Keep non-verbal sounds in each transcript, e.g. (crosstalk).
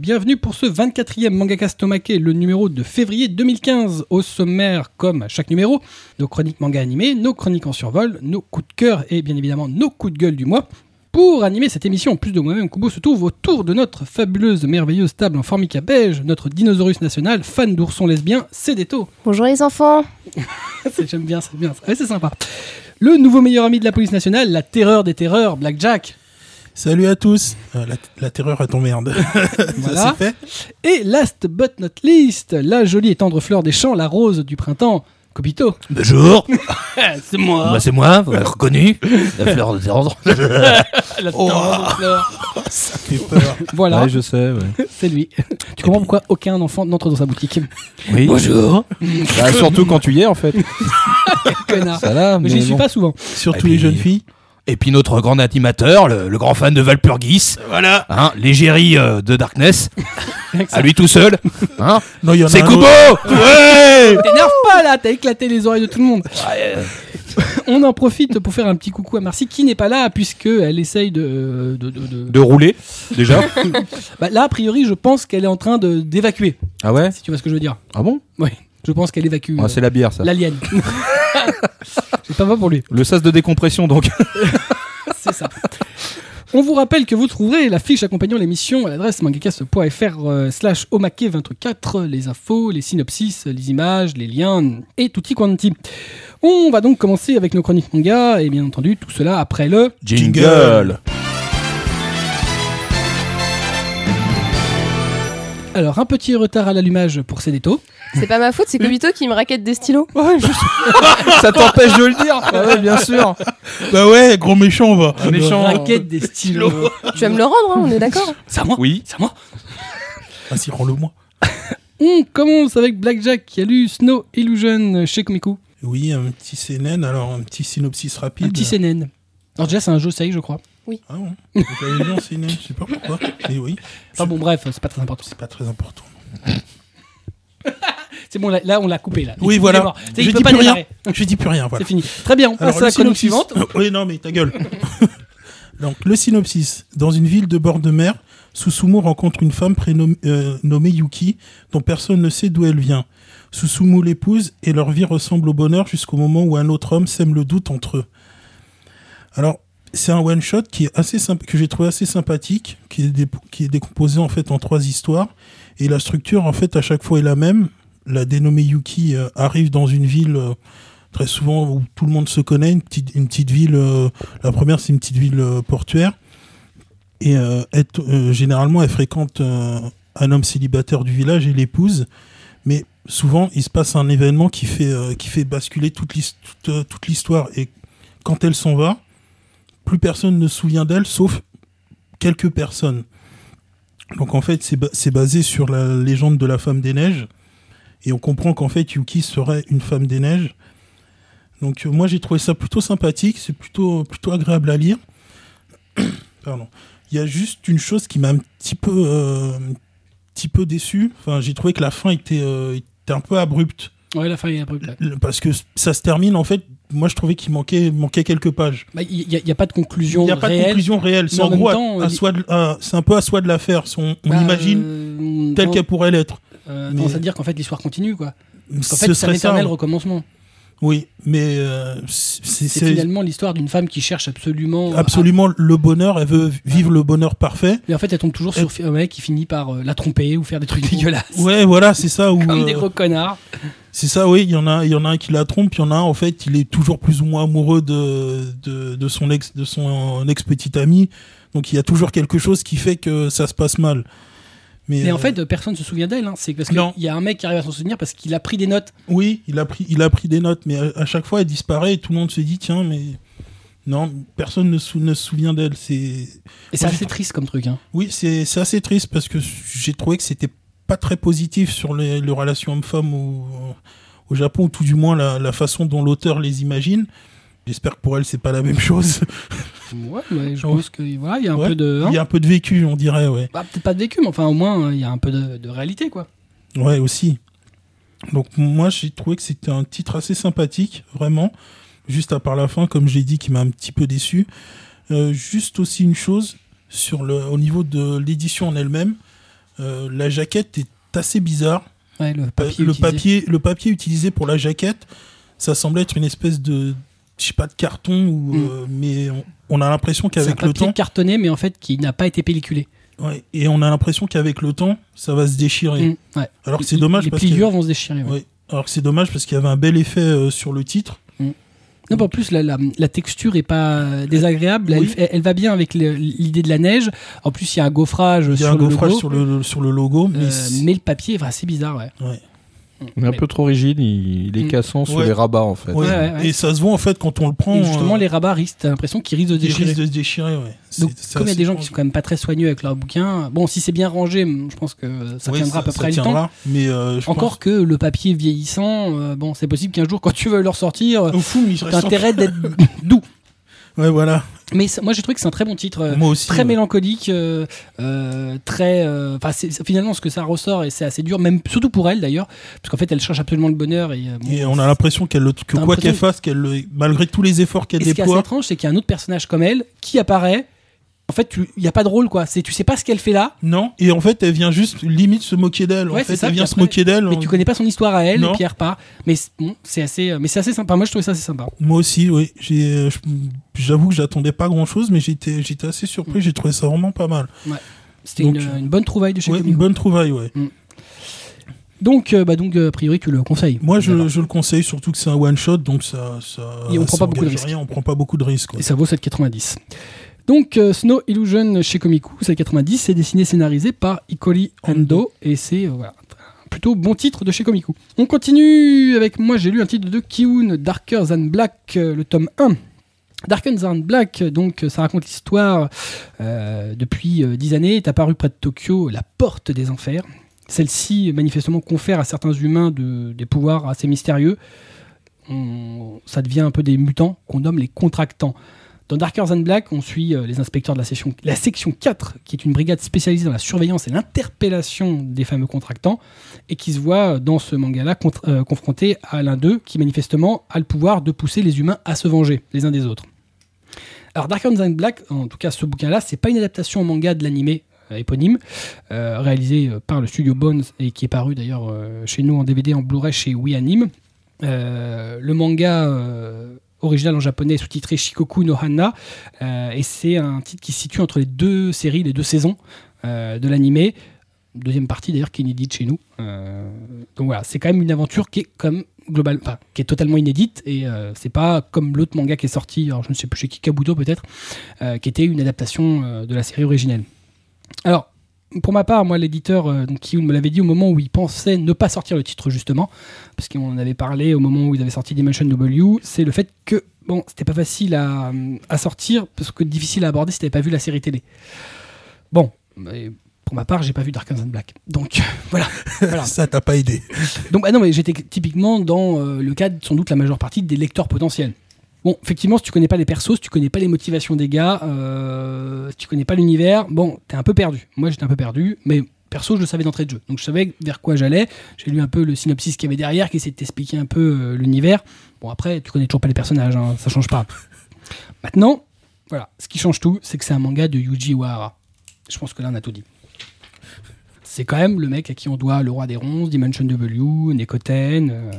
bienvenue pour ce 24e Mangaka Stomake, le numéro de février 2015. Au sommaire, comme à chaque numéro, nos chroniques manga animés, nos chroniques en survol, nos coups de cœur et bien évidemment nos coups de gueule du mois. Pour animer cette émission, en plus de moi-même, Kubo se trouve autour de notre fabuleuse, merveilleuse table en formica beige, notre dinosaurus national, fan d'oursons lesbiens, Cédéto. Bonjour les enfants. (laughs) J'aime bien, c'est bien, ouais, c'est sympa. Le nouveau meilleur ami de la police nationale, la terreur des terreurs, Blackjack. Salut à tous. Euh, la, la terreur à ton merde. (laughs) Voilà. Ça c'est fait. Et last but not least, la jolie et tendre fleur des champs, la rose du printemps, Kobito. Bonjour, (laughs) c'est moi. moi c'est moi, vous m'avez reconnu, la fleur de ordre. (laughs) La tendre fleur. Ça fait peur. Voilà, Ouais, je sais. ouais. c'est lui. Tu comprends pourquoi aucun enfant n'entre dans sa boutique? Oui. Bonjour. Bah, surtout quand tu y es, en fait. Connard. Ça là, Mais mais j'y suis bon. pas souvent. Surtout les jeunes filles. Et puis notre grand animateur, le, le grand fan de Valpurgis, Voilà. hein, l'égérie euh, de Darkness, à lui tout seul. Hein, Non, il y en a c'est Kubo. Ouais (laughs) T'énerve pas là, t'as éclaté les oreilles de tout le monde. On en profite pour faire un petit coucou à Marcy qui n'est pas là puisque elle essaye de, de, de- de- De rouler, déjà. (laughs) Bah, là a priori je pense qu'elle est en train de d'évacuer ah ouais si tu vois ce que je veux dire. Ah bon? Oui, je pense qu'elle évacue Ah, C'est la bière, ça. l'alien. (laughs) C'est pas mal pour lui. Le sas de décompression, donc. (laughs) C'est ça. On vous rappelle que vous trouverez la fiche accompagnant l'émission à l'adresse mangacast.fr euh, slash omake24, les infos, les synopsis, les images, les liens et tutti quanti. On va donc commencer avec nos chroniques manga et bien entendu tout cela après le... Jingle. Alors un petit retard à l'allumage pour Cédéto. C'est pas ma faute, c'est Kobito qui me raquette des stylos. (laughs) ça t'empêche de le dire Ah ouais, bien sûr. Bah ouais, gros méchant, va. méchant. Raquette des stylos. Tu vas me le rendre, hein, on est d'accord (laughs) C'est à moi Oui. C'est à moi Ah si, rends-le moi. (laughs) On commence avec Blackjack qui a lu Snow Illusion chez Komiku. Oui, un petit CNN, alors un petit synopsis rapide. Un petit CNN. Alors déjà c'est un jeu Sei je crois. Ah ouais. J'avais lu en CNN, je sais pas pourquoi. Mais oui, Enfin bon bref, c'est pas très important. c'est pas très important. C'est bon là, là, on l'a coupé là. Oui, voilà. Je dis plus rien. Je dis plus rien, voilà. C'est fini. Très bien, on passe Alors, à la chronique suivante. (laughs) Oui, non, mais ta gueule. (laughs) Donc, le synopsis. Dans une ville de bord de mer, Susumu rencontre une femme prénommée euh, nommée Yuki, dont personne ne sait d'où elle vient. Susumu l'épouse et leur vie ressemble au bonheur jusqu'au moment où un autre homme sème le doute entre eux. Alors, c'est un one shot qui est assez symp- que j'ai trouvé assez sympathique, qui est, qui est décomposé en fait en trois histoires et la structure en fait à chaque fois est la même. La dénommée Yuki euh, arrive dans une ville euh, très souvent où tout le monde se connaît, une petite, ville. euh, la première, c'est une petite ville portuaire. Et généralement, elle fréquente un homme célibataire du village et l'épouse. Mais souvent, il se passe un événement qui fait, qui fait basculer toute l'his- toute, toute l'histoire. Et quand elle s'en va, plus personne ne se souvient d'elle, sauf quelques personnes. Donc en fait, c'est basé sur la légende de la femme des neiges. Et on comprend qu'en fait, Yuki serait une femme des neiges. Donc euh, moi j'ai trouvé ça plutôt sympathique, c'est plutôt plutôt agréable à lire. (coughs) Pardon. Il y a juste une chose qui m'a un petit peu euh, un petit peu déçu. Enfin, j'ai trouvé que la fin était euh, était un peu abrupte Ouais, la fin est abrupte. parce que ça se termine en fait. Moi je trouvais qu'il manquait manquait quelques pages. Bah, Il n'y a, a pas de conclusion Il n'y a pas de réelle. conclusion réelle. C'est en gros de- c'est un peu à soi de la faire. On, on Bah, imagine euh, telle qu'elle pourrait l'être. euh, mais- tendance à dire qu'en fait l'histoire continue quoi. En Ce fait c'est un serait ça, éternel hein. recommencement. Oui, mais euh, c'est finalement l'histoire d'une femme qui cherche absolument. à- absolument le bonheur. Elle veut vivre le bonheur parfait. Mais en fait elle tombe toujours sur un mec qui finit par euh, la tromper ou faire des trucs (laughs) dégueulasses. Ouais, voilà, c'est ça. Où, Comme euh, des gros connards. C'est ça, oui. Il y en a, il y en a un qui la trompe, il y en a un en fait, il est toujours plus ou moins amoureux de de, de son ex, de son ex petite amie. Donc il y a toujours quelque chose qui fait que ça se passe mal. Mais, Mais en euh, fait, personne ne se souvient d'elle. hein. C'est parce qu'il y a un mec qui arrive à s'en souvenir parce qu'il a pris des notes. oui, il a pris, il a pris des notes, mais à, à chaque fois elle disparaît et tout le monde se dit tiens, mais non, personne ne, sou- ne se souvient d'elle. C'est Et c'est assez triste comme truc. Hein. Oui, c'est c'est assez triste parce que j'ai trouvé que c'était pas très positif sur les, les relations hommes-femmes au, au Japon, ou tout du moins la, la façon dont l'auteur les imagine. J'espère que pour elle, c'est pas la même chose. (laughs) Ouais, je pense qu'il voilà, il y a un Ouais. peu de. hein. Il y a un peu de vécu, on dirait, ouais. Bah, Peut-être pas de vécu, mais enfin au moins euh, il y a un peu de, de réalité quoi. Ouais, aussi. Donc moi, j'ai trouvé que c'était un titre assez sympathique, vraiment. Juste à part la fin, comme j'ai dit, qui m'a un petit peu déçu. Euh, juste aussi une chose sur le, au niveau de l'édition en elle-même. Euh, la jaquette est assez bizarre. Ouais, le Euh, papier. le, utilisé. papier, le papier utilisé pour la jaquette, ça semble être une espèce de, je sais pas, de carton, ou, Mm. euh, mais on, on a l'impression C'est qu'avec le temps, cartonné, mais en fait qui n'a pas été pelliculé. ouais, et on a l'impression qu'avec le temps, ça va se déchirer. Mm, ouais. Alors que c'est dommage Les parce vont se déchirer. ouais. alors que c'est dommage parce qu'il y avait un bel effet euh, sur le titre. Non, mais en plus, la, la, la texture est pas désagréable. Elle, Oui. elle- elle va bien avec l'idée de la neige. En plus, il y a un gaufrage Il y sur a un le gaufrage logo. sur le, sur le logo, mais, Euh, c'est- mais le papier est assez bizarre, ouais. Ouais. Il est un peu trop rigide, il, il est Mm. cassant sur Ouais. les rabats en fait. Ouais. Ouais, ouais, ouais. Et ça se voit en fait quand on le prend. Et justement, euh, les rabats risquent, t'as l'impression qu'ils risquent de se ils déchirer. risquent de se déchirer. Donc, comme il y a des gens qui sont quand même pas très soigneux avec leurs bouquins, bon, si c'est bien rangé, je pense que ça Ouais, tiendra à peu près le temps. Mais euh, je Encore pense- que le papier vieillissant, euh, bon, c'est possible qu'un jour, quand tu veux le ressortir, t'as intérêt d'être doux. Ouais, voilà. Mais moi, j'ai trouvé que c'est un très bon titre. euh, Moi aussi. très ouais. mélancolique, euh, euh, très. euh, finalement, ce que ça ressort et c'est assez dur, même surtout pour elle d'ailleurs, parce qu'en fait, elle cherche absolument le bonheur et. bon, Et on a l'impression qu'elle le- que quoi qu'elle que- fasse, qu'elle le- malgré tous les efforts qu'elle et ce qui est assez déploie, étrange, c'est qu'il y a un autre personnage comme elle qui apparaît. En fait, il n'y a pas de rôle, quoi. C'est, tu sais pas ce qu'elle fait là, non. Et en fait, elle vient juste limite se moquer d'elle. Ouais, en fait, ça, elle vient se moquer d'elle. mais tu connais pas son histoire à elle, Non. et puis elle repart. Mais c'est- bon, c'est assez, euh, mais c'est assez sympa. Moi, je trouvais ça assez sympa. Moi aussi, oui. Euh, je- j'avoue que j'attendais pas grand chose, mais j'étais, j'étais assez surpris. J'ai trouvé ça vraiment pas mal. C'était Donc, une, euh, une bonne trouvaille de chez Ouais, une bonne trouvaille, ouais. Donc, euh, bah, donc, euh, a priori, tu le conseilles. Moi, je, je le conseille, surtout que c'est un one shot, donc ça, ça. Et on prend pas beaucoup de risques. On prend pas beaucoup de risques. Et ça vaut 7,90. Donc, euh, Snow Illusion chez Komiku, 7,90, c'est dessiné scénarisé par Ikori Ando, et c'est euh, voilà, un plutôt bon titre de chez Komiku. On continue avec moi, j'ai lu un titre de Kiun, Darker Than Black, euh, le tome 1. Darker Than Black, donc ça raconte l'histoire depuis 10 années, est apparue près de Tokyo la porte des enfers. Celle-ci, manifestement, confère à certains humains de- des pouvoirs assez mystérieux. On- ça devient un peu des mutants qu'on nomme les contractants. Dans Darker Than Black, on suit euh, les inspecteurs de la section, la section 4, qui est une brigade spécialisée dans la surveillance et l'interpellation des fameux contractants, et qui se voit euh, dans ce manga-là euh, confronté à l'un d'eux, qui manifestement a le pouvoir de pousser les humains à se venger les uns des autres. Alors Darker Than Black, en tout cas ce bouquin-là, c'est pas une adaptation en manga de l'animé éponyme, réalisé par le studio Bones et qui est paru d'ailleurs chez nous en DVD en Blu-ray chez We Anime. Euh, le manga original en japonais sous-titré Shikoku no Hana euh, et c'est un titre qui se situe entre les deux séries, les deux saisons euh, de l'animé. Deuxième partie d'ailleurs qui est inédite chez nous. Euh, donc voilà, c'est quand même une aventure qui est comme global, qui est totalement inédite et c'est pas comme l'autre manga qui est sorti, alors je ne sais plus chez Kikabuto peut-être, qui était une adaptation de la série originelle. Alors pour ma part, moi, l'éditeur euh, Kiyun me l'avait dit au moment où il pensait ne pas sortir le titre, justement, parce qu'on en avait parlé au moment où ils avaient sorti Dimension W, c'est le fait que, bon, c'était pas facile à, à sortir, parce que difficile à aborder si t'avais pas vu la série télé. Bon, mais pour ma part, j'ai pas vu Dark and Black. Donc, (laughs) voilà. voilà. Ça t'a pas aidé. Donc, ah non, mais j'étais typiquement dans euh, le cas de sans doute la majeure partie des lecteurs potentiels. Bon, effectivement, si tu connais pas les persos, si tu connais pas les motivations des gars, euh, si tu connais pas l'univers, bon, t'es un peu perdu. Moi, j'étais un peu perdu, mais perso, je le savais d'entrée de jeu. Donc, je savais vers quoi j'allais. J'ai lu un peu le synopsis qu'il y avait derrière, qui essayait de t'expliquer un peu euh, l'univers. Bon, après, tu connais toujours pas les personnages, hein, ça change pas. (laughs) Maintenant, voilà, ce qui change tout, c'est que c'est un manga de Yuji Wahara. Je pense que là, on a tout dit. C'est quand même le mec à qui on doit Le Roi des Ronces, Dimension W, Nekoten, euh,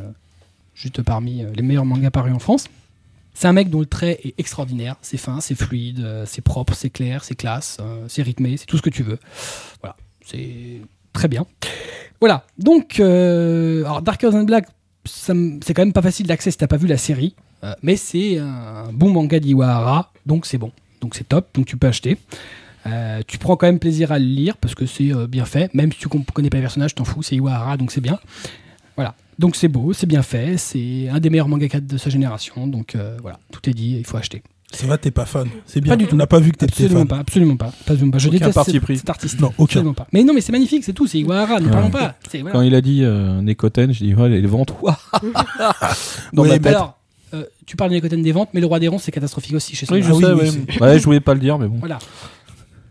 juste parmi les meilleurs mangas parus en France. C'est un mec dont le trait est extraordinaire, c'est fin, c'est fluide, euh, c'est propre, c'est clair, c'est classe, euh, c'est rythmé, c'est tout ce que tu veux. Voilà, c'est très bien. Voilà, donc, euh, alors Darker Than Black, c'est quand même pas facile d'accès si t'as pas vu la série, euh, mais c'est un bon manga d'Iwahara, donc c'est bon, donc c'est top, donc tu peux acheter. Tu prends quand même plaisir à le lire parce que c'est bien fait, même si tu connais pas les personnages, t'en fous, c'est Iwahara, donc c'est bien. Voilà, donc c'est beau, c'est bien fait, c'est un des meilleurs mangaka de sa génération, donc euh, voilà, tout est dit, il faut acheter. Ça va, t'es pas fan. C'est bien. Pas du On n'a pas vu que t'étais Absolument fan. pas, absolument pas, absolument pas. Je Aucun déteste parti cet, pris. cet artiste. Non, aucun. Absolument pas. Mais non, mais c'est magnifique, c'est tout, c'est Iwahara, ne Ouais. parlons pas. C'est- voilà. Quand il a dit euh, Nekoten, je dis ouais, les ventes. ouah. (laughs) (laughs) Dans Ouais, ma mais tête. Alors, euh, tu parles de Nekoten des ventes, mais le roi des ronces, c'est catastrophique aussi chez oui, Sony. je Ah sais. oui, ouais. oui, (laughs) Ouais, je voulais pas le dire, mais bon. Voilà.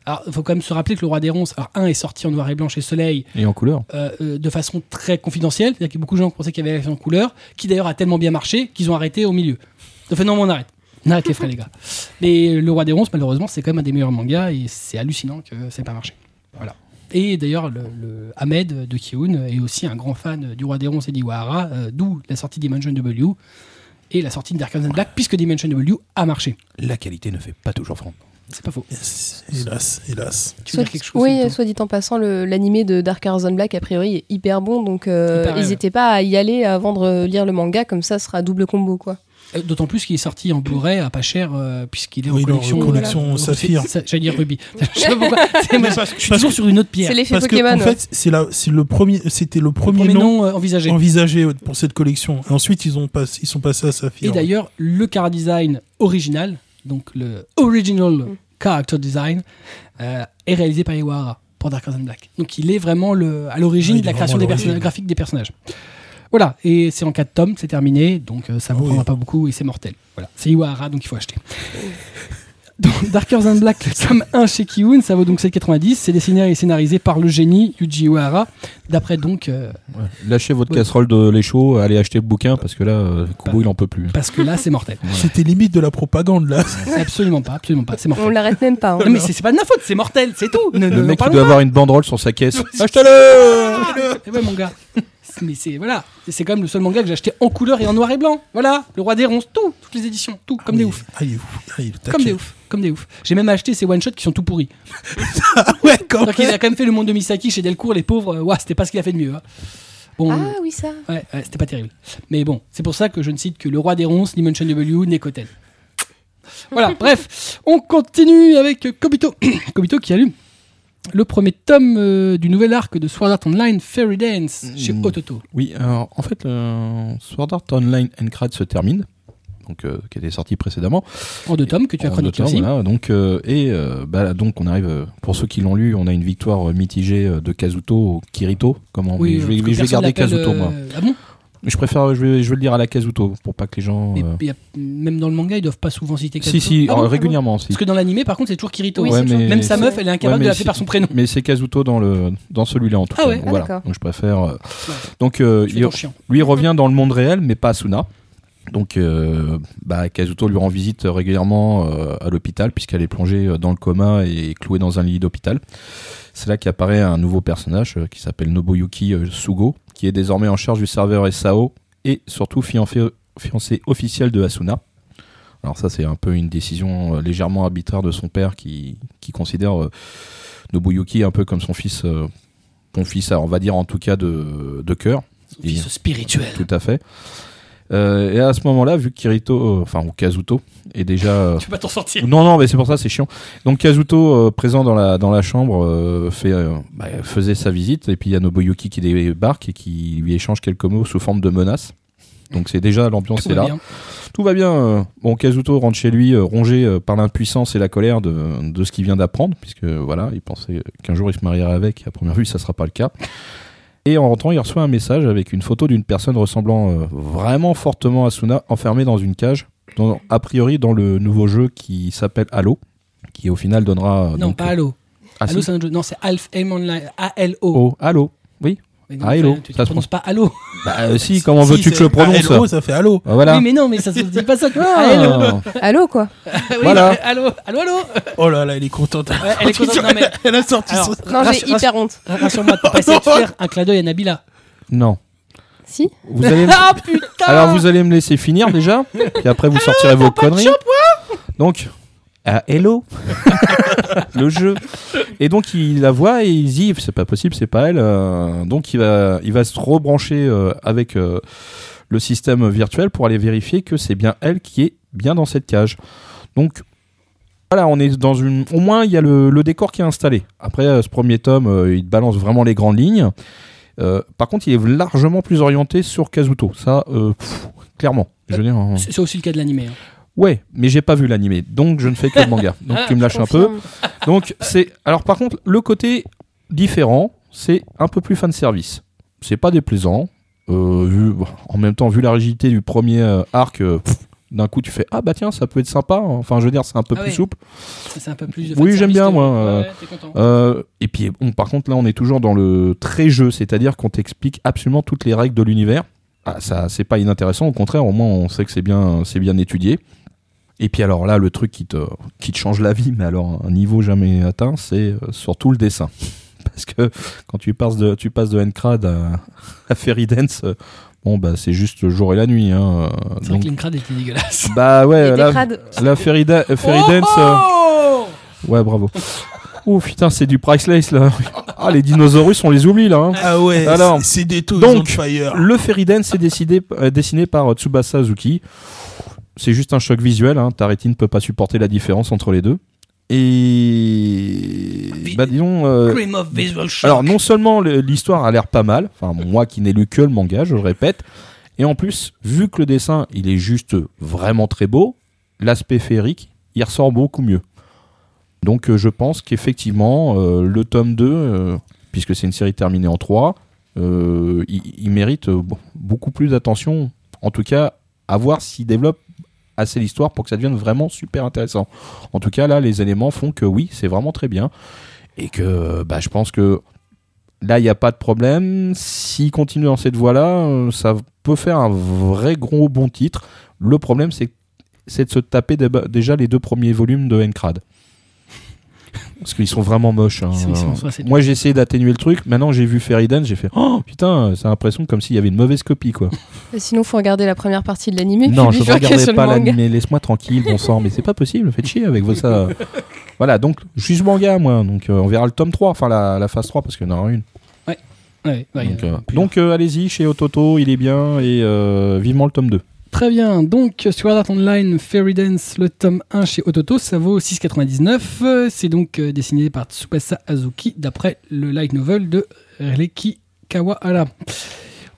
Alors, il faut quand même se rappeler que le roi des ronces, alors un est sorti en noir et blanc chez Soleil Et en couleur. euh, euh, de façon très confidentielle, c'est-à-dire que beaucoup de gens pensaient qu'il y avait la version en couleur, qui d'ailleurs a tellement bien marché qu'ils ont arrêté au milieu. Enfin non, mais on arrête. On arrête les frais, (laughs) les gars. Mais le roi des ronces, malheureusement, c'est quand même un des meilleurs mangas et c'est hallucinant que ça n'ait pas marché. Voilà. Et d'ailleurs, le, le Ahmed de Kiun est aussi un grand fan du Roi des Ronces et d'Iwahara, euh, d'où la sortie Dimension W et la sortie de Dark and Black, puisque Dimension W a marché. La qualité ne fait pas toujours fondre. C'est pas faux. Yes. Hélas, hélas. Tu veux Soit, dire quelque chose oui, soit dit en passant, l'animé de Dark Horizon Black, a priori, est hyper bon. Donc, euh, ouais. n'étaient pas à y aller avant de lire le manga. Comme ça, ce sera double combo, quoi. Euh, D'autant plus qu'il est sorti en Blu-ray à pas cher, euh, puisqu'il est Oui, en collection. collection voilà. Saphir. J'allais dire Ruby. (laughs) Je sais pourquoi. (laughs) Suis toujours sur une autre pierre. C'est l'effet Parce que, Pokémon. en ouais. fait, c'est le premier, c'était le premier, Premier nom nom euh, envisagé. envisagé pour cette collection. Et ensuite, ils, ont pas, ils sont passés à Saphir. Et d'ailleurs, le car design original, donc le original Mm. character design, euh, est réalisé par Iwahara pour Dark Horizon Black. Donc il est vraiment le, à l'origine Ah, de la création des personnages graphiques des personnages. Voilà, et c'est en 4 tomes, c'est terminé, donc euh, ça vous Oui. prendra pas beaucoup et c'est mortel. Voilà, c'est Iwahara, donc il faut acheter. Donc, Dark Horizon Black, le tome 1 chez Kiun, ça vaut donc 7,90. C'est dessiné et scénarisé par le génie Yuji Iwahara, d'après donc euh, Ouais. Lâchez votre Ouais. casserole de lait chaud, allez acheter le bouquin parce que là, euh, Kubo il en peut plus. parce que là c'est mortel. C'était limite de la propagande, là. Absolument pas, absolument pas, c'est mortel. On l'arrête même pas. hein. Non mais c'est pas de ma faute, c'est mortel, c'est tout. Ne, Le ne- mec parlons doit pas. avoir une banderole sur sa caisse. Achetez-le Eh ouais mon gars. Mais c'est voilà, c'est quand même le seul manga que j'ai acheté en couleur et en noir et blanc. Voilà, le roi des ronces, tout, toutes les éditions, tout, comme des oufs, Ah, il est ouf. Ah, il est comme des oufs, comme des oufs. J'ai même acheté ces one shots qui sont tout pourris. Ah (laughs) ouais, quand Donc il a quand même fait le monde de Misaki chez Delcourt, les pauvres. euh, Ouah, c'était pas ce qu'il a fait de mieux. hein. Bon, Ah oui, ça. ouais, ouais, c'était pas terrible. Mais bon, c'est pour ça que je ne cite que le roi des ronces, Dimension W, Nekoten. Voilà, (laughs) bref, on continue avec Kobito. (coughs) Kobito qui allume le premier tome euh, du nouvel arc de Sword Art Online Fairy Dance chez Mm. Ototo. Oui, alors en fait, le Sword Art Online Encrad se termine, donc euh, qui était sorti précédemment. En deux tomes que tu as chroniqué aussi. voilà, donc euh, et euh, bah, donc on arrive euh, pour ceux qui l'ont lu, on a une victoire euh, mitigée euh, de Kazuto au Kirito. Comment Oui, mais je vais, je vais garder Kazuto euh, moi. Ah bon je préfère, je vais, je vais le dire à la Kazuto pour pas que les gens. Mais euh, il y a- Même dans le manga, ils doivent pas souvent citer Kazuto. Si si, Ah bon, euh, ah bon régulièrement si. Parce que dans l'animé, par contre, c'est toujours Kirito. Oui, Ouais, mais- Même sa meuf, elle est incapable Ouais, de l'appeler par son prénom. Mais c'est Kazuto dans le dans celui-là en tout Ah cas. ouais, Donc, ah voilà. d'accord. Donc je préfère. euh, Donc euh, il- lui il revient dans le monde réel, mais pas Asuna. Donc, euh, bah, Kazuto lui rend visite régulièrement euh, à l'hôpital puisqu'elle est plongée dans le coma et clouée dans un lit d'hôpital. C'est là qu'apparaît un nouveau personnage euh, qui s'appelle Nobuyuki euh, Sugo, qui est désormais en charge du serveur SAO et surtout fiancé, officiel de Asuna. Alors ça, c'est un peu une décision euh, légèrement arbitraire de son père qui, qui considère euh, Nobuyuki un peu comme son fils, euh, son fils, on va dire en tout cas de, de cœur. Son fils spirituel. Tout à fait. Euh, et à ce moment-là, vu que Kirito, euh, enfin, ou Kazuto, est déjà. euh, Tu peux pas t'en sortir. non, non, mais c'est pour ça, c'est chiant. Donc Kazuto, euh, présent dans la, dans la chambre, euh, fait, bah, faisait sa visite, et puis il y a Nobuyuki qui débarque et qui lui échange quelques mots sous forme de menaces. Donc c'est déjà l'ambiance est là. bien. Tout va bien. euh, bon, Kazuto rentre chez lui, euh, rongé euh, par l'impuissance et la colère de, de ce qu'il vient d'apprendre, puisque voilà, il pensait qu'un jour il se marierait avec. À première vue, ça sera pas le cas. Et en rentrant, il reçoit un message avec une photo d'une personne ressemblant euh, vraiment fortement à Suna, enfermée dans une cage, dans- a priori dans le nouveau jeu qui s'appelle Halo, qui au final donnera. Non, donc, pas Halo. Ah, Halo, si. c'est un jeu. Non, c'est Alf Aim Online. A-L-O. Oh, Halo. Oui. Mais non, Ah, Halo. Tu Ça ne se prononces pas Halo. Bah euh, si, (laughs) comment Si, veux-tu que je le prononce Ah, hello, ça fait allô. Ah, Voilà. Oui, mais non, mais ça se dit pas ça. Ah. Halo. (laughs) Allô, quoi (laughs) Oui, Voilà. Allô, allô, allô. Oh là là, elle est contente. Ouais, elle est contente. Non, mais Elle a sorti Alors, son- Non, j'ai Rassure- hyper honte. rassure-moi, t'as pas essayé de faire un clin d'œil à Nabila. Non. Si Vous allez. Ah putain Alors vous allez me laisser finir déjà, puis après vous sortirez vos conneries. Donc, à Hello, (laughs) le jeu. Et donc il la voit et il dit c'est pas possible, c'est pas elle. euh, donc il va, il va se rebrancher euh, avec euh, le système virtuel pour aller vérifier que c'est bien elle qui est bien dans cette cage. Donc voilà, on est dans une. Au moins il y a le, décor qui est installé. Après ce premier tome, il balance vraiment les grandes lignes. Par contre, il est largement plus orienté sur Kazuto. Ça, pff, clairement. C'est c'est aussi le cas de l'animé. hein. Ouais, mais j'ai pas vu l'animé, donc je ne fais que le manga. (laughs) Donc tu me lâches un peu. Donc c'est. Alors par contre, le côté différent, c'est un peu plus fan service. C'est pas déplaisant. Euh, vu, en même temps, vu la rigidité du premier euh, arc, euh, d'un coup tu fais ah bah tiens, ça peut être sympa. hein. Enfin, je veux dire, c'est un peu Ah plus souple. Un peu plus. Oui, j'aime bien, moi, euh. Euh, et puis, bon, par contre, là, on est toujours dans le très jeu, c'est-à-dire qu'on t'explique absolument toutes les règles de l'univers. Ah, ça, c'est pas inintéressant, au contraire, au moins, on sait que c'est bien, c'est bien étudié. Et puis, alors là, le truc qui te, qui te change la vie, mais alors un niveau jamais atteint, c'est euh, surtout le dessin. (laughs) parce que quand tu passes de, tu passes de Encrad à, à Fairy Dance, euh, bon, bah, c'est juste le jour et la nuit. Hein. C'est vrai Donc, que l'Incrad était dégueulasse. (laughs) bah ouais, la, la Fairy, Da- euh, Fairy Dance. euh, Oh ouais, bravo. (laughs) Oh putain, c'est du priceless là. Ah, les dinosaures, on les oublie là. hein. Ah ouais, Alors, c'est- des taux donc, fire. Le Fairy Dance est décidé, euh, dessiné par euh, Tsubasa Azuki. C'est juste un choc visuel, hein. ta rétine peut pas supporter la différence entre les deux. Et bah disons, euh, alors non seulement le- l'histoire a l'air pas mal, enfin moi qui n'ai lu que le manga, je le répète, et en plus vu que le dessin il est juste vraiment très beau, l'aspect féerique il ressort beaucoup mieux. Donc euh, je pense qu'effectivement euh, le tome 2, euh, puisque c'est une série terminée en 3, euh, il, il mérite beaucoup plus d'attention, en tout cas à voir s'il développe assez l'histoire pour que ça devienne vraiment super intéressant. En tout cas là les éléments font que oui c'est vraiment très bien et que bah, je pense que là il n'y a pas de problème. S'il continue dans cette voie là, ça peut faire un vrai gros bon titre. Le problème c'est de se taper déjà les deux premiers volumes de Encrad. Parce qu'ils sont vraiment moches. hein. Ils sont- ils sont- sont assez Moi j'ai essayé d'atténuer le truc. Maintenant j'ai vu Dance, j'ai fait oh putain, c'est l'impression comme s'il y avait une mauvaise copie quoi. Et Sinon, faut regarder la première partie de l'animé. non, je ne le pas l'animé. Laisse-moi tranquille, bon sang. Mais c'est pas possible. Faites chier avec vos ça. (laughs) voilà, donc ce manga moi. Donc euh, on verra le tome 3, enfin la, la phase 3 parce qu'il y en aura une. Ouais, ouais, donc euh, euh, donc, euh, allez-y chez Ototo, il est bien et euh, vivement le tome 2. Très bien, donc Sword Art Online Fairy Dance, le tome 1 chez Ototo, ça vaut 6,99. Euh, C'est donc euh, dessiné par Tsubasa Azuki d'après le light novel de Reki Kawahara.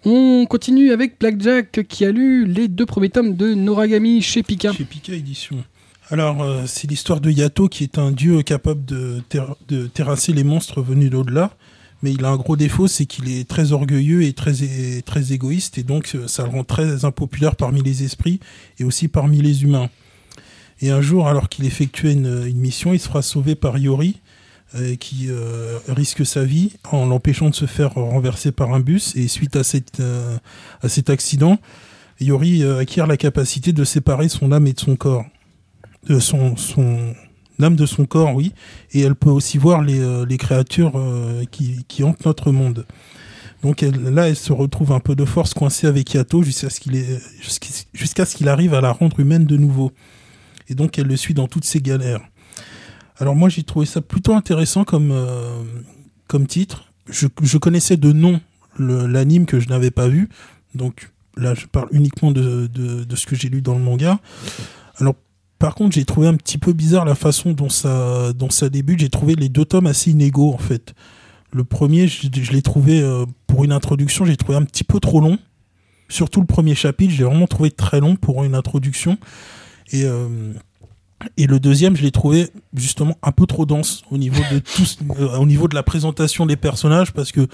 On continue avec Blackjack qui a lu les deux premiers tomes de Noragami chez Pika. Chez Pika Édition. Alors, euh, c'est l'histoire de Yato qui est un dieu capable de terrasser les monstres venus d'au-delà. Mais il a un gros défaut, c'est qu'il est très orgueilleux et très, très égoïste. Et donc, euh, ça le rend très impopulaire parmi les esprits et aussi parmi les humains. Et un jour, alors qu'il effectuait une, mission, il se fera sauver par Yori, euh, qui euh, risque sa vie en l'empêchant de se faire renverser par un bus. Et suite à, cette, à cet accident, Yori acquiert la capacité de séparer son âme et de son corps. De son, son âme de son corps, oui. Et elle peut aussi voir les, euh, créatures euh, qui, hantent notre monde. Donc elle- là, elle se retrouve un peu de force coincée avec Yato jusqu'à ce qu'il arrive à la rendre humaine de nouveau. Et donc elle le suit dans toutes ses galères. Alors moi, j'ai trouvé ça plutôt intéressant comme, euh, comme titre. Je, connaissais de nom l'anime que je n'avais pas vu. Donc là, je parle uniquement de, de, de ce que j'ai lu dans le manga. Alors, par contre, j'ai trouvé un petit peu bizarre la façon dont ça, dont ça débute. J'ai trouvé les deux tomes assez inégaux, en fait. Le premier, je, l'ai trouvé, euh, pour une introduction, j'ai trouvé un petit peu trop long. Surtout le premier chapitre, j'ai vraiment trouvé très long pour une introduction. Et, euh, et le deuxième, je l'ai trouvé justement un peu trop dense au niveau de euh, au niveau de la présentation des personnages, parce que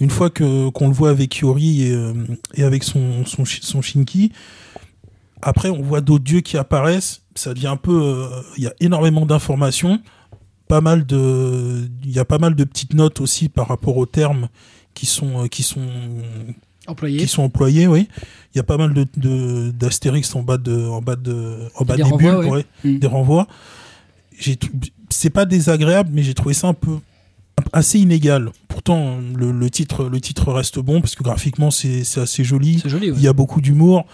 une fois que qu'on le voit avec Yori et, et avec son, son, son Shinki, après on voit d'autres dieux qui apparaissent, ça devient un peu, euh, il y a énormément d'informations, pas mal de, il y a pas mal de petites notes aussi par rapport aux termes qui sont, euh, qui sont, Employé. qui sont employés, oui. Il y a pas mal de, d'astérix en bas de, en bas de, en bas Des des, renvois, bulles, ouais. ouais Mm. des renvois. J'ai c'est pas désagréable, mais j'ai trouvé ça un peu assez inégal. Pourtant, le, le titre, le titre reste bon parce que graphiquement c'est c'est assez joli. C'est joli, ouais. Il y a beaucoup d'humour.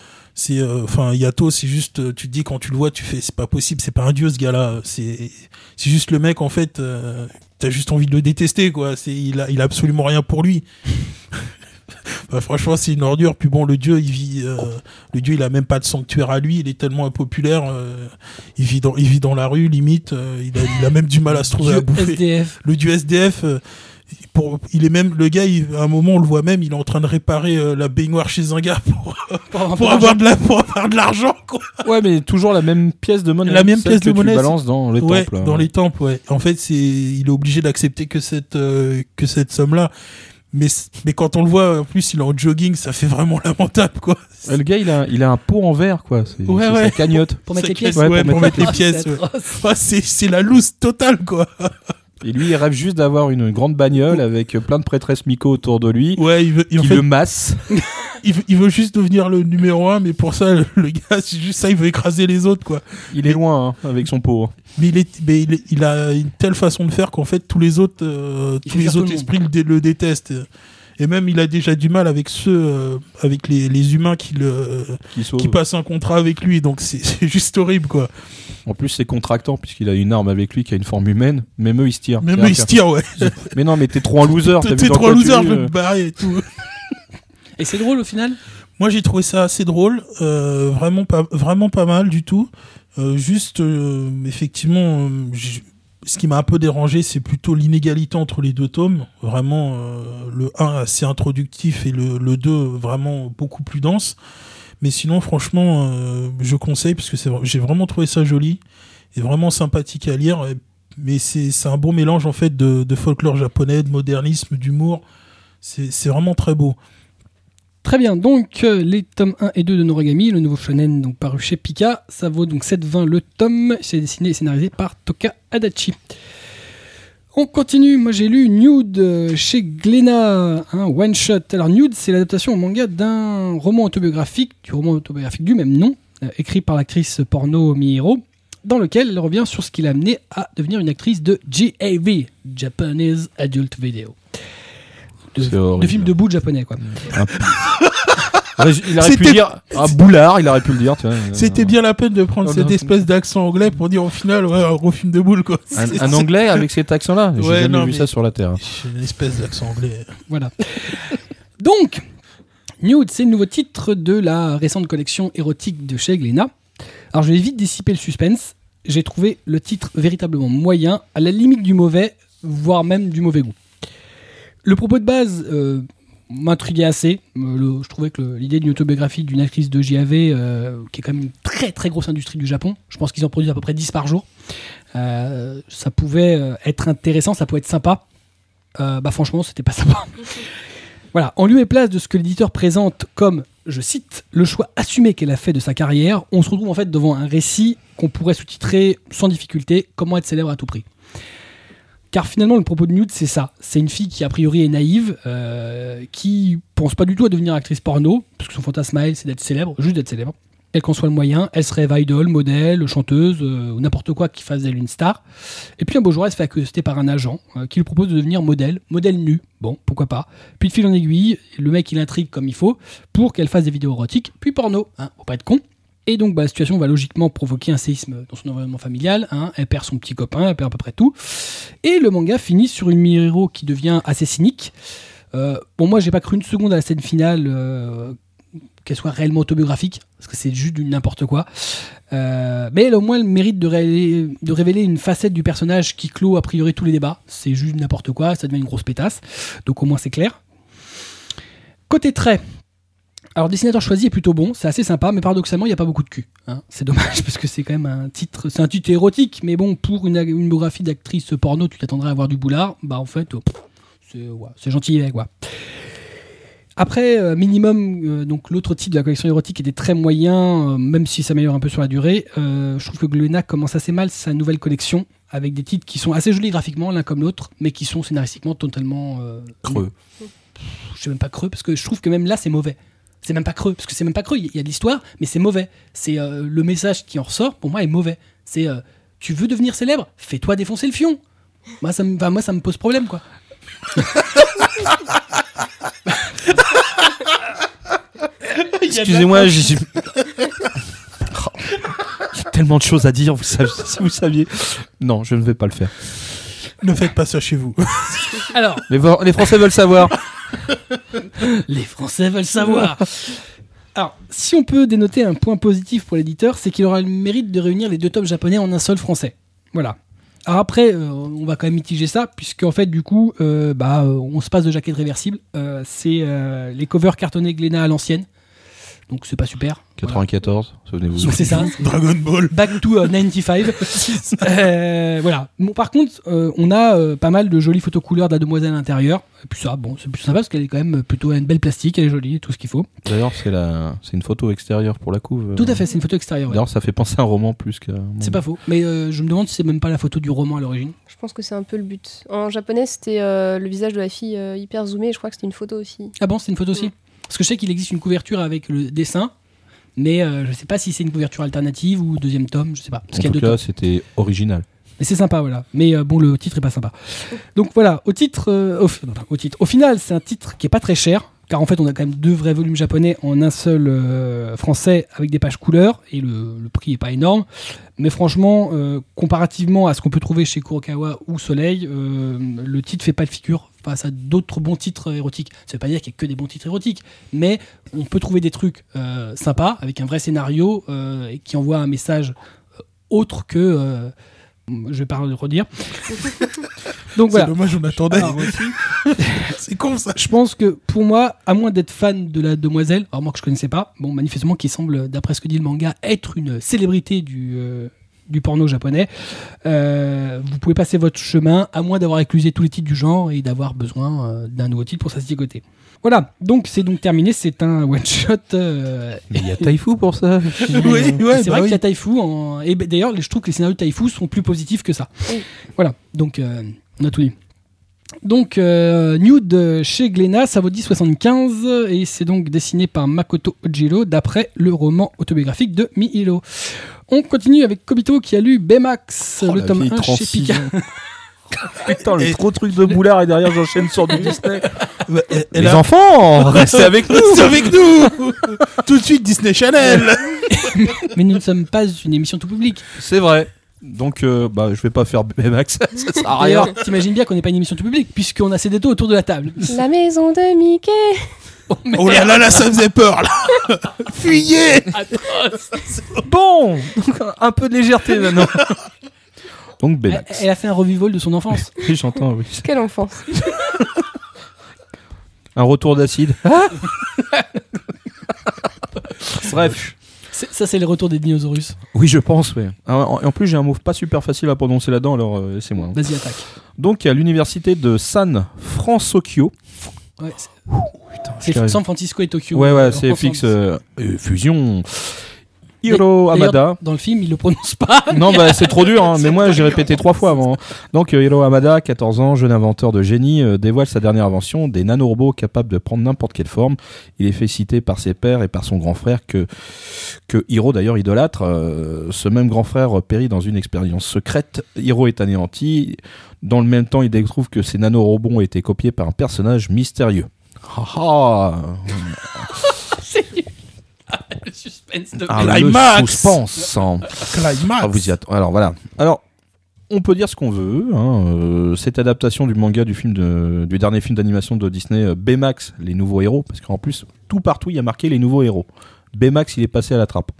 C'est euh, enfin Yato, c'est juste euh, tu te dis quand tu le vois, tu fais c'est pas possible, c'est pas un dieu ce gars-là. C'est c'est juste le mec en fait. euh, T'as juste envie de le détester quoi. C'est il a il a absolument rien pour lui. (laughs) Bah, franchement, c'est une ordure. Puis bon, le dieu, il vit, euh, le dieu, il a même pas de sanctuaire à lui. Il est tellement impopulaire. euh, il vit dans, il vit dans la rue, limite. euh, il, a, il a même du mal à se trouver à Dieu bouffer. SDF. Le dieu SDF, pour, il est même, le gars, il- à un moment, on le voit même, il est en train de réparer euh, la baignoire chez un gars pour, Pour, (laughs) pour avoir de la, pour avoir de l'argent, quoi. Ouais, mais toujours la même pièce de monnaie. La même pièce que de monnaie, Tu balances dans le ouais, temple. hein. dans les temples, ouais. En fait, c'est, il est obligé d'accepter que cette, euh, que cette somme-là. Mais, c- mais quand on le voit, en plus, il est en jogging, ça fait vraiment (laughs) lamentable, quoi. Le gars, il a, il a un pot en verre, quoi. C'est Ouais, ouais. sa cagnotte. pour mettre les pièces. ouais, pour mettre les pièces. Ah, c'est, c'est la loose totale, quoi. Et lui, il rêve juste d'avoir une grande bagnole avec plein de prêtresses Miko autour de lui. Ouais, il veut, en fait, le masse. (laughs) il, veut, il veut juste devenir le numéro un, mais pour ça, le, le gars, c'est juste ça, il veut écraser les autres, quoi. Il est loin hein, avec son pot. hein. Mais il, est, mais il, est- il a une telle façon de faire qu'en fait, tous les autres, euh, Il tous les autres le esprits le, dé- le détestent. Et même, il a déjà du mal avec ceux, euh, avec les, les humains qui le, Qui sauve. qui passent un contrat avec lui. Donc, c'est (laughs) juste horrible, quoi. En plus, c'est contractant puisqu'il a une arme avec lui qui a une forme humaine. Même eux, ils se tirent. Même eux, ils se tirent, ouais. Mais non, mais t'es trop un loser. T'es trop tu loser, je vais euh. me barrer et tout. Et c'est drôle au final? Moi, j'ai trouvé ça assez drôle, euh, vraiment pas, vraiment pas mal du tout. Euh, juste, euh, effectivement, ce qui m'a un peu dérangé, c'est plutôt l'inégalité entre les deux tomes. Vraiment, euh, le 1 assez introductif et le, le 2 vraiment beaucoup plus dense. Mais sinon, franchement, euh, je conseille parce que j'ai vraiment trouvé ça joli et vraiment sympathique à lire. Mais c'est un bon mélange en fait de, folklore japonais, de modernisme, d'humour. C'est c'est vraiment très beau. Très bien, donc euh, les tomes 1 et 2 de Noragami, le nouveau shonen donc paru chez Pika, ça vaut donc 7,20 le tome, c'est dessiné et scénarisé par Toka Adachi. On continue, moi j'ai lu Nude euh, chez Glénat, un one shot. Alors Nude, c'est l'adaptation au manga d'un roman autobiographique, du roman autobiographique du même nom, euh, écrit par l'actrice porno Mihiro, dans lequel elle revient sur ce qui l'a amené à devenir une actrice de JAV, Japanese Adult Video. De, de films de bout japonais quoi. (laughs) Ouais, Il aurait pu C'était- dire un boulard, il aurait pu le dire. tu vois. C'était bien la peine de prendre Oh, cette espèce d'accent anglais pour dire au final, ouais, un gros film de boule, quoi. Un, anglais (laughs) avec cet accent-là J'ai Ouais, jamais non, vu ça sur la Terre. c'est une espèce d'accent anglais. Voilà. Donc, Nude, c'est le nouveau titre de la récente collection érotique de chez Glénat. Alors, je vais vite dissiper le suspense. J'ai trouvé le titre véritablement moyen, à la limite du mauvais, voire même du mauvais goût. Le propos de base euh, m'intriguait assez. Euh, je trouvais que l'idée d'une autobiographie d'une actrice de JAV, euh, qui est quand même une très très grosse industrie du Japon, je pense qu'ils en produisent à peu près 10 par jour, euh, ça pouvait être intéressant, ça pouvait être sympa. Euh, bah franchement, c'était pas (laughs) sympa. Voilà, en lieu et place de ce que l'éditeur présente comme, je cite, le choix assumé qu'elle a fait de sa carrière, on se retrouve en fait devant un récit qu'on pourrait sous-titrer sans difficulté Comment être célèbre à tout prix. Car finalement, le propos de Nude, c'est ça. C'est une fille qui, a priori, est naïve, euh, qui pense pas du tout à devenir actrice porno, parce que son fantasme elle, c'est d'être célèbre, juste d'être célèbre. Elle conçoit le moyen, elle se rêve idol, modèle, chanteuse, euh, ou n'importe quoi qui fasse d'elle une star. Et puis un beau jour, elle se fait accoster par un agent euh, qui lui propose de devenir modèle, modèle nu. Bon, pourquoi pas. Puis de fil en aiguille, le mec il intrigue comme il faut pour qu'elle fasse des vidéos érotiques, puis porno. Hein, faut pas être con. Et donc bah, la situation va logiquement provoquer un séisme dans son environnement familial. hein. Elle perd son petit copain, elle perd à peu près tout. Et le manga finit sur une Mihiro qui devient assez cynique. Euh, bon, moi j'ai pas cru une seconde à la scène finale euh, qu'elle soit réellement autobiographique, parce que c'est juste du n'importe quoi. Euh, mais elle au moins le mérite de révéler, une facette du personnage qui clôt a priori tous les débats. C'est juste n'importe quoi, ça devient une grosse pétasse. Donc au moins c'est clair. Côté trait. Alors, dessinateur choisi est plutôt bon, c'est assez sympa, mais paradoxalement, il n'y a pas beaucoup de cul. hein. C'est dommage, (laughs) parce que c'est quand même un titre, c'est un titre érotique, mais bon, pour une, une biographie d'actrice porno, tu t'attendrais à avoir du boulard, bah en fait, pff, c'est ouais, gentil, quoi. Après, euh, minimum, euh, donc l'autre titre de la collection érotique était très moyen, euh, même si ça s'améliore un peu sur la durée. Je trouve que Glénat commence assez mal sa nouvelle collection, avec des titres qui sont assez jolis graphiquement, l'un comme l'autre, mais qui sont scénaristiquement totalement Creux. je sais même pas creux parce que je trouve que même là c'est mauvais. C'est même pas creux parce que c'est même pas creux. Il y a de l'histoire, mais c'est mauvais. C'est euh, le message qui en ressort pour moi est mauvais. C'est euh, tu veux devenir célèbre, fais-toi défoncer le fion. Moi ça me, moi ça me pose problème quoi. (laughs) Excusez-moi, j'ai. j'ai- (laughs) Oh, Il y a tellement de choses à dire, vous savez, (laughs) si vous saviez. Non, je ne vais pas le faire. Ne faites pas ça chez vous. Alors les Français veulent savoir. (laughs) les Français veulent savoir. Alors, si on peut dénoter un point positif pour l'éditeur, c'est qu'il aura le mérite de réunir les deux tomes japonais en un seul français. Voilà. Alors après, euh, on va quand même mitiger ça, puisque en fait, du coup, euh, bah, euh, on se passe de jaquettes réversibles. Euh, c'est les covers cartonnés Glénat à l'ancienne. Donc c'est pas super. 94, souvenez-vous. C'est ça. (laughs) Dragon Ball. Back to euh, 95. (laughs) Euh, voilà. Bon, par contre, euh, on a euh, pas mal de jolies photos couleurs de la demoiselle à l'intérieur. Et puis ça, bon, c'est plus sympa parce qu'elle est quand même plutôt une belle plastique, elle est jolie, tout ce qu'il faut. D'ailleurs, c'est la... c'est une photo extérieure pour la couve. Tout à fait, c'est une photo extérieure. ouais. D'ailleurs, ça fait penser à un roman plus qu'à. C'est pas faux. Mais euh, je me demande si c'est même pas la photo du roman à l'origine. Je pense que c'est un peu le but. En japonais, c'était euh, le visage de la fille euh, hyper zoomé. et Je crois que c'était une photo aussi. Ah bon, c'est une photo aussi Mm. Parce que je sais qu'il existe une couverture avec le dessin, mais euh, je sais pas si c'est une couverture alternative ou deuxième tome, je sais pas. Parce En tout cas, c'était original. Mais c'est sympa, voilà. Mais euh, bon, le titre est pas sympa. Donc voilà, au titre, euh, au, fi- non, au titre, au final, c'est un titre qui est pas très cher, car en fait, on a quand même deux vrais volumes japonais en un seul euh, français avec des pages couleurs et le, le prix est pas énorme. Mais franchement, comparativement à ce qu'on peut trouver chez Kurokawa ou Soleil, le titre fait pas le figure face à d'autres bons titres érotiques. Ça veut pas dire qu'il y a que des bons titres érotiques, mais on peut trouver des trucs euh, sympas avec un vrai scénario euh, et qui envoie un message euh, autre que euh, je vais pas le redire. (laughs) Donc C'est voilà. dommage, on attendait. (laughs) C'est con ça. je pense que pour moi, à moins d'être fan de la demoiselle, alors moi que je connaissais pas, bon manifestement qui semble, d'après ce que dit le manga, être une célébrité du, euh, du porno japonais, euh, vous pouvez passer votre chemin, à moins d'avoir éclusé tous les titres du genre et d'avoir besoin euh, d'un nouveau titre pour s'astigoter. Voilà, donc c'est donc terminé, c'est un one shot. euh, Mais il y a Taifu pour ça. (laughs) oui, ouais, c'est bah vrai oui. qu'il y a Taifu. En... Et d'ailleurs, je trouve que les scénarios de Taifu sont plus positifs que ça. Oui. Voilà, donc euh, on a tout dit. Donc, euh, Nude chez Glénat, ça vaut 10,75 et c'est donc dessiné par Makoto Ojiro d'après le roman autobiographique de Mihiro. On continue avec Kobito qui a lu Baymax, Oh, le tome vieille 1 chez 36 Pika. (laughs) Putain, le trop truc de boulard et derrière j'enchaîne sur du (laughs) Disney. Les enfants, restez avec nous. Restez avec nous Tout de suite Disney Channel (laughs) Mais nous ne sommes pas une émission tout public. C'est vrai. Donc, euh, bah, je vais pas faire BMX, (laughs) ça sert à rien. D'ailleurs, t'imagines bien qu'on n'est pas une émission tout public puisqu'on a ces détos autour de la table. La maison de Mickey. Oh là là, là, ça faisait peur là (laughs) Fuyez Bon, donc, un peu de légèreté maintenant. Donc Elle, BMX. elle a fait un revival de son enfance. (laughs) Oui, j'entends, oui. Quelle enfance. Un retour d'acide. Bref. C'est- Ça, c'est le retour des dinosaures. Oui, je pense, oui. En, en plus, j'ai un mot pas super facile à prononcer là-dedans, alors euh, laissez-moi. Vas-y, attaque. Donc, à l'université de San Francisco. Ouais, c'est- c'est. San Francisco et Tokyo. Ouais, ouais, c'est fixe. euh, fusion. Hiro Hamada. Dans le film, il le prononce pas. (laughs) Non, bah c'est trop dur, hein, mais moi j'ai répété trois fois avant. Donc euh, Hiro Hamada, 14 ans, jeune inventeur de génie, euh, dévoile sa dernière invention, des nanorobots capables de prendre n'importe quelle forme. Il est fait citer par ses pairs et par son grand frère que, que Hiro d'ailleurs idolâtre. Euh, ce même grand frère périt dans une expérience secrète. Hiro est anéanti. Dans le même temps, il découvre que ces nanorobots ont été copiés par un personnage mystérieux. Ah (laughs) le suspense de Ah, Climax. le suspense hein. Climax Ah, vous y attendez. Alors voilà. Alors, on peut dire ce qu'on veut. hein, euh, cette adaptation du manga du film de, du dernier film d'animation de Disney, euh, Baymax, les nouveaux héros, parce qu'en plus tout partout il y a marqué les nouveaux héros. Baymax, il est passé à la trappe.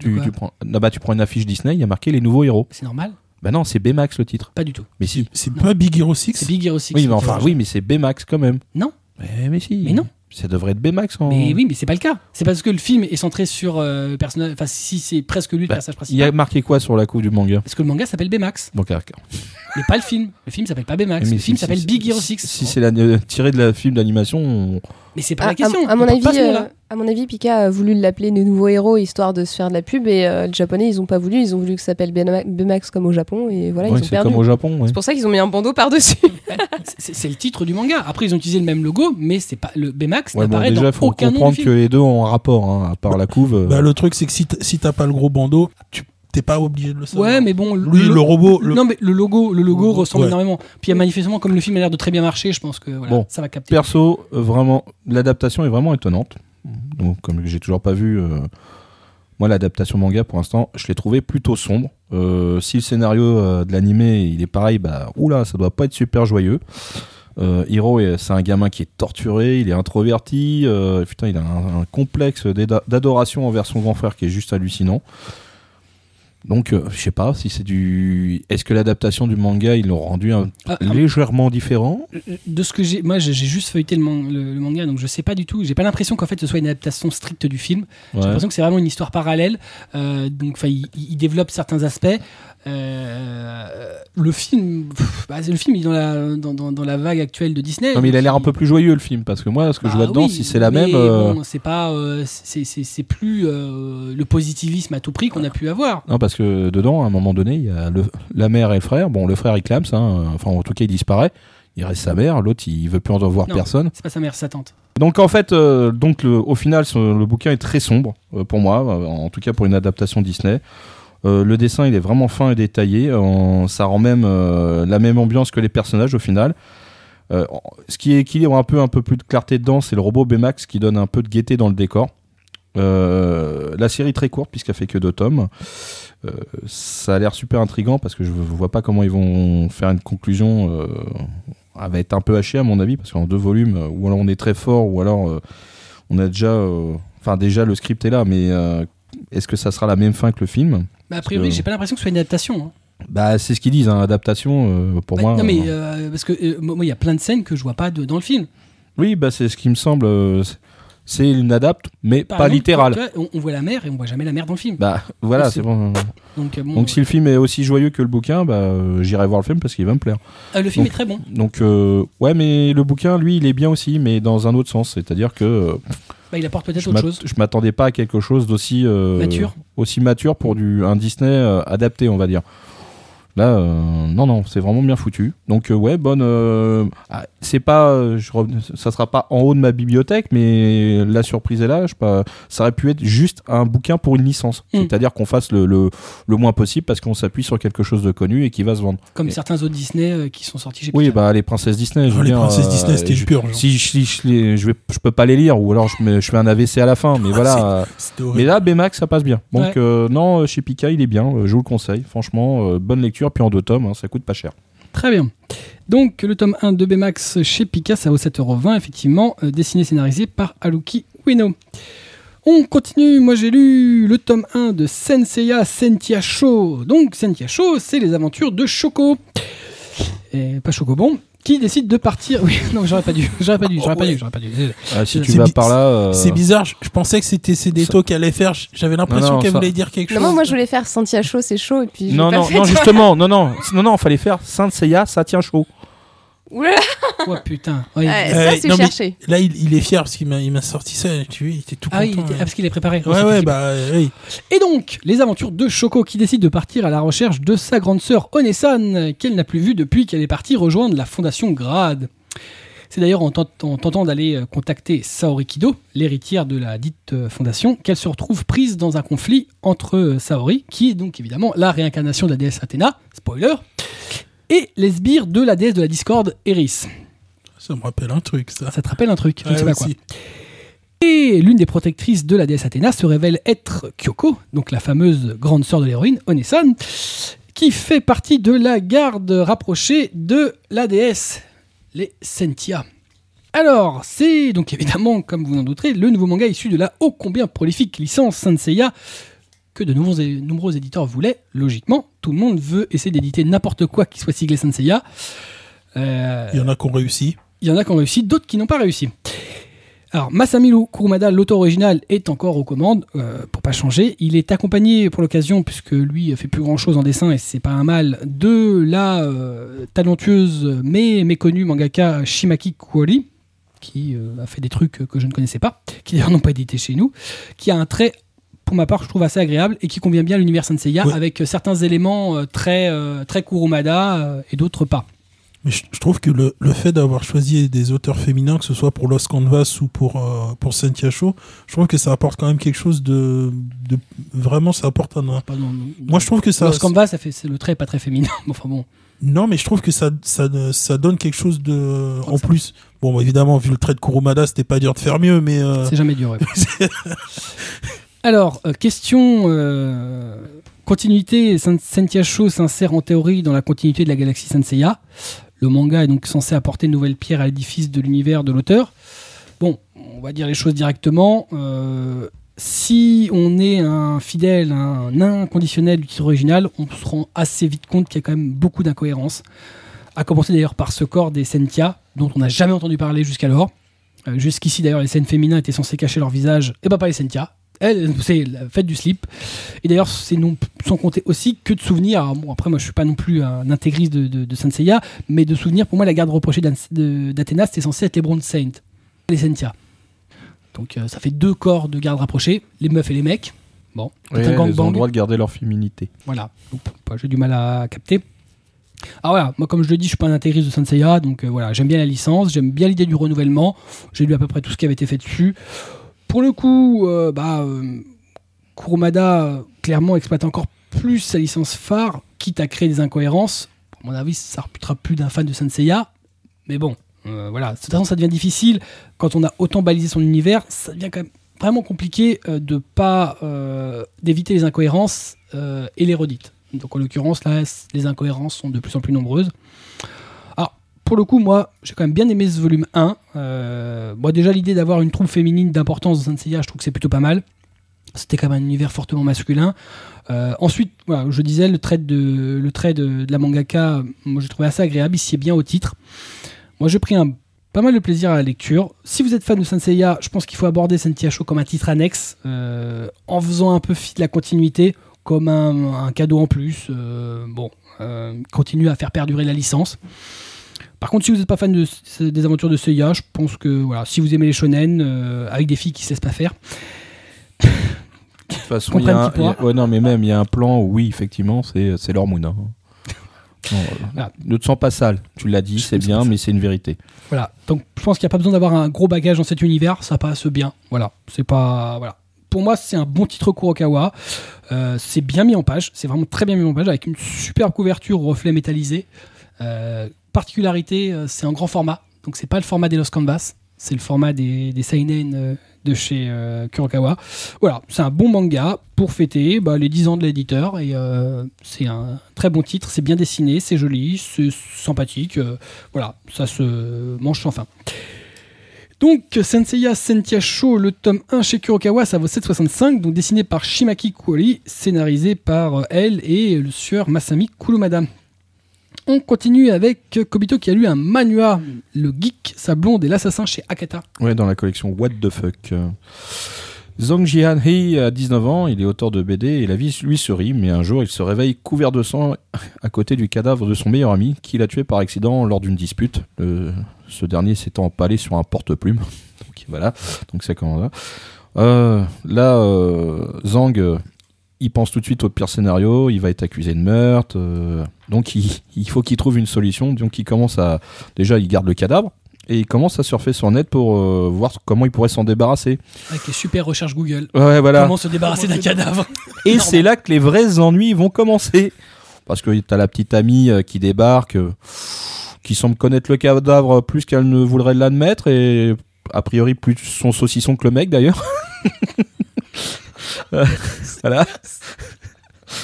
Tu prends, ah bah, tu prends une affiche Disney, il y a marqué les nouveaux héros. C'est normal? Bah non, c'est Baymax le titre. Pas du tout. Mais si. C'est pas Big Hero 6 C'est Big Hero 6. Oui, mais enfin, oui, mais c'est Baymax quand même. Non. Mais, mais si. Mais non. Ça devrait être Baymax en. Mais oui, mais c'est pas le cas. C'est parce que le film est centré sur euh, le personnage. Enfin, si c'est presque lui le Bah, personnage Il principal. y a marqué quoi sur la couve du manga Parce que le manga s'appelle Baymax, Donc, d'accord. mais pas le film. Le film s'appelle pas Baymax. Mais le film s'appelle si- Big Hero si- 6. Si c'est euh, tiré de la film d'animation, on- Mais c'est pas À, la question. à- à mon avis, euh, à mon avis, Pika a voulu l'appeler les nouveaux héros histoire de se faire de la pub et euh, les Japonais ils ont pas voulu, ils ont voulu que ça s'appelle Baymax comme au Japon et voilà Ouais, ils ont c'est perdu. comme au Japon. ouais. C'est pour ça qu'ils ont mis un bandeau par dessus. (laughs) C'est le titre du manga. Après, ils ont utilisé le même logo, mais c'est pas le Baymax Ouais, bon, n'apparaît déjà, dans faut aucun nom comprendre que les deux ont un rapport, hein, à part la couve. euh. Bah, le truc, c'est que si t'as pas le gros bandeau, tu t'es pas obligé de le savoir. Ouais, mais bon, Lui, le, robot. le- Non, mais le logo, le logo Ouais. ressemble énormément. Puis il y a manifestement, comme le film a l'air de très bien marcher, je pense que voilà, Bon. ça va capter. Perso, euh, vraiment, l'adaptation est vraiment étonnante. Donc, comme j'ai toujours pas vu, euh, moi, l'adaptation manga, pour l'instant, je l'ai trouvé plutôt sombre. Euh, si le scénario euh, de l'animé, il est pareil, bah, oula, ça doit pas être super joyeux. Euh, Hiro, est- c'est un gamin qui est torturé, il est introverti, euh, putain, il a un, un complexe d'adoration envers son grand frère qui est juste hallucinant. Donc, euh, je sais pas si c'est du. Est-ce que l'adaptation du manga, ils l'ont rendu un- Ah, ah, légèrement différent? de ce que j'ai, moi j'ai juste feuilleté le, man- le- le manga, donc je sais pas du tout. J'ai pas l'impression qu'en fait ce soit une adaptation stricte du film. J'ai l'impression que c'est vraiment une histoire parallèle. Euh, donc, enfin, il, il développe certains aspects. Euh, le film, pff, bah, c'est le film il est dans la dans, dans- dans la vague actuelle de Disney. Non, mais il a l'air un peu plus joyeux le film parce que moi, ce que je Bah vois dedans, oui, si c'est la même. euh, bon, c'est pas, euh, c'est plus euh, le positivisme à tout prix qu'on a pu avoir. Non, parce que dedans, à un moment donné, il y a le- la mère et le frère. Bon, le frère, il clame, ça. hein. Enfin, en tout cas, il disparaît. Il reste sa mère. L'autre, il veut plus en voir Non. personne. C'est pas sa mère, sa tante. Donc, en fait, donc le- au final, le bouquin est très sombre pour moi, en tout cas pour une adaptation Disney. Euh, le dessin, il est vraiment fin et détaillé. Ça rend même euh, la même ambiance que les personnages au final. Euh, ce qui équilibre un peu, un peu plus de clarté dedans, c'est le robot Baymax qui donne un peu de gaieté dans le décor. La série est très courte puisqu'elle fait que deux tomes. Ça a l'air super intrigant parce que je vois pas comment ils vont faire une conclusion. Elle va être un peu hachée à mon avis parce qu'en deux volumes, ou alors on est très fort, ou alors on a déjà, enfin déjà le script est là, mais est-ce que ça sera la même fin que le film? Bah, a priori, que- j'ai pas l'impression que ce soit une adaptation. hein. Bah c'est ce qu'ils disent, hein, adaptation euh, pour Bah, moi. non, mais euh, euh, parce que moi, il y a plein de scènes que je vois pas de- dans le film. Oui, bah c'est ce qui me semble. c'est- une adapte, mais Par pas exemple, littérale. vois, on, on voit la mer et on voit jamais la mer dans le film. Bah voilà, C'est- bon. donc, bon, Donc si le film est aussi joyeux que le bouquin, bah j'irai voir le film parce qu'il va me plaire. euh, le film donc- est très bon. Donc ouais, mais le bouquin, lui, il est bien aussi, mais dans un autre sens. C'est-à-dire que Bah, il apporte peut-être je autre chose. je m'attendais pas à quelque chose d'aussi euh, Mature. aussi mature pour du un Disney euh, adapté, on va dire. Là, euh, non, non, c'est vraiment bien foutu. Donc euh, ouais, bonne. euh, ah, c'est pas, je ça sera pas en haut de ma bibliothèque, mais la surprise est là. Je pas, ça aurait pu être juste un bouquin pour une licence, Mm. c'est-à-dire qu'on fasse le, le, le moins possible parce qu'on s'appuie sur quelque chose de connu et qui va se vendre. Comme Et- certains autres Disney euh, qui sont sortis chez Oui, Pika. bah les princesses Disney. Je Oh, veux les dire, princesses euh, Disney, c'était pur. genre. Si je, si je, les- je vais, je peux pas les lire ou alors je, mets- je fais un AVC à la fin, mais voilà. C'était horrible. mais là, Baymax, ça passe bien. Donc, Ouais. euh, non, chez Pika, il est bien. je vous le conseille. Franchement, euh, bonne lecture. Puis en deux tomes, hein, ça coûte pas cher. Très bien. Donc, le tome 1 de Baymax chez Pika, ça vaut 7,20€, effectivement, euh, dessiné scénarisé par Haruki Ueno. On continue, moi j'ai lu le tome 1 de Senseiya Sentia Show. Donc, Sentia Show, c'est les aventures de Choco. Et pas Chocobon, qui décide de partir. Oui, (laughs) non, j'aurais pas dû, j'aurais pas dû, j'aurais pas dû, j'aurais pas dû. Ah, si C'est tu vas bi- par là. euh, C'est bizarre, je, je pensais que c'était Cédéto qui allait faire. J'avais l'impression non, qu'elle ça- voulait dire quelque Non, chose. moi, moi, je voulais faire sentir chaud, c'est chaud, et puis. je Non, pas non, fait. non, justement, non, non, non, non, fallait faire Saint Seiya, ça tient chaud. Oula, Oh putain. Ouais. ouais, Euh, ça, c'est non, mais- cherché. Là, il, il est fier parce qu'il m'a il m'a sorti ça. Tu vois, il était tout Ah oui, il content. était- ah, parce qu'il est préparé. Ouais, ouais, bah euh, oui. Et donc, les aventures de Choco qui décide de partir à la recherche de sa grande sœur Onesan, euh, qu'elle n'a plus vue depuis qu'elle est partie rejoindre la fondation Grade. C'est d'ailleurs en, tent- en tentant d'aller euh, contacter Saori Kido, l'héritière de la dite euh, fondation, qu'elle se retrouve prise dans un conflit entre euh, Saori, qui est donc évidemment la réincarnation de la déesse Athéna, spoiler, et les sbires de la déesse de la discorde Eris. Ça me rappelle un truc, ça. Ça te rappelle un truc, je ne Ouais, sais pas quoi. Et l'une des protectrices de la déesse Athéna se révèle être Kyoko, donc la fameuse grande sœur de l'héroïne, Onesan, qui fait partie de la garde rapprochée de la déesse, les Sentia. Alors, c'est donc évidemment, comme vous en douterez, le nouveau manga issu de la ô combien prolifique licence Senseiya que de nombreux, nombreux éditeurs voulaient, logiquement. Tout le monde veut essayer d'éditer n'importe quoi qui soit siglé Senseiya. Euh, Il y en a qui ont réussi. il y en a qui ont réussi, d'autres qui n'ont pas réussi. Alors, Masamiru Kurumada, l'auteur original, est encore aux commandes, euh, pour pas changer. Il est accompagné pour l'occasion, puisque lui fait plus grand chose en dessin et c'est pas un mal, de la euh, talentueuse mais méconnue mangaka Shimaki Kuori, qui euh, a fait des trucs que je ne connaissais pas, qui d'ailleurs n'ont pas édité chez nous, qui a un trait, pour ma part, je trouve assez agréable et qui convient bien à l'univers Senseiya, Ouais. avec euh, certains éléments euh, très, euh, très Kurumada et d'autres pas. Mais je, je trouve que le, le fait d'avoir choisi des auteurs féminins, que ce soit pour Lost Canvas ou pour, euh, pour Shaw, je trouve que ça apporte quand même quelque chose de. de vraiment, ça apporte un. Pardon, Moi, je trouve que ça. Lost Canvas, ça fait, le trait est pas très féminin. (laughs) Enfin bon. Non, mais je trouve que ça, ça, ça donne quelque chose de. En ça- plus. Bon, bah, évidemment, vu le trait de Kurumada, c'était pas dur de faire mieux, mais. euh, C'est jamais dur. ouais. (laughs) Alors, euh, question euh, continuité. Sen- Sentia Show s'insère en théorie dans la continuité de la galaxie Senseiya. Le manga est donc censé apporter une nouvelle pierre à l'édifice de l'univers de l'auteur. Bon, on va dire les choses directement. euh, si on est un fidèle, un inconditionnel du titre original, on se rend assez vite compte qu'il y a quand même beaucoup d'incohérences. À commencer d'ailleurs par ce corps des Sentia, dont on n'a jamais entendu parler jusqu'alors. Jusqu'ici d'ailleurs, les scènes féminins étaient censées cacher leur visage, et bah pas les Sentia. Elles, c'est la fête du slip. Et d'ailleurs, c'est non sans compter aussi que de souvenirs. Alors, bon, après, moi, je suis pas non plus un intégriste de, de, de Saint Seiya, mais de souvenirs, pour moi, la garde reprochée d'Athéna, c'était censé être les Bronze Saint, les Sentia. Donc, euh, ça fait deux corps de garde rapprochés, les meufs et les mecs. Bon, Ouais, elles ont le droit de garder leur féminité. Voilà, bah, j'ai du mal à capter. Ah voilà, moi comme je le dis, je suis pas un intégriste de Saint Seiya, donc euh, voilà, j'aime bien la licence, j'aime bien l'idée du renouvellement, j'ai lu à peu près tout ce qui avait été fait dessus. Pour le coup, euh, bah, euh, Kurumada clairement exploite encore plus sa licence phare, quitte à créer des incohérences. À mon avis, ça reputera plus d'un fan de Saint Seiya, mais bon, euh, voilà, de toute façon ça devient difficile quand on a autant balisé son univers, ça devient quand même vraiment compliqué de pas d'éviter les incohérences et les redites. Donc en l'occurrence là, les incohérences sont de plus en plus nombreuses. Pour le coup, moi, j'ai quand même bien aimé ce volume 1. Euh, déjà l'idée d'avoir une troupe féminine d'importance dans Saint Seiya, je trouve que c'est plutôt pas mal. C'était quand même un univers fortement masculin. Euh, ensuite, je disais le trait de la mangaka, moi j'ai trouvé assez agréable. Il sied bien au titre. Moi j'ai pris pas mal de plaisir à la lecture. Si vous êtes fan de Saint Seiya, je pense qu'il faut aborder Sentia Show comme un titre annexe, euh, en faisant un peu fi de la continuité, comme un, cadeau en plus. bon, continue à faire perdurer la licence. Par contre, si vous n'êtes pas fan de, des aventures de Seiya, je pense que voilà, si vous aimez les shonen euh, avec des filles qui ne se laissent pas faire, De toute façon, il y a y ouais, non, mais même, il y a un plan où, oui, effectivement, c'est c'est l'hormone. hein. (laughs) Non, euh, Voilà. Ne te sens pas sale. Tu l'as dit, c'est bien, mais c'est une vérité. Voilà. Donc je pense qu'il n'y a pas besoin d'avoir un gros bagage dans cet univers, ça passe bien. Voilà. C'est pas voilà. Pour moi, c'est un bon titre Kurokawa. Euh, c'est bien mis en page, c'est vraiment très bien mis en page avec une superbe couverture au reflet métallisé. Euh, particularité, euh, c'est en grand format. Donc c'est pas le format des Lost Canvas, c'est le format des, des seinen euh, de chez euh, Kurokawa. Voilà, c'est un bon manga pour fêter bah, les 10 ans de l'éditeur et c'est un très bon titre, c'est bien dessiné, c'est joli, c'est sympathique. voilà, ça se mange sans fin. Donc, Senseiya Sentia Show, le tome 1 chez Kurokawa, ça vaut 7,65, donc dessiné par Shimaki Kuori, scénarisé par elle et le sieur Masami Kurumada. On continue avec Kobito qui a lu un manua, Le Geek, sa blonde et l'assassin chez Akata. Ouais, dans la collection What the fuck. Zhang Jianhei a 19 ans, il est auteur de BD et la vie lui sourit, mais un jour il se réveille couvert de sang à côté du cadavre de son meilleur ami qu'il a tué par accident lors d'une dispute. Ce dernier s'étant empalé sur un porte-plume. (laughs) Donc voilà, donc c'est comment là. Euh, là, euh, Zhang, euh, il pense tout de suite au pire scénario, il va être accusé de meurtre, euh, donc il, il faut qu'il trouve une solution. Donc il commence à, déjà il garde le cadavre et il commence à surfer sur net pour euh, voir comment il pourrait s'en débarrasser. Avec les super recherches Google. Ouais, voilà. Comment se débarrasser d'un cadavre Et c'est là que les vrais ennuis vont commencer. Parce que t'as la petite amie euh, qui débarque, qui semble connaître le cadavre plus qu'elle ne voudrait l'admettre, et a priori plus son saucisson que le mec d'ailleurs. (laughs) Euh, voilà.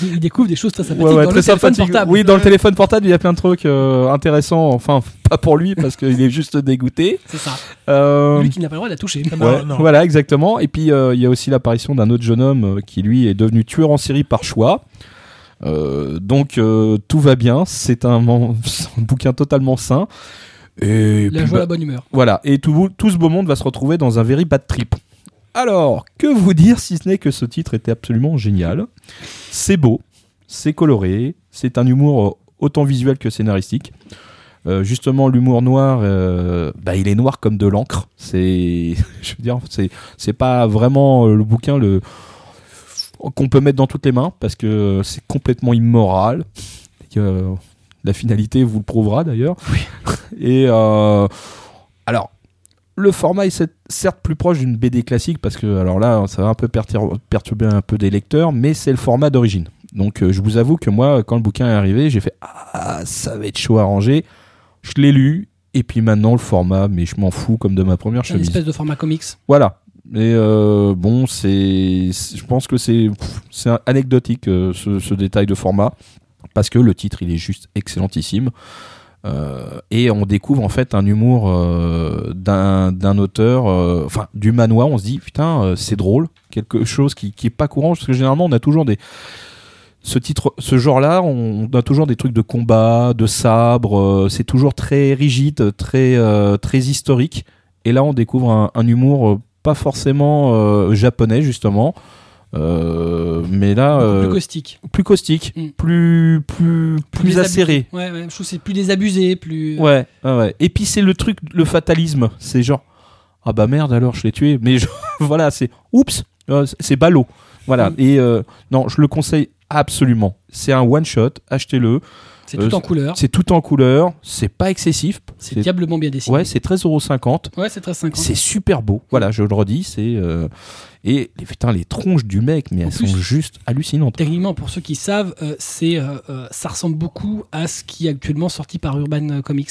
Il découvre des choses très sympathiques Ouais, ouais, dans très le téléphone portable. Oui, dans le téléphone portable, il y a plein de trucs euh, intéressants. Enfin, (laughs) pas pour lui parce qu'il est juste dégoûté. C'est ça. Euh, Lui qui n'a pas le droit de la toucher. Ouais, non. Voilà, exactement. Et puis euh, il y a aussi l'apparition d'un autre jeune homme qui lui est devenu tueur en série par choix. Donc tout va bien. (laughs) C'est un, bouquin totalement sain. Et La joie, bah, la bonne humeur. voilà. Et tout, tout ce beau monde va se retrouver dans un very bad trip. Alors, que vous dire si ce n'est que ce titre était absolument génial? C'est beau, c'est coloré, c'est un humour euh, autant visuel que scénaristique. Euh, justement, l'humour noir, euh, bah, il est noir comme de l'encre. C'est, (laughs) je veux dire, c'est, c'est pas vraiment le bouquin le qu'on peut mettre dans toutes les mains parce que c'est complètement immoral. Et, euh, la finalité vous le prouvera d'ailleurs. Et euh, alors, le format est cer- certes plus proche d'une BD classique parce que alors là, ça va un peu pertur- perturber un peu des lecteurs, mais c'est le format d'origine. Donc, euh, je vous avoue que moi, quand le bouquin est arrivé, j'ai fait ah ça va être chaud à ranger. Je l'ai lu et puis maintenant le format, mais je m'en fous comme de ma première C'est une chemise. espèce de format comics. Voilà. Mais euh, bon, c'est, je pense que c'est, anecdotique euh, ce, ce détail de format parce que le titre il est juste excellentissime. Euh, et on découvre en fait un humour euh, d'un auteur, euh, enfin du manoir. On se dit putain, c'est drôle, quelque chose qui, qui est pas courant parce que généralement on a toujours des ce titre, ce genre-là, on a toujours des trucs de combat, de sabre. c'est toujours très rigide, très très historique. Et là, on découvre un, humour pas forcément japonais justement, mais là Beaucoup euh, plus caustique. plus caustique, Mm. plus plus plus acéré. Ouais, ouais, je trouve que c'est plus désabusé, plus. Ouais, ouais, ouais. Et puis c'est le truc, le fatalisme. C'est genre, ah bah merde alors, je l'ai tué. Mais je- (laughs) voilà, c'est, oups, euh, c'est ballot. Voilà. Mm. Et euh, non, je le conseille absolument. C'est un one shot, achetez-le. C'est Euh, tout en couleur. C'est tout en couleur, c'est pas excessif. C'est diablement bien dessiné. Ouais, c'est 13,50€. Ouais, c'est très 50. C'est super beau. Voilà, je le redis, c'est. euh, Et les, putain, les tronches du mec, mais En elles plus- sont juste hallucinantes. Techniquement, pour ceux qui savent, euh, c'est, euh, euh, ça ressemble beaucoup à ce qui est actuellement sorti par Urban euh, Comics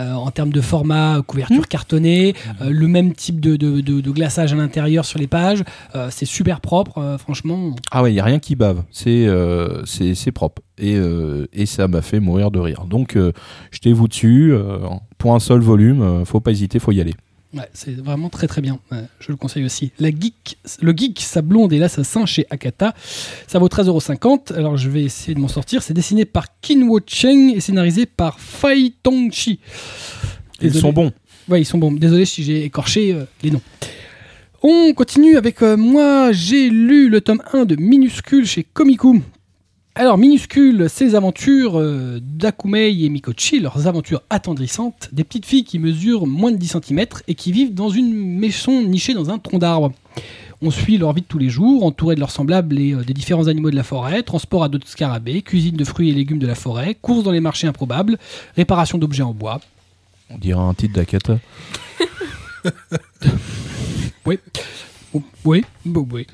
Euh, en termes de format, euh, couverture Mmh. cartonnée, euh, le même type de, de- de- de glaçage à l'intérieur sur les pages. Euh, c'est super propre, euh, franchement. Ah ouais, il y a rien qui bave. Euh, c'est propre. Et, euh, et ça m'a fait mourir de rire. Donc, euh, jetez-vous dessus. euh, pour un seul volume, euh, faut pas hésiter, faut y aller. Ouais, c'est vraiment très très bien. Ouais, je le conseille aussi. La geek, le geek, sa blonde et l'assassin chez Akata. Ça vaut 13,50€. Alors je vais essayer de m'en sortir. C'est dessiné par Kinwo Cheng et scénarisé par Fai Tongchi. Ils sont bons. Ouais, ils sont bons. Désolé si j'ai écorché les noms. On continue avec euh, moi. J'ai lu le tome 1 de Minuscule chez Komiku. Alors, Minuscule, les aventures euh, d'Akumei et Mikochi, leurs aventures attendrissantes, des petites filles qui mesurent moins de 10 cm et qui vivent dans une maison nichée dans un tronc d'arbre. On suit leur vie de tous les jours, entourés de leurs semblables et euh, des différents animaux de la forêt, transport à d'autres scarabées, cuisine de fruits et légumes de la forêt, courses dans les marchés improbables, réparation d'objets en bois, On dirait un titre d'Akata. (laughs) Oui, bon, oui.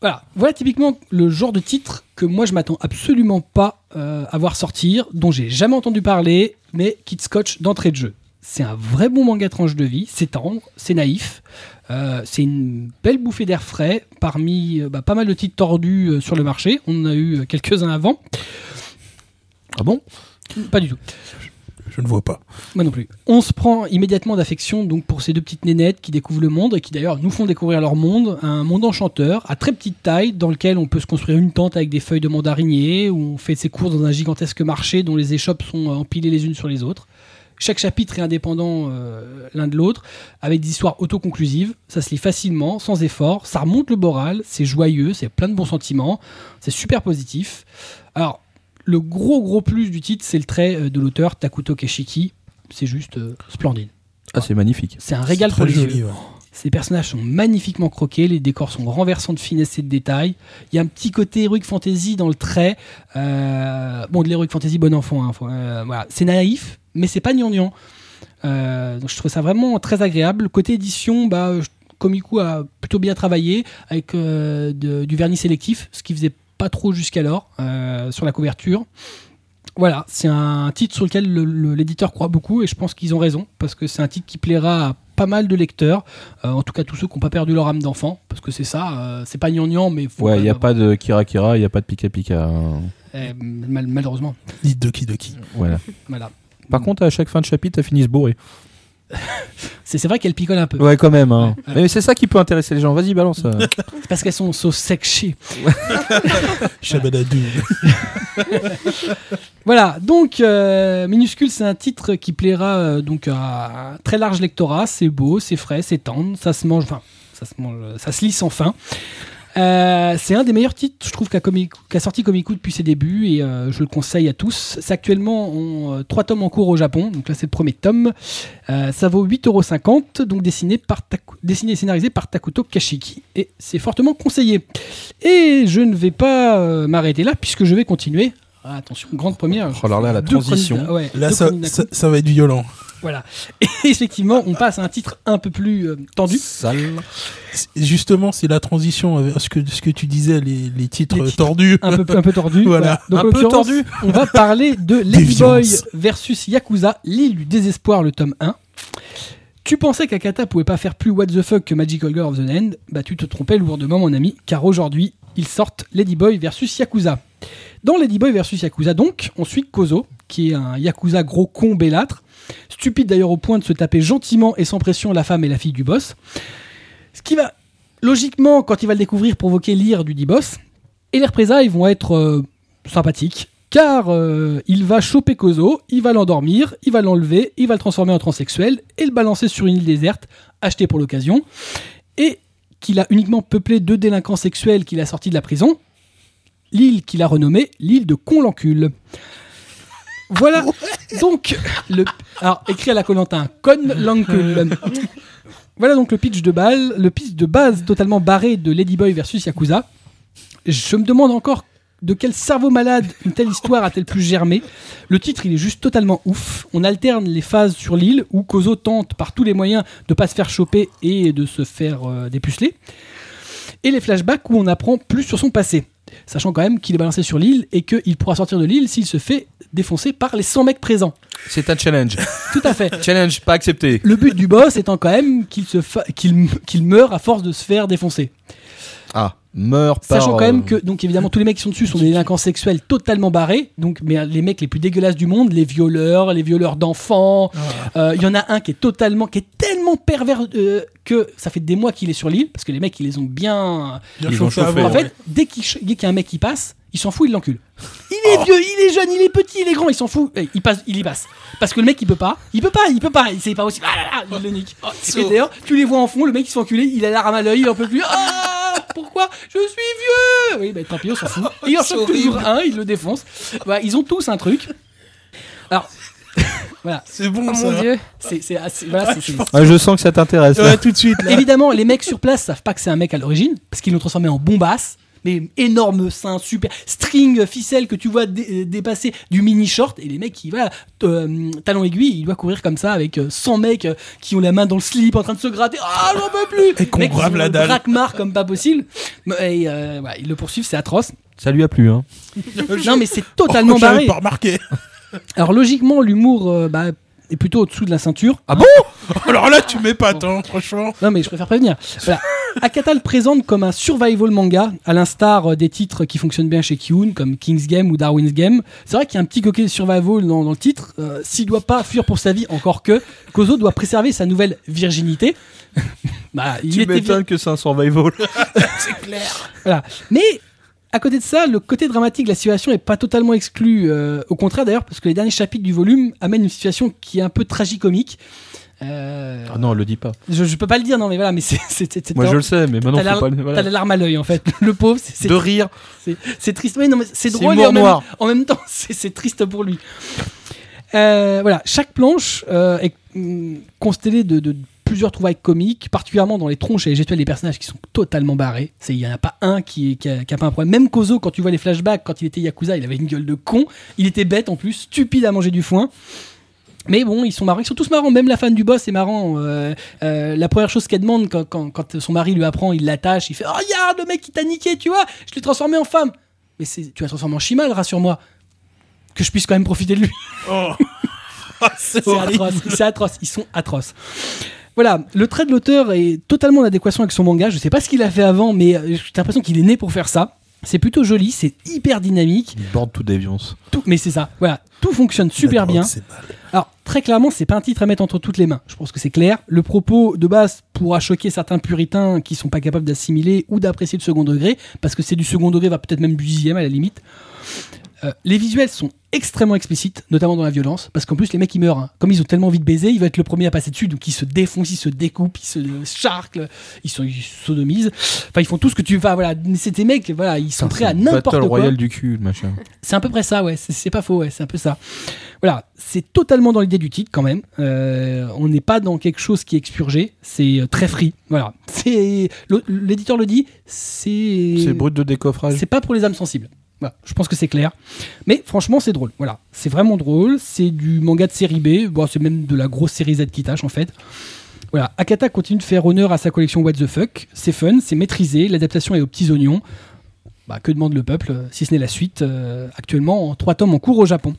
Voilà, voilà typiquement le genre de titre que moi je m'attends absolument pas euh, à voir sortir, dont j'ai jamais entendu parler, mais qui te scotche d'entrée de jeu. C'est un vrai bon manga tranche de vie, c'est tendre, c'est naïf, euh, c'est une belle bouffée d'air frais parmi euh, bah, pas mal de titres tordus sur le marché. On en a eu quelques-uns avant. Ah bon? Pas du tout. Je ne vois pas. Moi non plus. On se prend immédiatement d'affection donc pour ces deux petites nénettes qui découvrent le monde et qui d'ailleurs nous font découvrir leur monde, un monde enchanteur à très petite taille dans lequel on peut se construire une tente avec des feuilles de mandarinier où on fait ses courses dans un gigantesque marché dont les échoppes sont euh, empilées les unes sur les autres. Chaque chapitre est indépendant euh, l'un de l'autre, avec des histoires autoconclusives. Ça se lit facilement, sans effort. Ça remonte le moral, c'est joyeux, c'est plein de bons sentiments, c'est super positif. Alors, le gros gros plus du titre, c'est le trait euh, de l'auteur Takuto Keshiki. C'est juste euh, splendide. Ah, c'est magnifique. C'est un régal pour les yeux. Ces personnages sont magnifiquement croqués, les décors sont renversants de finesse et de détails. Il y a un petit côté heroic fantasy dans le trait. Euh, bon, de l'heroic fantasy bon enfant. hein, faut- euh, voilà. C'est naïf, mais c'est pas gnangnan. Euh, donc je trouve ça vraiment très agréable. Côté édition, bah, Komiku a plutôt bien travaillé avec euh, de- du vernis sélectif, ce qui faisait pas trop jusqu'alors euh, sur la couverture. Voilà, c'est un titre sur lequel le- le- l'éditeur croit beaucoup et je pense qu'ils ont raison parce que c'est un titre qui plaira à pas mal de lecteurs, euh, en tout cas tous ceux qui n'ont pas perdu leur âme d'enfant, parce que c'est ça, euh, c'est pas gnangnan, mais faut Ouais, il n'y a pas de Kira Kira, il n'y a pas de Pika Pika. hein. eh, mal- malheureusement, Ni Doki Doki. Voilà. voilà. Par contre, à chaque fin de chapitre, t'as fini se bourrer. (laughs) C'est vrai qu'elle picole un peu, Ouais, quand même. Hein. Ouais. Mais c'est ça qui peut intéresser les gens. Vas-y, balance. euh. c'est parce qu'elles sont so sexy. (laughs) Shabadadou. (laughs) Voilà, donc euh, Minuscule, c'est un titre qui plaira euh, donc à un très large lectorat. C'est beau, c'est frais, c'est tendre, ça se mange, enfin, ça se mange, ça se lit sans fin. Euh, c'est un des meilleurs titres, je trouve, qu'a Comic- qu'a sorti Komiku depuis ses débuts et euh, je le conseille à tous. C'est actuellement en, euh, trois tomes en cours au Japon, donc là c'est le premier tome. Euh, ça vaut 8,50€, donc dessiné, par Taku- dessiné et scénarisé par Takuto Kashiki et c'est fortement conseillé. Et je ne vais pas euh, m'arrêter là puisque je vais continuer. Ah, attention, grande première. Oh là là, la transition. ouais, Là, ça va être violent. Voilà. (laughs) Et effectivement, on passe à un titre un peu plus euh, tendu. Sale. Justement, c'est la transition avec ce que, ce que tu disais, les, les titres Les titres. tordus. Un peu, un peu tordu. (laughs) Voilà. Donc, Un peu tordu. On va parler de (laughs) Ladyboy Déviance. versus Yakuza, l'île du désespoir, le tome 1. Tu pensais qu'Akata pouvait pas faire plus what the fuck que Magical Girl of the End Bah tu te trompais lourdement mon ami, car aujourd'hui, ils sortent Ladyboy versus Yakuza. Dans Ladyboy versus Yakuza donc, on suit Kozo, qui est un yakuza gros con bellâtre, stupide d'ailleurs au point de se taper gentiment et sans pression la femme et la fille du boss. Ce qui va logiquement, quand il va le découvrir, provoquer l'ire du dit boss. Et les représailles vont être euh, sympathiques. Car euh, il va choper Kozo, il va l'endormir, il va l'enlever, il va le transformer en transsexuel et le balancer sur une île déserte, achetée pour l'occasion. Et qu'il a uniquement peuplé deux délinquants sexuels qu'il a sortis de la prison. L'île qu'il a renommée l'île de Conlancule. Voilà donc le. Alors, écrit à la Colantin, Conlancule. Voilà donc le pitch de balle, le pitch de base totalement barré de Ladyboy versus Yakuza. Je me demande encore de quel cerveau malade une telle histoire a-t-elle pu germer Le titre, il est juste totalement ouf. On alterne les phases sur l'île où Kozo tente par tous les moyens de pas se faire choper et de se faire euh, dépuceler. Et les flashbacks où on apprend plus sur son passé. Sachant quand même qu'il est balancé sur l'île et qu'il pourra sortir de l'île s'il se fait défoncer par les 100 mecs présents. C'est un challenge. (laughs) Tout à fait. challenge pas accepté. Le but du boss étant quand même qu'il se fa- qu'il qu'il meure à force de se faire défoncer. Ah, meurt par. Sachant quand même euh, que donc évidemment tous les mecs qui sont dessus sont des délinquants sexuels totalement barrés, donc mais les mecs les plus dégueulasses du monde, les violeurs, les violeurs d'enfants. Euh, Il y en a un qui est totalement, qui est tellement pervers euh, que ça fait des mois qu'il est sur l'île parce que les mecs ils les ont bien. Bien Ils chauffé ont chauffé, En ouais. fait, dès qu'il ch- dès qu'il y a un mec qui passe, il s'en fout, il l'encule. Il est vieux, il est jeune, il est petit, il est grand, il s'en fout. Il passe, il y passe. Parce que le mec il peut pas, il peut pas, il peut pas, c'est pas aussi. Ah là là, il le nique. Et d'ailleurs, tu les vois en fond, le mec il se fait enculer, il a la rame à l'œil, il en peut plus. Ah, pourquoi Je suis vieux. Oui, bah tant pis, on s'en fout. (laughs) Et il en toujours un, il le défonce. Voilà, ils ont tous un truc. Alors, (laughs) voilà, C'est bon Oh ça. mon dieu. c'est c'est assez- voilà, c'est- c'est- Ah, je sens que ça t'intéresse. là. Ouais, tout de suite là. Évidemment, les mecs sur place savent pas que c'est un mec à l'origine, parce qu'ils l'ont transformé en bombasse. Mais énorme sein, super string, ficelle que tu vois dé- euh, dépasser du mini short. Et les mecs, qui voilà, euh, talon aiguille, il doit courir comme ça avec euh, 100 mecs euh, qui ont la main dans le slip en train de se gratter. Ah, j'en peux plus Et qu'on grave la le dalle. braquemar comme pas possible. Et euh, voilà, ils le poursuivent, c'est atroce. Ça lui a plu, hein. Non, mais c'est totalement Oh, barré. pas remarqué. Alors logiquement, l'humour euh, bah, est plutôt au-dessous de la ceinture. Ah bon? (laughs) Alors là, tu mets pas tant, franchement. Non, mais je préfère prévenir. Voilà. (laughs) Akata le présente comme un survival manga, à l'instar euh, des titres qui fonctionnent bien chez Kiun, comme King's Game ou Darwin's Game. C'est vrai qu'il y a un petit coquet survival dans, dans le titre. Euh, S'il doit pas fuir pour sa vie, encore que, Kozo doit préserver sa nouvelle virginité. (laughs) bah, il Tu vir- m'étonnes que c'est un survival. voilà. Mais à côté de ça, le côté dramatique de la situation est pas totalement exclu. euh, au contraire d'ailleurs, parce que les derniers chapitres du volume amènent une situation qui est un peu tragicomique. Euh, Ah non, le dis pas. je, je peux pas le dire, non, mais voilà, mais c'est Moi je le sais, mais maintenant T'as la, pas. Voilà. la larme à l'œil en fait. (laughs) Le pauvre, c'est- De rire. c'est- triste. Oui, non, mais c'est drôle et en même, en même temps, (laughs) c'est triste pour lui. Euh, voilà, chaque planche euh, est hum, constellée de, de plusieurs trouvailles comiques, particulièrement dans les tronches et les gestuels des personnages qui sont totalement barrés. C'est- Il n'y en a pas un qui, qui, a, qui a pas un problème. Même Kozo, quand tu vois les flashbacks, quand il était Yakuza, il avait une gueule de con. Il était bête en plus, stupide à manger du foin. Mais bon, ils sont marrants, ils sont tous marrants. Même la fan du boss est marrant. Euh, euh, la première chose qu'elle demande quand, quand, quand son mari lui apprend, il l'attache, il fait oh, Regarde le mec qui t'a niqué, tu vois, je l'ai transformé en femme. Mais tu l'as transformé en chimal, rassure-moi. Que je puisse quand même profiter de lui. Oh. (laughs) (laughs) atroce, c'est atroce, ils sont atroces. Voilà, le trait de l'auteur est totalement en adéquation avec son manga. Je sais pas ce qu'il a fait avant, mais euh, j'ai l'impression qu'il est né pour faire ça. C'est plutôt joli, c'est hyper dynamique. Borde tout déviance. Tout, mais c'est ça, voilà, tout fonctionne super bien. Alors, très clairement, c'est pas un titre à mettre entre toutes les mains. Je pense que c'est clair. Le propos de base pourra choquer certains puritains qui sont pas capables d'assimiler ou d'apprécier le second degré, parce que c'est du second degré, va peut-être même du dixième à la limite. Euh, les visuels sont extrêmement explicites, notamment dans la violence, parce qu'en plus les mecs ils meurent. hein. Comme ils ont tellement envie de baiser, ils vont être le premier à passer dessus, donc ils se défoncent, ils se découpent, ils se charclent, ils, sont, ils sodomisent. Enfin, ils font tout ce que tu vas. Voilà, c'est des mecs, voilà, ils sont prêts à n'importe quoi. Royale du cul, machin. C'est à peu près ça, ouais. C'est- pas faux, ouais. C'est un peu ça. Voilà, c'est totalement dans l'idée du titre quand même. Euh, on n'est pas dans quelque chose qui est expurgé. C'est euh, très free. Voilà. C'est l'éditeur le dit. C'est C'est brut de décoffrage. c'est pas pour les âmes sensibles. Je pense que c'est clair. Mais franchement, c'est drôle. Voilà, c'est vraiment drôle. C'est du manga de série B. Bon, c'est même de la grosse série Z qui tâche en fait. Voilà, Akata continue de faire honneur à sa collection What the Fuck. C'est fun, c'est maîtrisé, l'adaptation est aux petits oignons. Bah, que demande le peuple, euh, si ce n'est la suite, euh, actuellement en trois tomes en cours au Japon.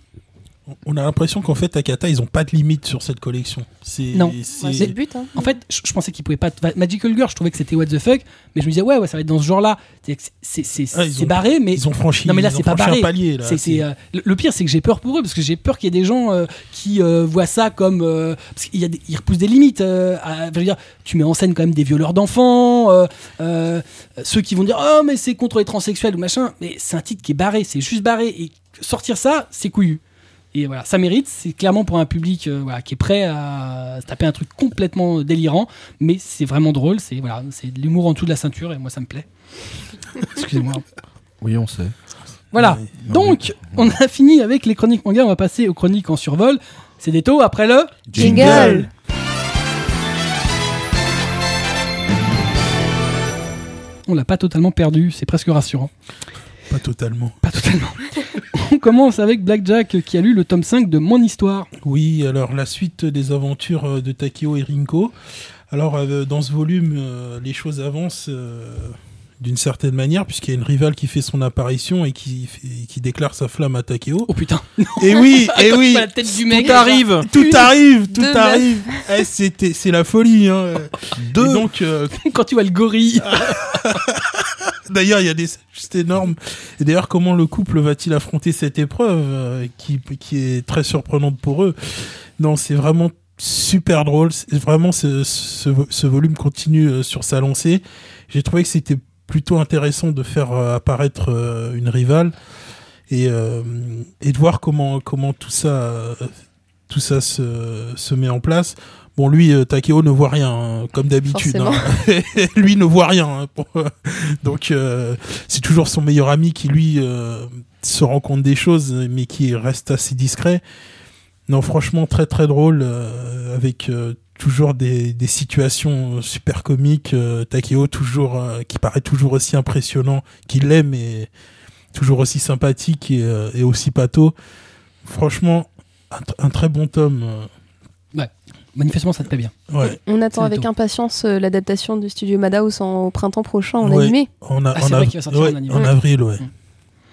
On a l'impression qu'en fait, Takata, ils ont pas de limite sur cette collection. C'est, Non. c'est- le but. Hein. En fait, je, je pensais qu'ils pouvaient pas. Magical Girl, je trouvais que c'était what the fuck, mais je me disais ouais, ouais, ça va être dans ce genre-là. C'est c'est c'est Ah, ils c'est ont- barré, mais ils ont franchi, Non, mais là, ils ont c'est pas franchi barré. un palier. Là. C'est, c'est, euh, le, pire, c'est que j'ai peur pour eux parce que j'ai peur qu'il y ait des gens euh, qui euh, voient ça comme euh, parce qu'il y a des- ils repoussent des limites. euh, à- je veux dire, tu mets en scène quand même des violeurs d'enfants, euh, euh, ceux qui vont dire oh mais c'est contre les transsexuels ou machin. Mais c'est un titre qui est barré, c'est juste barré et sortir ça, c'est couillu. Et voilà, ça mérite. C'est clairement pour un public euh, voilà, qui est prêt à se taper un truc complètement délirant, mais c'est vraiment drôle. C'est voilà, c'est de l'humour en dessous de la ceinture et moi ça me plaît. (laughs) Excusez-moi. Oui, on sait. Voilà. Non, Donc, on a fini avec les chroniques manga, on va passer aux chroniques en survol. C'est des taux après le. Jingle. On l'a pas totalement perdu, c'est presque rassurant. Pas totalement. Pas totalement. (laughs) on commence avec Blackjack qui a lu le tome 5 de Mon Histoire. Oui, alors la suite des aventures euh, de Takeo et Rinko. Alors euh, dans ce volume, euh, les choses avancent d'une certaine manière puisqu'il y a une rivale qui fait son apparition et qui, qui déclare sa flamme à Takeo. Oh putain. (laughs) Et oui, et oui, la tête du mec. Tout arrive tout arrive, tout arrive. Eh, c'était, c'est la folie. Hein. (laughs) Deux. Et donc, euh, (laughs) Quand tu vois le gorille. D'ailleurs, il y a des juste énormes. Et d'ailleurs, comment le couple va-t-il affronter cette épreuve euh, qui, qui est très surprenante pour eux? Non, c'est vraiment super drôle. Vraiment, ce, ce, ce volume continue euh, sur sa lancée. J'ai trouvé que c'était plutôt intéressant de faire euh, apparaître euh, une rivale et, euh, et de voir comment, comment tout ça, tout ça se, se met en place. Bon, lui, Takeo ne voit rien, hein, comme d'habitude. Hein. (laughs) lui ne voit rien. hein, pour- donc, euh, c'est toujours son meilleur ami qui, lui, euh, se rend compte des choses, mais qui reste assez discret. Non, franchement, très très drôle, euh, avec toujours des, des situations super comiques. euh, Takeo, toujours, euh, qui paraît toujours aussi impressionnant qu'il l'est, mais toujours aussi sympathique et, euh, et aussi pato. Franchement, un, tr- un très bon tome. euh, Manifestement, ça te plaît bien. ouais. On attend avec impatience euh, l'adaptation du studio Madhouse en, au printemps prochain en Ouais. animé. En, a- Ah, c'est en vrai av- qu'il va sortir ouais, en anime. en avril, ouais.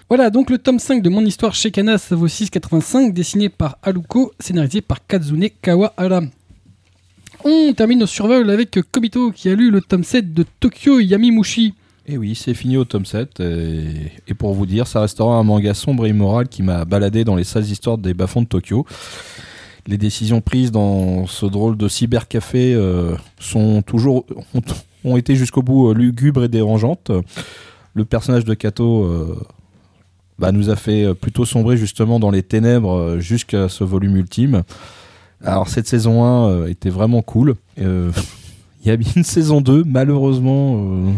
Voilà, donc le tome 5 de Mon Histoire chez Kana, ça vaut 6,85, dessiné par Haruko, scénarisé par Kazune Kawahara. On termine au survol avec Kobito qui a lu le tome 7 de Tokyo Yamimushi. Et oui, c'est fini au tome 7. Et, pour vous dire, ça restera un manga sombre et immoral qui m'a baladé dans les sales histoires des bas-fonds de Tokyo. Les décisions prises dans ce drôle de cybercafé euh, ont, été jusqu'au bout euh, lugubres et dérangeantes. Le personnage de Kato euh, bah, nous a fait plutôt sombrer justement dans les ténèbres jusqu'à ce volume ultime. Alors cette saison 1 euh, était vraiment cool. Euh, (laughs) Il y a une saison 2, malheureusement, euh,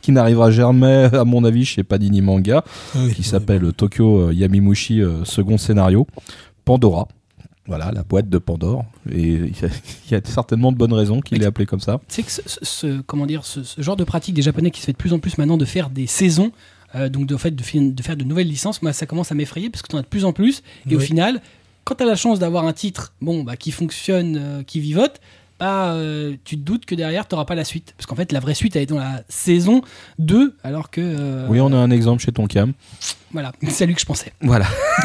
Qui n'arrivera jamais, à mon avis, chez Panini Manga, Oui, qui s'appelle Tokyo Yamimushi, euh, second scénario, Pandora. Voilà, la boîte de Pandore. Et (laughs) il y a- il y a certainement de bonnes raisons qu'il l'ait appelé comme ça. C'est que ce, comment dire, ce, ce genre de pratique des Japonais qui se fait de plus en plus maintenant de faire des saisons, euh, donc de, en fait, de, fi- de faire de nouvelles licences, moi ça commence à m'effrayer parce que tu en as de plus en plus. Et au final, quand tu as la chance d'avoir un titre bon, bah, qui fonctionne, euh, qui vivote, bah, euh, tu te doutes que derrière, tu n'auras pas la suite. Parce qu'en fait, la vraie suite, elle est dans la saison 2, alors que. euh, Oui, on a un exemple chez Tonkam. Voilà, (laughs) c'est à lui que je pensais. Voilà. (laughs)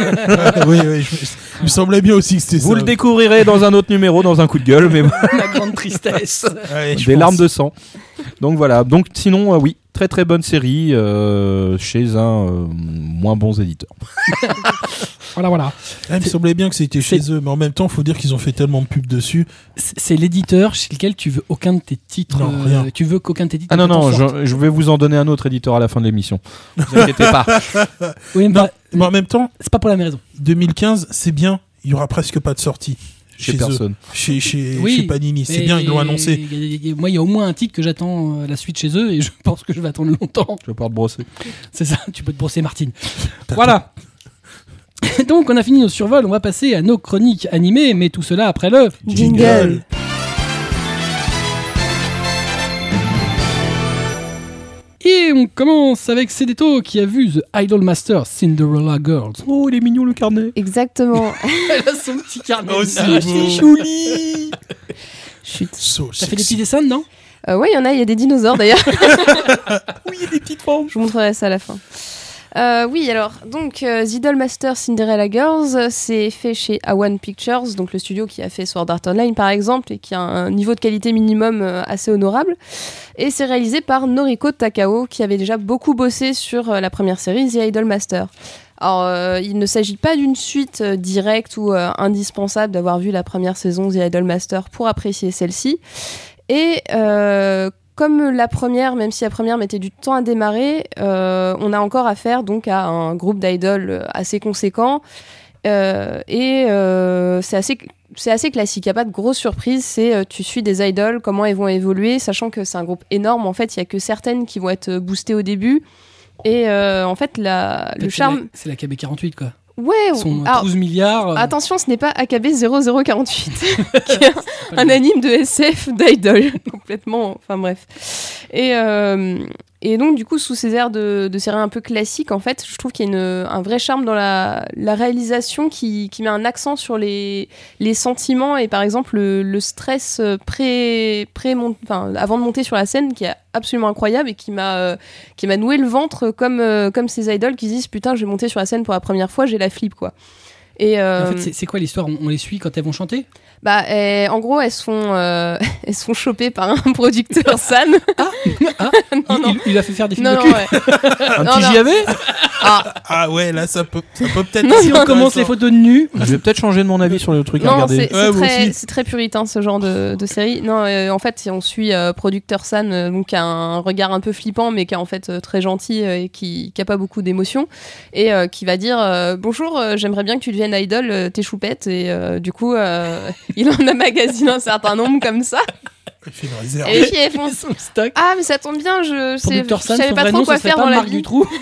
oui, oui, je- il me semblait bien aussi que c'était ça. Vous le découvrirez dans un autre numéro, dans un coup de gueule, mais bon, (laughs) La grande tristesse. Ouais, je des pense. larmes de sang. Donc voilà. Donc sinon, euh, oui, très très bonne série euh, chez un euh, moins bons éditeur. (laughs) voilà, voilà. Ah, il me semblait bien que c'était chez eux, mais en même temps, il faut dire qu'ils ont fait tellement de pubs dessus. C'est l'éditeur chez lequel tu veux aucun de tes titres. Non, euh, rien. tu veux qu'aucun de tes titres. Ah non, non, je, je vais vous en donner un autre éditeur à la fin de l'émission. Ne vous inquiétez pas. (laughs) Oui, mais bah, Mais en même temps, c'est pas pour la même raison. 2015, c'est bien. Il y aura presque pas de sortie Chez chez, eux, personne. chez, chez, Oui, chez Panini. C'est bien, ils l'ont annoncé. il y a- il y a- moi, il y a au moins un titre que j'attends euh, la suite chez eux et je (laughs) pense que je vais attendre longtemps. Je vais pouvoir te brosser. C'est ça, tu peux te brosser Martine. Voilà. (laughs) Donc, on a fini nos survols, on va passer à nos chroniques animées, mais tout cela après le. Jingle. Et on commence avec Cédéto qui a vu The Idol Master Cinderella Girls. Oh, il est mignon le carnet. Exactement. (laughs) Elle a son petit carnet. Oh, c'est Ah, beau. chouli. Chut. So T'as fait des petits dessins, non? Euh, ouais, il y en a, il y a des dinosaures d'ailleurs. (laughs) Oui, il y a des petites formes. Je vous montrerai ça à la fin. Euh, oui, alors, donc, euh, The Idolmaster Cinderella Girls, euh, c'est fait chez A1 Pictures, donc le studio qui a fait Sword Art Online par exemple, et qui a un niveau de qualité minimum assez honorable. Et c'est réalisé par Noriko Takao, qui avait déjà beaucoup bossé sur la première série, The Idolmaster. Alors, euh, il ne s'agit pas d'une suite directe ou indispensable d'avoir vu la première saison The Idolmaster pour apprécier celle-ci. Et comme la première, même si la première mettait du temps à démarrer, euh, on a encore affaire donc à un groupe d'idoles assez conséquent. Euh, et euh, c'est assez, c'est assez classique, il n'y a pas de grosse surprise. C'est tu suis des idoles, comment elles vont évoluer, sachant que c'est un groupe énorme. En fait, il n'y a que certaines qui vont être boostées au début. Et en fait, la, le C'est charme. la- C'est la KB48, quoi. Ouais, sont alors, 12 milliards. euh, Attention, ce n'est pas AKB 0048, (laughs) qui est un, un anime de SF d'idol, (laughs) complètement. Enfin bref. Et, euh, et donc, du coup, sous ces airs de, de série un peu classique, en fait, je trouve qu'il y a un vrai charme dans la, réalisation qui, met un accent sur les, sentiments et par exemple le, stress euh, avant de monter sur la scène qui est absolument incroyable et qui m'a euh, noué le ventre comme, euh, comme ces idoles qui se disent putain, je vais monter sur la scène pour la première fois, j'ai la flip quoi. Et, euh, En fait, c'est- quoi l'histoire? On, on les suit quand elles vont chanter? Bah, euh, en gros, elles sont, euh, (laughs) elles sont chopées par un producteur (laughs) San. Ah, (laughs) Non, il, non. il- il a fait faire des films non, de ouais. Un Non, petit. JAV Ah ouais, là, ça peut, ça peut peut-être. Si on commence les photos de nu, Je vais peut-être changer de mon avis sur le truc à Non, regarder. c'est Ouais, très, puritain ce genre de, de série. Non, euh, en fait, on suit euh, producteur San, euh, donc qui a un regard un peu flippant, mais qui est en fait euh, très gentil euh, et qui, qui a pas beaucoup d'émotions, et euh, qui va dire euh, bonjour, euh, j'aimerais bien que tu deviennes idol, euh, t'es choupette, et euh, du coup, euh, (laughs) il en a magasiné un certain nombre comme ça. Il fait une réserve. Et les filles elles font sont stock. ah mais ça tombe bien, je, sais- Producteur je Sam, savais son pas vrai trop nom, quoi ce serait faire pas dans la Marc vie. Dutroux (laughs)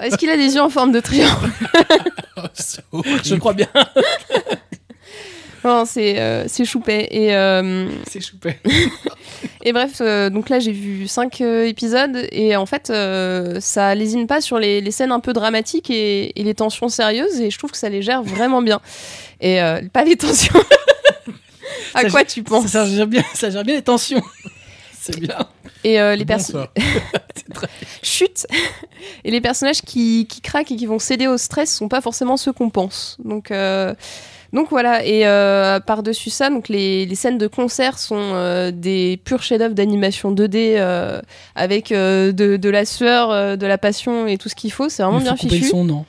Est-ce qu'il a des yeux en forme de triangle? (laughs) C'est Je crois bien. Non, c'est euh, c'est choupet. Et, euh, C'est choupé. (laughs) et bref, euh, donc là j'ai vu 5 épisodes et en fait euh, ça lésine pas sur les, les scènes un peu dramatiques et, et les tensions sérieuses et je trouve que ça les gère vraiment bien. Et euh, pas les tensions. (laughs) à Ça, quoi tu penses Ça, gère bien, ça gère bien les tensions. (laughs) C'est bien. Et euh, les personnes. Chut Et les personnages qui, qui craquent et qui vont céder au stress sont pas forcément ceux qu'on pense. Donc, euh, donc voilà. Et euh, par-dessus ça, donc les, les scènes de concert sont euh, des purs chefs-d'œuvre d'animation 2D euh, avec de, de la sueur, de la passion et tout ce qu'il faut. C'est vraiment Il bien couper le fichu. son, non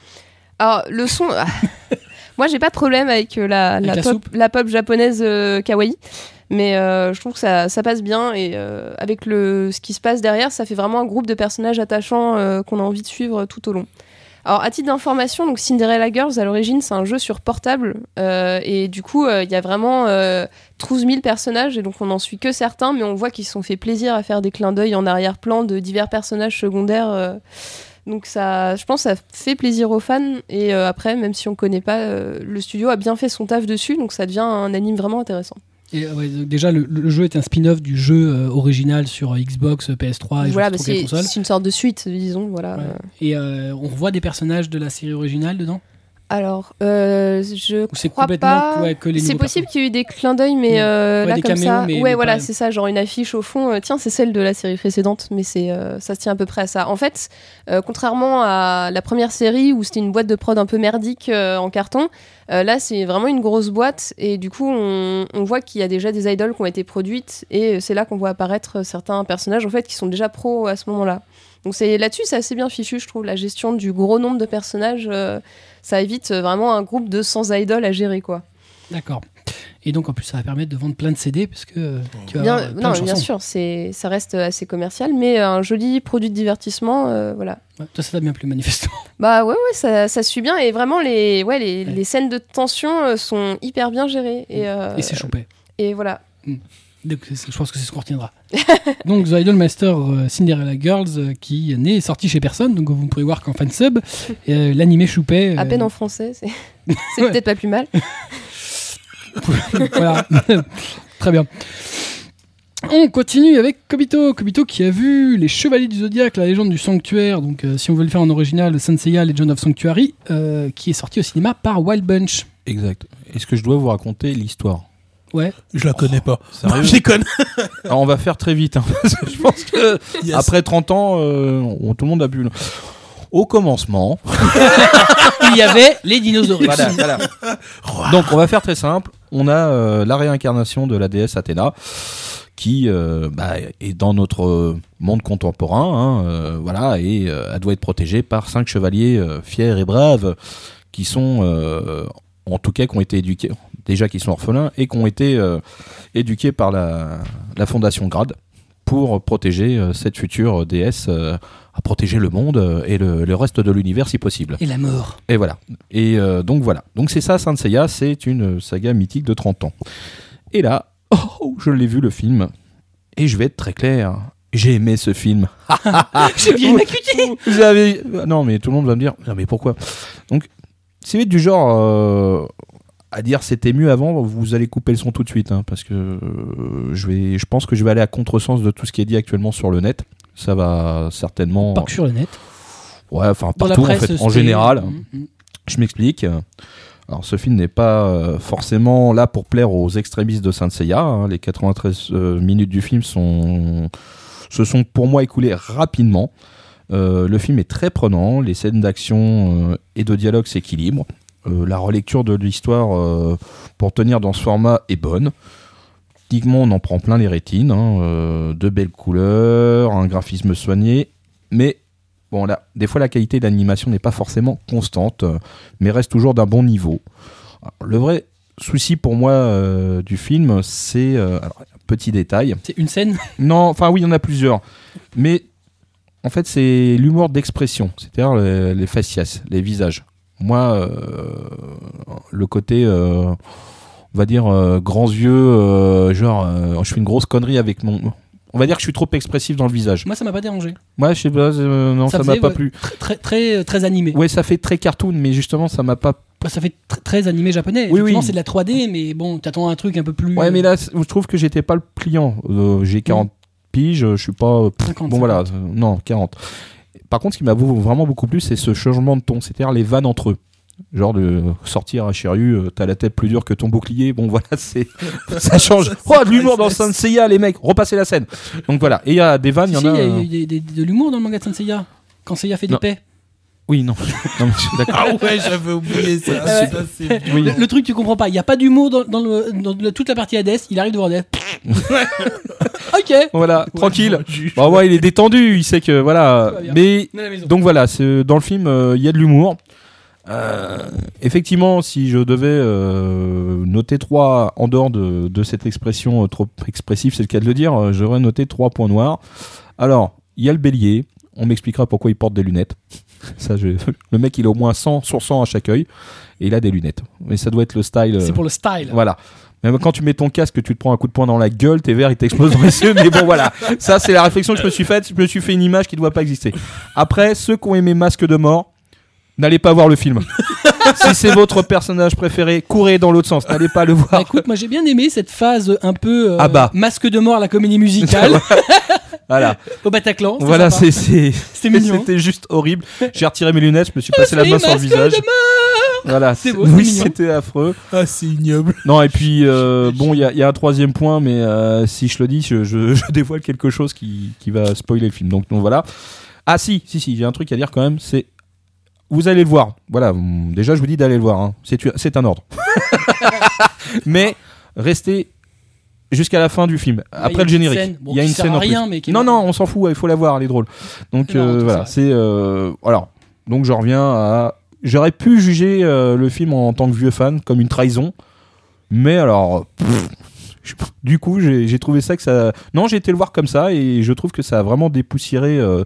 Alors, le son. ah. (laughs) Moi, j'ai pas de problème avec la, Avec la, la pop, soupe la pop japonaise kawaii. Mais euh, je trouve que ça, ça passe bien et euh, avec le, ce qui se passe derrière, ça fait vraiment un groupe de personnages attachants euh, qu'on a envie de suivre tout au long. Alors, à titre d'information, donc Cinderella Girls, à l'origine, c'est un jeu sur portable. euh, et du coup, euh, il y a vraiment euh, 12 000 personnages. Et donc, on n'en suit que certains, mais on voit qu'ils se sont fait plaisir à faire des clins d'œil en arrière-plan de divers personnages secondaires. euh, donc ça, je pense, ça fait plaisir aux fans. Et euh, après, même si on connaît pas, le studio a bien fait son taf dessus, donc ça devient un anime vraiment intéressant. Et, euh, ouais, déjà, le, le jeu est un spin-off du jeu euh, original sur euh, Xbox, euh, PS3 et voilà, bah, c'est console. c'est une sorte de suite, disons. Voilà. Ouais. Et euh, on revoit des personnages de la série originale dedans? Alors, euh, je crois pas. ouais, C'est possible qu'il y ait eu des clins d'œil, mais Mm. euh, Ouais, là comme caméos, ça, mais- ouais, mais voilà, c'est ça, genre une affiche au fond. euh, tiens, c'est celle de la série précédente, mais c'est euh, ça se tient à peu près à ça. En fait, contrairement à la première série où c'était une boîte de prod un peu merdique en carton, là c'est vraiment une grosse boîte et du coup on, on voit qu'il y a déjà des idoles qui ont été produites et c'est là qu'on voit apparaître certains personnages en fait qui sont déjà pros à ce moment-là. Donc c'est là-dessus c'est assez bien fichu, je trouve, la gestion du gros nombre de personnages. euh, ça évite euh, vraiment un groupe de 100 idoles à gérer quoi. D'accord. Et donc en plus, ça va permettre de vendre plein de CD parce que euh, tu vas Bien, avoir, plein non, de bien sûr, c'est, ça reste assez commercial, mais un joli produit de divertissement, euh, voilà. Ouais, toi, ça t'a bien plu, manifestement. (laughs) Bah ouais, ouais, ça, ça suit bien et vraiment les, ouais, les, les scènes de tension euh, sont hyper bien gérées et, euh, Et c'est chopé. et voilà. C'est- je pense que c'est ce qu'on retiendra. (laughs) donc, The Idolmaster euh, Cinderella Girls, euh, qui n'est sorti chez personne, donc vous pouvez voir qu'en fansub, (laughs) euh, l'animé choupé. À peine en français, (laughs) c'est, Ouais. peut-être pas plus mal. voilà. Très bien. On continue avec Kobito. Kobito qui a vu Les Chevaliers du Zodiaque, la légende du sanctuaire. Donc, euh, si on veut le faire en original, Senseiya Legend of Sanctuary, euh, qui est sorti au cinéma par Wild Bunch. Exact. Est-ce que je dois vous raconter l'histoire? Ouais. Je la connais pas. Non, je déconne. (laughs) Alors, on va faire très vite. hein, parce que je pense que Yes. après 30 ans, euh, on- tout le monde a bu. Au commencement, (laughs) Il y avait les dinosaures. Voilà, voilà. Donc on va faire très simple. On a euh, la réincarnation de la déesse Athéna qui euh, bah, est dans notre monde contemporain, hein, euh, voilà, et euh, elle doit être protégée par cinq chevaliers euh, fiers et braves qui sont, euh, en tout cas, qui ont été éduqués, déjà qui sont orphelins et qui ont été euh, éduqués par la, la Fondation Grade pour protéger euh, cette future déesse, euh, à protéger le monde et le- le reste de l'univers si possible. Et la mort. Et voilà. Et donc voilà. Donc c'est ça, Saint Seiya, c'est une saga mythique de 30 ans. Et là, oh, je l'ai vu le film. Et je vais être très clair. J'ai aimé ce film. (laughs) J'ai bien. J'avais. Non, mais tout le monde va me dire. Non, mais pourquoi? Donc, vous êtes du genre à dire c'était mieux avant, vous allez couper le son tout de suite, hein, parce que euh, je vais, je pense que je vais aller à contresens de tout ce qui est dit actuellement sur le net. Ça va certainement. Pas que sur le net. Ouais, enfin partout presse, en fait, en général. Mm, mm. Je m'explique. Alors, ce film n'est pas euh, forcément là pour plaire aux extrémistes de Saint Seiya. hein. Les 93 euh, minutes du film sont, se sont pour moi écoulées rapidement. Euh, le film est très prenant. Les scènes d'action et de dialogue s'équilibrent. Euh, la relecture de l'histoire euh, pour tenir dans ce format est bonne. Techniquement, on en prend plein les rétines. hein. Euh, de belles couleurs, un graphisme soigné. Mais bon, là, des fois, la qualité d'animation n'est pas forcément constante mais reste toujours d'un bon niveau. Alors, le vrai souci pour moi euh, du film, c'est euh, petit détail. C'est une scène? Non, enfin oui, il y en a plusieurs, mais en fait, c'est l'humour d'expression, c'est-à-dire les, les faciès, les visages. Moi, euh, le côté, euh, on va dire, euh, grands yeux, euh, genre, euh, je fais une grosse connerie avec mon. On va dire que je suis trop expressif dans le visage. Moi, ça m'a pas dérangé. Moi, je sais pas, non, ça m'a pas ouais, plu. Très, très, très, animé. Ouais, ça fait très cartoon, mais justement, ça m'a pas Bah, ça fait tr- très animé japonais. Oui, oui. c'est de la 3D, mais bon, t'attends un truc un peu plus. Ouais, mais là, je trouve que j'étais pas le client. J'ai 40 piges, je suis pas. pff, 50, bon, voilà, non, 40. Par contre, ce qui m'a vraiment beaucoup plu, c'est ce changement de ton, c'est-à-dire les vannes entre eux. Genre de sortir à Chiru, euh, t'as la tête plus dure que ton bouclier. Bon, (laughs) voilà, c'est ça change. (laughs) Oh, de l'humour dans Saint Seiya, les mecs, repassez la scène. Donc voilà, et il y a des vannes, il Si, y en a. il y a, il y a des- des- de l'humour dans le manga de Saint Seiya. Quand Seiya fait des Non. paix. Oui, non. (laughs) Ah ouais, j'avais oublié ça. Ça, Oui. Le, le truc, tu comprends pas. Il y a pas d'humour dans, dans le- dans le- toute la partie Hades. Il arrive devant Hades. (laughs) ok. Voilà, tranquille. Bah ouais, il est détendu, il sait que voilà. Mais. Donc voilà, c'est- dans le film, euh, il y a de l'humour. Euh, effectivement, si je devais euh, noter trois en dehors de, de cette expression euh, trop expressive, c'est le cas de le dire, euh, j'aurais noté trois points noirs. Alors, il y a le bélier. On m'expliquera pourquoi il porte des lunettes. Ça, je- le mec, il a au moins 100 sur 100 à chaque œil et il a des lunettes. Mais ça doit être le style. euh, C'est pour le style. voilà. Même quand tu mets ton casque, tu te prends un coup de poing dans la gueule, tes verres ils t'explosent dans les yeux. Mais bon, voilà. Ça, c'est la réflexion que je me suis faite. Je me suis fait une image qui ne doit pas exister. Après, ceux qui ont aimé Masque de mort, n'allez pas voir le film. Si c'est votre personnage préféré, courez dans l'autre sens. N'allez pas le Bah, voir. écoute, moi j'ai bien aimé cette phase un peu euh, Ah bah. masque de mort, la comédie musicale (laughs) Voilà. au Bataclan. c'était Voilà, c'est, c'est, C'était mignon. c'était juste horrible. J'ai retiré mes lunettes, je me suis passé la main sur le Masque visage. de mort Voilà. C'est oui, c'était affreux. Ah, c'est ignoble. Non, et puis, euh, bon, il y a, il y a un troisième point, mais euh, si je le dis, je, je- je dévoile quelque chose qui, qui va spoiler le film. Donc, donc voilà. Ah, si, si, si, j'ai un truc à dire quand même, c'est. Vous allez le voir. Voilà, hum, déjà, je vous dis d'aller le voir. hein. C'est, un ordre. (laughs) mais restez jusqu'à la fin du film. Ouais, Après le il y a une générique. bon, il y a une scène en plus. rien, mais Non, non, on s'en fout, il faut la voir, elle est drôle. Donc Non, euh, voilà, c'est. euh, alors, donc je reviens à. J'aurais pu juger euh, le film en tant que vieux fan comme une trahison, mais alors. pff, je- du coup, j'ai trouvé ça que ça. Non, j'ai été le voir comme ça et je trouve que ça a vraiment dépoussiéré euh,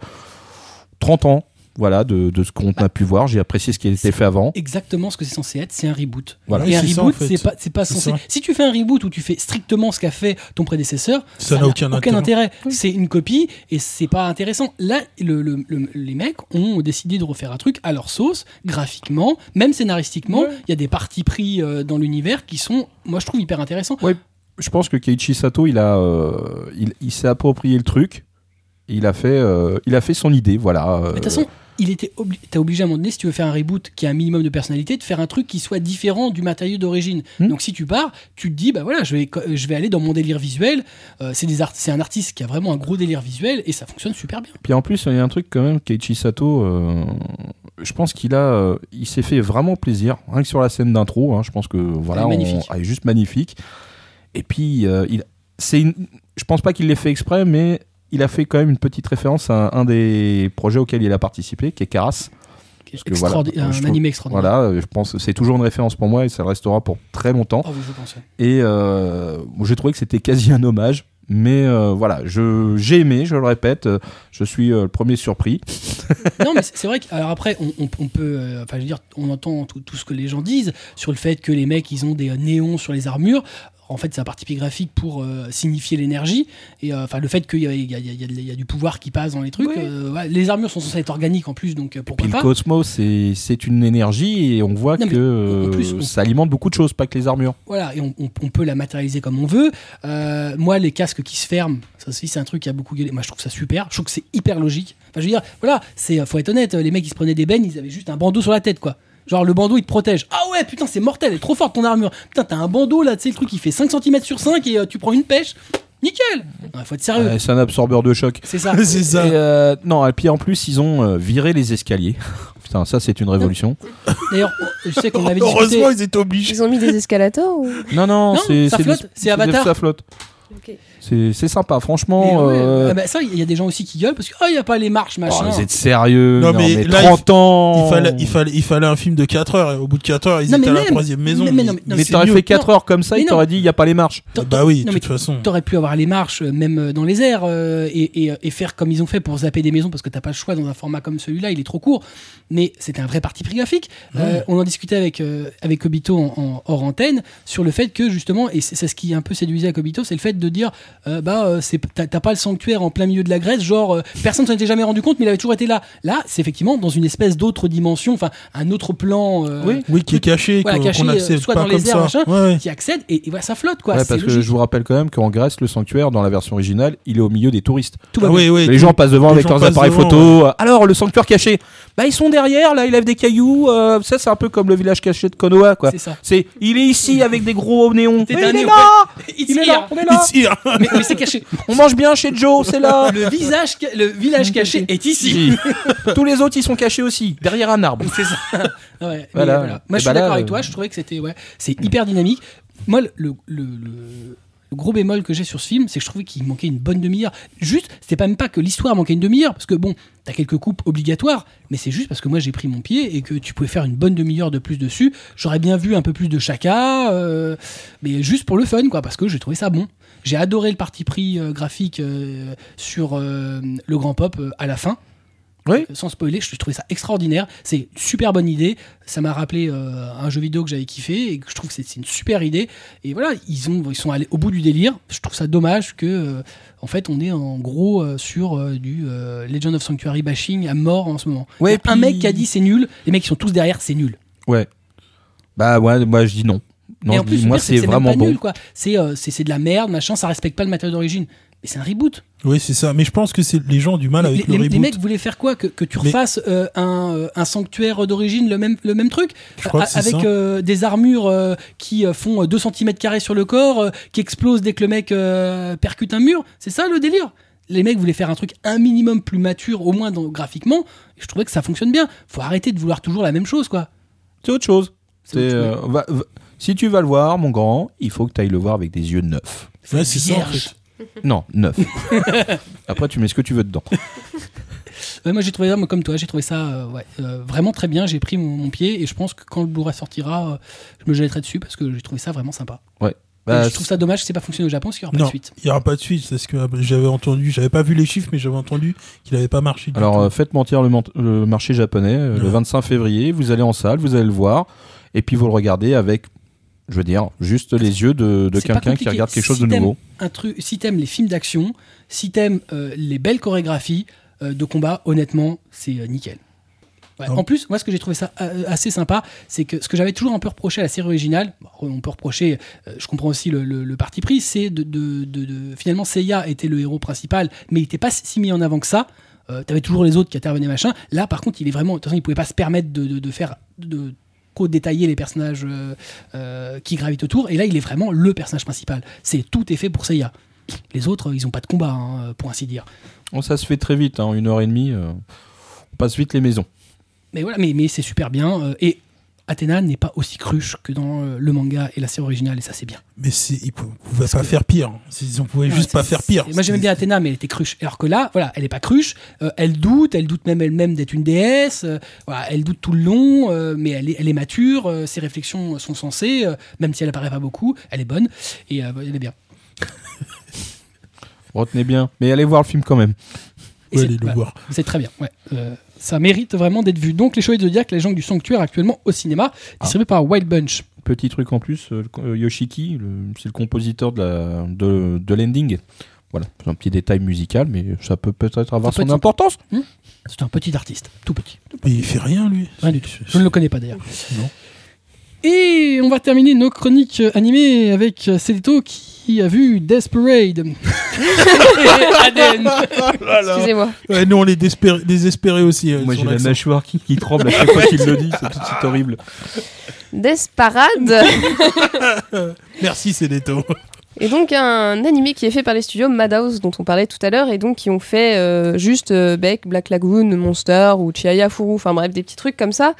30 ans. Voilà, de, de ce qu'on a pu voir. J'ai apprécié ce qui a été fait avant. Exactement ce que c'est censé être, c'est un reboot. Voilà. Oui, Et un c'est ça, reboot, en fait. c'est pas, c'est pas C'est censé. ça. Si tu fais un reboot où tu fais strictement ce qu'a fait ton prédécesseur, Ça n'a n'a aucun intérêt. intérêt. C'est une copie et c'est pas intéressant. Là, le- le- le- les mecs ont décidé de refaire un truc à leur sauce, graphiquement, même scénaristiquement. Il Ouais. y a des parties pris euh, dans l'univers qui sont, moi, je trouve hyper intéressants. Je pense que Keiichi Sato, il a, euh, il, il s'est approprié le truc. Il a fait, euh, il a fait son idée, voilà. euh, Mais De toute façon, il était obli- obligé à un moment donné, si tu veux faire un reboot qui a un minimum de personnalité, de faire un truc qui soit différent du matériau d'origine. Hmm. Donc si tu pars, tu te dis, bah voilà, je vais, je vais aller dans mon délire visuel. Euh, c'est des art- c'est un artiste qui a vraiment un gros délire visuel et ça fonctionne super bien. Puis en plus, il y a un truc quand même, Keiichi Sato, euh, je pense qu'il a, euh, il s'est fait vraiment plaisir, rien que sur la scène d'intro. hein, je pense que voilà, Elle est on- elle est juste magnifique. Et puis, il, c'est, une- je pense pas qu'il l'ait fait exprès, mais il a fait quand même une petite référence à un, des projets auxquels il a participé, qui est Caras. Voilà, un animé extraordinaire. Voilà, je pense que c'est toujours une référence pour moi et ça le restera pour très longtemps. Oh oui, je pense. ouais. Et euh, j'ai trouvé que c'était quasi un hommage. Mais euh, voilà, je, j'ai aimé, je le répète, euh, je suis euh, le premier surpris. (laughs) non, mais c'est vrai que alors après, on, on- on peut, enfin, je veux dire, on entend tout, tout ce que les gens disent sur le fait que les mecs, ils ont des néons sur les armures. En fait, c'est un parti graphique pour euh, signifier l'énergie et euh, enfin le fait qu'il y, a- il y a- il y a- il y a- il y a du pouvoir qui passe dans les trucs. Oui. euh, ouais, les armures sont censées être organiques en plus, donc pourquoi Puis le cosmos, c'est, c'est une énergie et on voit Non, que plus, on- ça alimente beaucoup de choses, pas que les armures. Voilà, et on, on- on peut la matérialiser comme on veut. Euh, moi, les casques qui se ferment, ça aussi, c'est un truc qui a beaucoup gueulé. Moi, je trouve ça super. Je trouve que c'est hyper logique. Enfin, je veux dire, voilà, c'est, faut être honnête, les mecs, ils se prenaient des bennes, ils avaient juste un bandeau sur la tête, quoi. Genre, le bandeau, il te protège. Ah ouais, putain, c'est mortel, elle est trop forte ton armure. Putain, t'as un bandeau là, tu sais, le truc, il fait 5 cm sur 5 et euh, tu prends une pêche. Nickel Il faut être sérieux. C'est un absorbeur de choc. C'est ça. (laughs) c'est ça. Et, euh, non, et puis en plus, ils ont euh, viré les escaliers. (laughs) Putain, ça, c'est une révolution. D'ailleurs, je sais qu'on avait discuté. Heureusement, ils étaient obligés. Ils ont mis des escalators ou... Non, non, Non, c'est, ça c'est flotte, c'est Avatar. Ça flotte. Ok. C'est, c'est sympa, franchement. ouais, euh, ah bah, ça, il y a des gens aussi qui gueulent parce que, oh, il n'y a pas les marches, oh, machin. vous êtes sérieux Non, Non, mais mais, là, 30 ans Il fallait, il, fallait, il fallait un film de 4 heures et au bout de 4 heures, ils Non, étaient mais à la troisième maison. mais- mais mais- t'aurais fait 4 heures comme ça, Mais il t'aurait dit il n'y a pas les marches. Bah oui, de toute façon. T'aurais pu avoir les marches euh, même euh, dans les airs euh, et, et- et faire comme ils ont fait pour zapper des maisons parce que t'as pas le choix dans un format comme celui-là, il est trop court. Mais c'était un vrai parti pris graphique. Euh, on en discutait avec euh, avec Obito en, en- hors antenne sur le fait que justement et c'est c'est ce qui un peu séduisait à Obito, c'est le fait de dire euh, bah euh, c'est t'as t'as pas le sanctuaire en plein milieu de la Grèce, genre euh, personne s'en était jamais rendu compte, mais il avait toujours été là. Là, c'est effectivement dans une espèce d'autre dimension, enfin un autre plan. euh, Oui. Oui, qui est caché, Voilà, qu'on caché, qu'on euh, accède soit pas dans les comme airs, ça. machin. Ouais, ouais. qui accède et, et voilà, ça flotte quoi. Ouais, c'est parce que logique. je vous rappelle quand même qu'en Grèce, le sanctuaire, dans la version originale, il est au milieu des touristes. Tout va Ah bien. oui, oui. les gens passent devant les avec gens leurs passent appareils devant, photo. Alors, le sanctuaire caché, bah ils sont derrière, là, ils lèvent des cailloux. euh, ça, c'est un peu comme le village caché de Konoha, quoi. C'est ça. C'est, il est ici avec des gros néons. Mais il est là, It's il est here. là, on est là. (laughs) Mais, mais c'est caché. On mange bien chez Joe, c'est là. Le visage, le village caché est ici. (laughs) Tous les autres, ils sont cachés aussi, derrière un arbre. C'est ça. (laughs) Ouais, Voilà. voilà. Moi, Et je suis bah là, d'accord avec euh, toi. Je trouvais que c'était, ouais, c'est hyper dynamique. Moi, le, le, le- le gros bémol que j'ai sur ce film, c'est que je trouvais qu'il manquait une bonne demi-heure. Juste, c'était pas même pas que l'histoire manquait une demi-heure, parce que bon, t'as quelques coupes obligatoires, mais c'est juste parce que moi j'ai pris mon pied et que tu pouvais faire une bonne demi-heure de plus dessus. J'aurais bien vu un peu plus de chacun, euh, mais juste pour le fun, quoi, parce que j'ai trouvé ça bon. J'ai adoré le parti pris euh, graphique euh, sur le grand pop à la fin. Oui. Sans spoiler, je trouvais ça extraordinaire. C'est une super bonne idée. Ça m'a rappelé euh, un jeu vidéo que j'avais kiffé et que je trouve que c'est une super idée. Et voilà, ils, ont, ils sont allés au bout du délire. Je trouve ça dommage que, euh, en fait, on est en gros euh, sur du Legend of Sanctuary bashing à mort en ce moment. Ouais, un mec qui a dit c'est nul. Les mecs qui sont tous derrière, c'est nul. Ouais. Bah, ouais, moi, je dis non. Non, et en plus, dis, moi, c'est vraiment pas bon. nul, quoi. C'est de la merde, machin. Ça respecte pas le matériau d'origine. Mais c'est un reboot. Oui, c'est ça. Mais je pense que c'est les gens ont du mal les, avec les- le les reboot. mecs voulaient faire quoi que, que tu Mais- refasses euh, un, euh, un sanctuaire d'origine, le même, le même truc? Je crois Avec euh, des armures euh, qui font 2 cm sur le corps, qui explosent dès que le mec percute un mur. C'est ça le délire? Les mecs voulaient faire un truc un minimum plus mature, au moins dans- graphiquement, et je trouvais que ça fonctionne bien. Faut arrêter de vouloir toujours la même chose, quoi. C'est autre chose. C'est autre C'est, euh, va- va- si tu vas le voir, mon grand, il faut que tu ailles le voir avec des yeux neufs. Ouais, c'est ça, en fait. (laughs) Non, neuf. (laughs) Après, tu mets ce que tu veux dedans. Ouais, moi j'ai trouvé ça, moi, comme toi, j'ai trouvé ça euh, ouais, euh, vraiment très bien. J'ai pris mon, mon pied et je pense que quand le Blu-ray sortira, euh, je me jetterai dessus parce que j'ai trouvé ça vraiment sympa. Bah, Et je trouve ça dommage que c'est pas fonctionné au Japon parce qu'il n'y aura pas de suite. il n'y aura pas de suite. Parce que euh, j'avais entendu, j'avais pas vu les chiffres, mais j'avais entendu qu'il n'avait pas marché. du Alors, tout. euh, faites mentir le, marché japonais euh, le Ouais. 25 février. Vous allez en salle, vous allez le voir, et puis vous le regardez avec, je veux dire, juste les yeux de, de quelqu'un qui regarde quelque chose Si de nouveau. Un truc, si t'aimes les films d'action, si t'aimes euh, les belles chorégraphies euh, de combat, honnêtement, c'est euh, nickel. Ouais. En plus, moi, ce que j'ai trouvé ça euh, assez sympa, c'est que ce que j'avais toujours un peu reproché à la série originale, bon, on peut reprocher, euh, je comprends aussi le, le- le parti pris, c'est de, de- de- de- finalement Seiya était le héros principal, mais il n'était pas si mis en avant que ça. euh, t'avais toujours les autres qui intervenaient machin. Là, par contre, il est vraiment. De toute façon, il pouvait pas se permettre de, de- de faire de détailler les personnages euh, euh, qui gravitent autour. Et là, il est vraiment le personnage principal. C'est tout est fait pour Seiya. Les autres, ils ont pas de combat, hein, pour ainsi dire. Bon, ça se fait très vite, hein, une heure et demie. euh, on passe vite les maisons. Mais voilà, mais, mais c'est super bien. et Athéna n'est pas aussi cruche que dans euh, le manga et la série originale, et ça c'est bien. Mais ils pou- pouvaient pas faire pire. Ils pouvaient juste Ouais, pas faire pire. Moi j'aimais bien Athéna, mais elle était cruche. Alors que là, voilà, elle est pas cruche. euh, elle doute, elle doute même elle-même d'être une déesse. euh, voilà, elle doute tout le long, euh, mais elle est, elle est mature. euh, ses réflexions sont sensées, euh, même si elle apparaît pas beaucoup. Elle est bonne et euh, elle est bien. (laughs) Retenez bien. Mais allez voir le film quand même. Ouais, allez le voir. C'est très bien. Ouais. Ça mérite vraiment d'être vu. Donc les Chevaliers de Zodiac, les gens du sanctuaire actuellement au cinéma, distribué par Wild Bunch. Petit truc en plus, euh, euh, Yoshiki, c'est le compositeur de la- de, de l'ending. Voilà, c'est un petit détail musical, mais ça peut peut-être avoir son être- importance. C'est un petit artiste, tout petit. Mais il fait rien, lui. Rien du tout. Je ne le connais pas d'ailleurs. Non. Et on va terminer nos chroniques euh, animées avec euh, Célito qui a vu Death Parade. (laughs) Aden. Excusez-moi. Ouais, nous, on est désespérés, désespérés aussi. euh, Moi j'ai la mâchoire qui, qui tremble à (laughs) chaque fois qu'il le dit, c'est c'est horrible. Desparade (laughs) Merci, Cédéto. Et donc un animé qui est fait par les studios Madhouse dont on parlait tout à l'heure et donc qui ont fait euh, juste euh, Beck, Black Lagoon, Monster ou Chiaya Furu, enfin bref des petits trucs comme ça.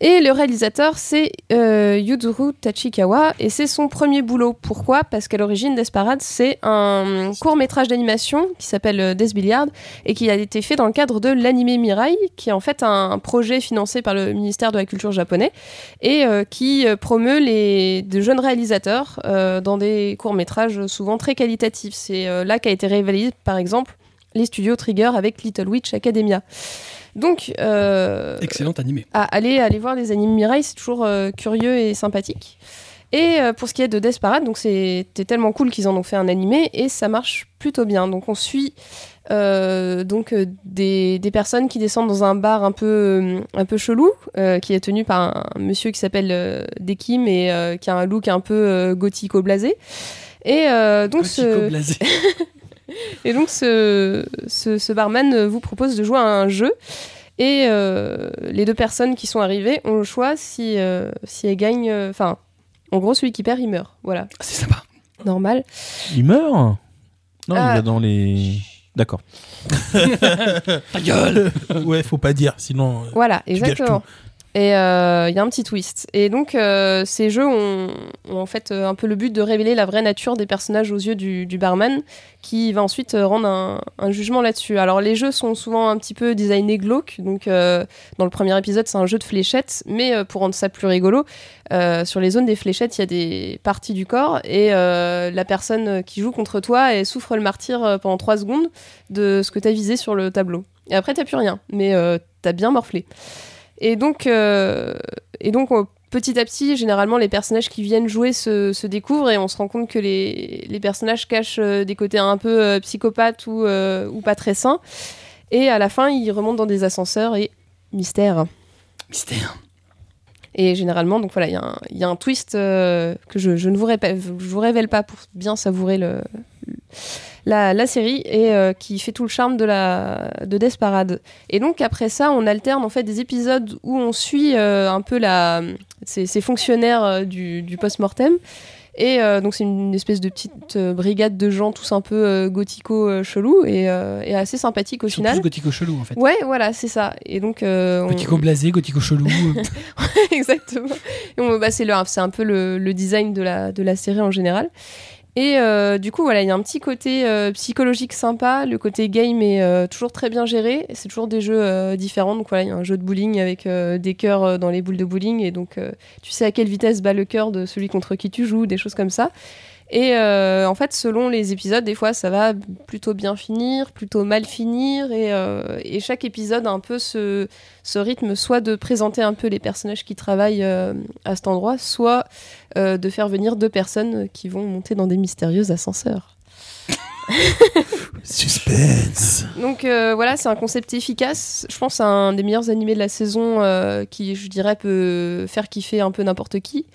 Et le réalisateur c'est euh, Yuzuru Tachikawa et c'est son premier boulot. Pourquoi? Parce qu'à l'origine Desparade c'est un court métrage d'animation qui s'appelle euh, Death Billiard et qui a été fait dans le cadre de l'animé Mirai qui est en fait un projet financé par le ministère de la Culture japonais et euh, qui euh, promeut les de jeunes réalisateurs euh, dans des courts métrages souvent très qualitatifs. C'est là qu'a été révélé par exemple les studios Trigger avec Little Witch Academia. Donc euh, Excellent animé. à aller, aller voir les animes Mirai, c'est toujours euh, curieux et sympathique. Et euh, pour ce qui est de Death Parade, donc c'était tellement cool qu'ils en ont fait un animé et ça marche plutôt bien. Donc on suit euh, donc des, des personnes qui descendent dans un bar un peu un peu chelou, qui est tenu par un, monsieur qui s'appelle Dekim et qui a un look un peu gothico blasé. Et donc ce. (laughs) et donc, ce, ce, ce barman vous propose de jouer à un jeu. Et euh, les deux personnes qui sont arrivées ont le choix si, euh, si elles gagnent. euh, Enfin, en gros, celui qui perd, il meurt. Voilà, Ah, C'est sympa. normal. Il meurt? Non, il Ah. va dans les. D'accord. Ta gueule ouais, faut pas dire, sinon. Voilà, gâches exactement. Et euh, il y a un petit twist. Et donc, euh, ces jeux ont, en fait euh, un peu le but de révéler la vraie nature des personnages aux yeux du, barman, qui va ensuite euh, rendre un, jugement là-dessus. Alors, les jeux sont souvent un petit peu designés glauques. Donc, euh, dans le premier épisode, c'est un jeu de fléchettes. Mais euh, pour rendre ça plus rigolo, euh, sur les zones des fléchettes, il y a des parties du corps. Et euh, la personne qui joue contre toi, souffre le martyr euh, pendant 3 secondes de ce que tu as visé sur le tableau. Et après, t'as plus rien. Mais euh, t'as bien morflé. Et donc, euh, et donc petit à petit, généralement, les personnages qui viennent jouer se, se découvrent et on se rend compte que les, les personnages cachent euh, des côtés un peu euh, psychopathes ou, ou pas très sains. Et à la fin, ils remontent dans des ascenseurs et mystère. Mystère. Et généralement, donc voilà, il y, a un- il y a un twist euh, que je, je ne vous, répète, je vous révèle pas pour bien savourer le, la, la série et euh, qui fait tout le charme de la de Death Parade. Et donc après ça, on alterne en fait des épisodes où on suit euh, un peu la ces, ces fonctionnaires euh, du, du post-mortem. Et euh, donc c'est une espèce de petite euh, brigade de gens tous un peu euh, gothico chelou et, et assez sympathique au Ils sont final. tous gothico chelou en fait. Ouais, voilà, c'est ça. Et donc on- Gothico blasé, gothico chelou. (laughs) euh, Exactement. Et on- bah, c'est un peu le, le design de la, de la série en général. Et euh, du coup, voilà, il y a un petit côté euh, psychologique sympa. Le côté game est euh, toujours très bien géré. C'est toujours des jeux différents. Donc voilà, il y a un jeu de bowling avec des cœurs dans les boules de bowling. Et donc, tu sais à quelle vitesse bat le cœur de celui contre qui tu joues, des choses comme ça. Et euh, en fait, selon les épisodes, des fois, ça va plutôt bien finir, plutôt mal finir. Et, euh, et chaque épisode a un peu ce, ce rythme, soit de présenter un peu les personnages qui travaillent euh, à cet endroit, soit euh, de faire venir deux personnes qui vont monter dans des mystérieux ascenseurs. (laughs) Suspense. Donc euh, voilà, c'est un concept efficace. Je pense c'est un des meilleurs animés de la saison euh, qui, je dirais, peut faire kiffer un peu n'importe qui.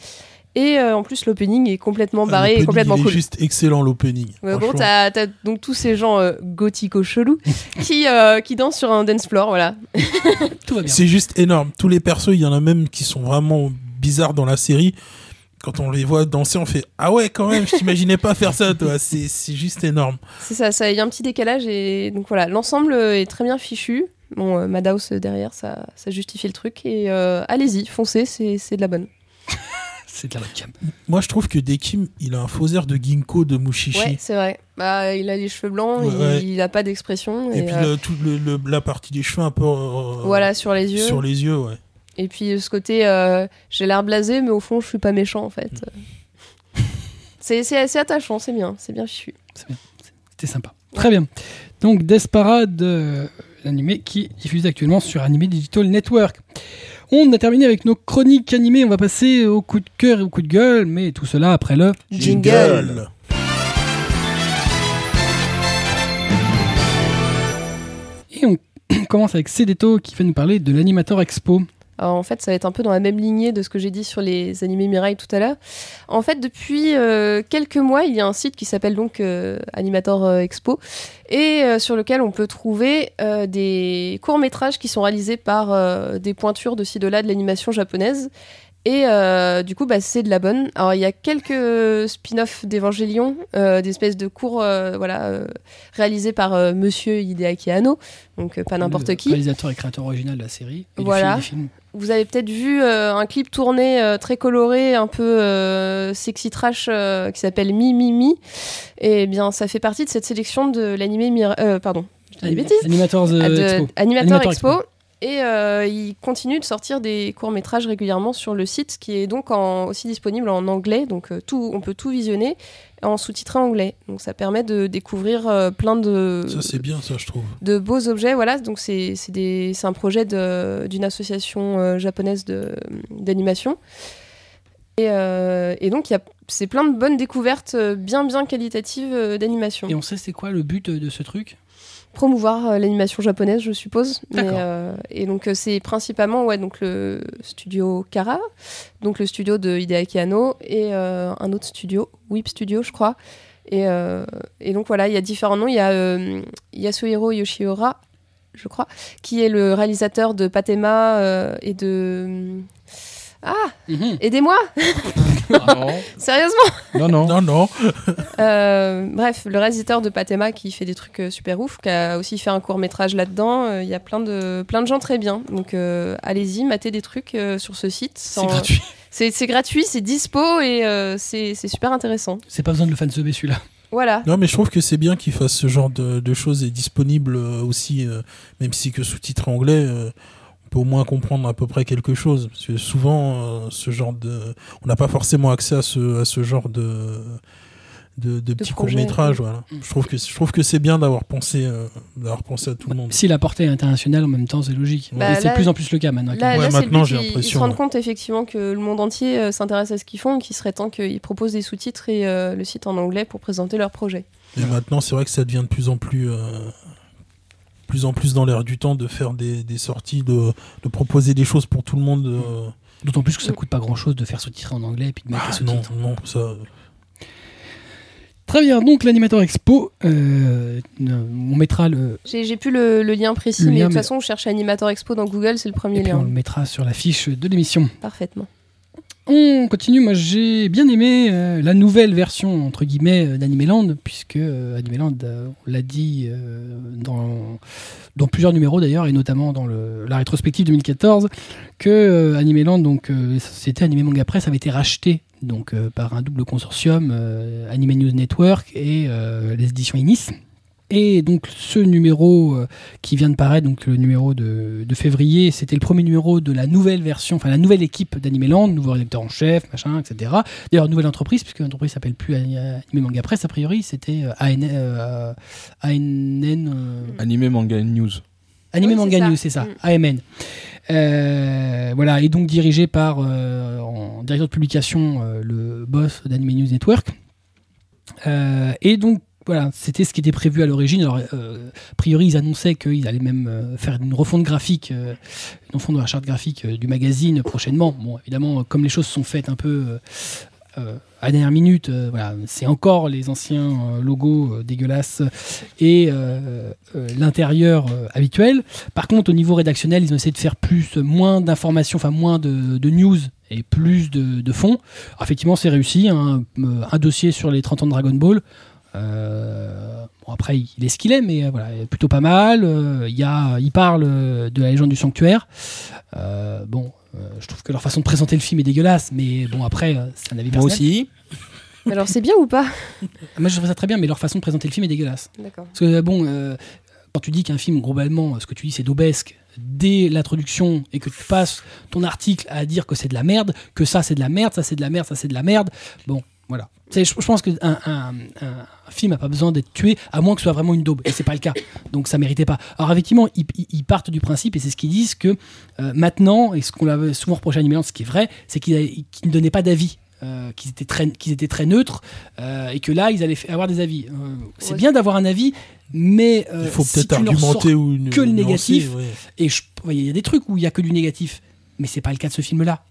Et euh, en plus, l'opening est complètement Ah, barré et l'opening, complètement il est cool. juste excellent l'opening. Ouais, bon, t'as t'as donc tous ces gens euh, gothico-chelous (laughs) qui, euh, qui dansent sur un dance floor, voilà. (laughs) Tout va bien. C'est juste énorme. Tous les persos, il y en a même qui sont vraiment bizarres dans la série. Quand on les voit danser, on fait Ah ouais, quand même, je t'imaginais pas faire ça, toi. C'est c'est juste énorme. C'est ça, ça, il y a un petit décalage et donc voilà, l'ensemble euh, est très bien fichu. Bon, euh, Madhouse derrière, ça, ça justifie le truc et euh, allez-y, foncez, c'est c'est de la bonne. (laughs) C'est de la webcam. Moi, je trouve que Dekim, il a un faux air de Ginkgo de Mushishi. Ouais, c'est vrai. Bah, il a les cheveux blancs, Ouais, il, ouais. il a pas d'expression. Et Et, puis euh, le- tout le- le- la partie des cheveux un peu. euh, voilà, sur les yeux. Sur les yeux, ouais. Et puis ce côté, euh, j'ai l'air blasé, mais au fond, je suis pas méchant en fait. (laughs) c'est c'est assez attachant, c'est bien, c'est bien fichu. C'était sympa. Très bien. Donc Desperate, euh, l'animé qui est diffusé actuellement sur Anime Digital Network. On a terminé avec nos chroniques animées. On va passer au coup de cœur et au coup de gueule, mais tout cela après le. Jingle. Et on (clears throat) commence avec Cédéto qui va nous parler de l'Animator Expo. Alors, en fait, ça va être un peu dans la même lignée de ce que j'ai dit sur les animés Mirai tout à l'heure. En fait, depuis euh, quelques mois, il y a un site qui s'appelle donc euh, Animator euh, Expo et euh, sur lequel on peut trouver euh, des courts-métrages qui sont réalisés par euh, des pointures de ci de là de l'animation japonaise. Et du coup, bah, c'est de la bonne. Alors, il y a quelques spin-offs d'Evangélion, euh, des espèces de cours voilà, réalisés par Monsieur Hideaki Anno, donc pas n'importe qui. Réalisateur et créateur original de la série. Et du Voilà. film- des films. Vous avez peut-être vu euh, un clip tourné euh, très coloré, un peu euh, sexy trash, qui s'appelle Mi Mi Mi. Et bien, ça fait partie de cette sélection de l'animé pardon, je dis des bêtises. Animators Ah, de- Expo. Animator, Animator Expo. Expo. Et il continue de sortir des courts métrages régulièrement sur le site, qui est donc en- aussi disponible en anglais. Donc tout, on peut tout visionner en sous-titré anglais. Donc ça permet de découvrir euh, plein de Ça, c'est bien, ça, je trouve. de beaux objets. Voilà, donc c'est c'est des- c'est un projet d'une association euh, japonaise de- d'animation. Et, euh, et donc, il y a- c'est plein de bonnes découvertes euh, bien, bien qualitatives euh, d'animation. Et on sait c'est quoi le but de ce truc? Promouvoir euh, l'animation japonaise, je suppose. Mais, euh, et donc, euh, c'est principalement ouais, donc le studio Kara, donc le studio de Hideaki Anno, et euh, un autre studio, Whip Studio, je crois. Et, euh, et donc, voilà, il y a différents noms. Il y a Yasuhiro Yoshiura, je crois, qui est le réalisateur de Patema et de. Ah, Mhm. aidez-moi (laughs) non. (laughs) Sérieusement non, non. Non, non. Euh, bref, le réalisateur de Patema qui fait des trucs euh, super ouf, qui a aussi fait un court métrage là-dedans. Euh, Il y a plein de, plein de gens très bien. Donc euh, allez-y, matez des trucs euh, sur ce site. C'est gratuit. C'est c'est gratuit, c'est dispo et euh, c'est super intéressant. C'est pas besoin de le fansubber celui-là. Voilà. Non, mais je trouve que c'est bien qu'il fasse ce genre de, de choses et disponible euh, aussi, euh, même si que sous-titre anglais, euh, peut au moins comprendre à peu près quelque chose. Parce que souvent, euh, ce genre de. On n'a pas forcément accès à ce, à ce genre de. De, de petits projet, courts-métrages, ouais. voilà. Je trouve que, je trouve que c'est bien d'avoir pensé, euh, d'avoir pensé à tout le monde. Si la portée est internationale en même temps, c'est logique. Bah, et c'est de plus en plus le cas maintenant. Là, Ouais, maintenant, j'ai ils- ils, se rendent ouais. compte effectivement que le monde entier euh, s'intéresse à ce qu'ils font, qu'il serait temps qu'ils proposent des sous-titres et euh, le site en anglais pour présenter leur projet. Et maintenant, c'est vrai que ça devient de plus en plus, euh, plus en plus dans l'air du temps de faire des, des sorties, de, de proposer des choses pour tout le monde. euh. D'autant plus que ça coûte pas grand chose de faire sous-titrer en anglais et puis de mettre Ah, les non, sous-titres. non, ça. Très bien, donc l'animateur expo, euh, on mettra le. J'ai plus le, le lien précis, Le mais lien, de toute mais- façon, cherche Animator Expo dans Google, c'est le premier Et puis lien. on le mettra sur la fiche de l'émission. Parfaitement. On continue, moi j'ai bien aimé euh, la nouvelle version entre guillemets euh, d'Animeland, puisque euh, Animeland, euh, on l'a dit dans, plusieurs numéros d'ailleurs, et notamment dans la rétrospective 2014, que Animeland, donc c'était Anime Manga Press, avait été racheté donc par un double consortium, Anime News Network et les éditions Inis. Et donc ce numéro euh, qui vient de paraître, donc le numéro de, de février, c'était le premier numéro de la nouvelle version, enfin la nouvelle équipe d'Animeland, nouveau rédacteur en chef, machin, etc. D'ailleurs, nouvelle entreprise, puisque l'entreprise s'appelle plus Ani- Anime Manga Press, a priori, c'était euh, AN, euh, ANN. euh, Animé Manga News. Anime Oui, Manga. News, c'est ça, Mm. AMN. Euh, voilà, et donc dirigé par, euh, en directeur de publication, euh, le boss d'Anime News Network. Euh, et donc, voilà, c'était ce qui était prévu à l'origine. Alors, euh, a priori, ils annonçaient qu'ils allaient même euh, faire une refonte graphique, euh, une refonte de la charte graphique du magazine prochainement. Bon, évidemment, comme les choses sont faites un peu à dernière minute, c'est encore les anciens logos dégueulasses et l'intérieur habituel. Par contre, au niveau rédactionnel, ils ont essayé de faire plus, moins d'informations, enfin moins de, news et plus de, de fond. Alors, effectivement, c'est réussi. hein. Un dossier sur les 30 ans de Dragon Ball. Euh, bon, après, il est ce qu'il est, mais euh, voilà, plutôt pas mal. Euh, Il y a, il parle euh, de la légende du sanctuaire. Euh, bon, euh, je trouve que leur façon de présenter le film est dégueulasse, mais bon, après, c'est un avis Moi personnel. aussi. Alors c'est bien ou pas? Moi, je trouve ça très bien, mais leur façon de présenter le film est dégueulasse. D'accord. Parce que bon, euh, quand tu dis qu'un film, globalement, ce que tu dis, c'est d'aubesque dès l'introduction et que tu passes ton article à dire que c'est de la merde, que ça c'est de la merde, ça c'est de la merde, ça c'est de la merde, bon, voilà. Je, je pense qu'un un, un, un film n'a pas besoin d'être tué à moins que ce soit vraiment une daube, et c'est pas le cas. Donc ça méritait pas. Alors effectivement, ils, ils- ils partent du principe, et c'est ce qu'ils disent, que euh, maintenant, et ce qu'on avait souvent reproché à Animeland, ce qui est vrai, c'est qu'ils ne donnaient pas d'avis. euh, qu'ils étaient très qu'ils étaient très neutres euh, et que là ils allaient avoir des avis Euh, c'est Ouais. bien d'avoir un avis mais euh, Il faut si peut-être argumenter ou une- que le négatif. ouais. et il y a des trucs où il y a que du négatif, mais c'est pas le cas de ce film-là.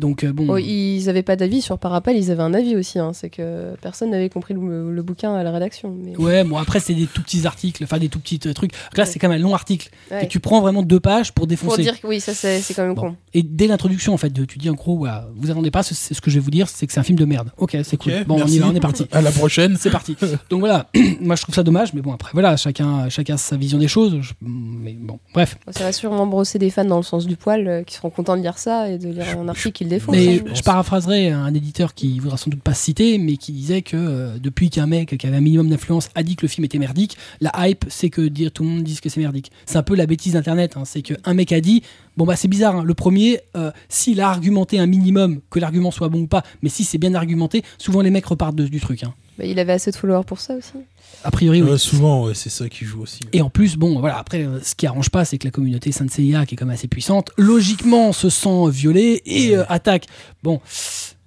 Donc euh, bon, Oh, ils avaient pas d'avis sur Parapel, ils avaient un avis aussi. hein. C'est que personne n'avait compris le, le bouquin à la rédaction. Mais... ouais, bon après c'est des tout petits articles, enfin des tout petits euh, trucs. Donc Là Ouais. c'est quand même un long article Ouais. et tu prends vraiment deux pages pour Pour défoncer. dire que oui, ça c'est c'est quand même Bon. con. Et dès l'introduction en fait, tu dis en gros, vous attendez pas, c'est c'est ce que je vais vous dire, c'est que c'est un film de merde. Ok, c'est cool. Bon, on y va, on est parti. (laughs) À la prochaine. C'est parti. (laughs) Donc voilà, (clears throat) moi je trouve ça dommage, mais bon après voilà, chacun, chacun a sa vision des choses. Je- mais bon, bref. Ça va sûrement brosser des fans dans le sens du poil euh, qui seront contents de lire ça et de lire un article défonce. Mais hein. je paraphraserai un éditeur qui voudra sans doute pas se citer, mais qui disait que euh, depuis qu'un mec qui avait un minimum d'influence a dit que le film était merdique, la hype, c'est que dire tout le monde dise que c'est merdique. C'est un peu la bêtise d'internet. hein, c'est qu'un mec a dit, bon bah c'est bizarre. hein, le premier, euh, s'il a argumenté un minimum, que l'argument soit bon ou pas, mais si c'est bien argumenté, souvent les mecs repartent de- du truc. Bah, il avait assez de followers pour ça aussi. A priori, oui. Ouais, souvent, ouais, c'est ça qui joue aussi. Et en plus, bon, voilà, après, euh, ce qui arrange pas, c'est que la communauté Saint Seiya, qui est quand même assez puissante, logiquement se sent violée et euh, attaque. Bon,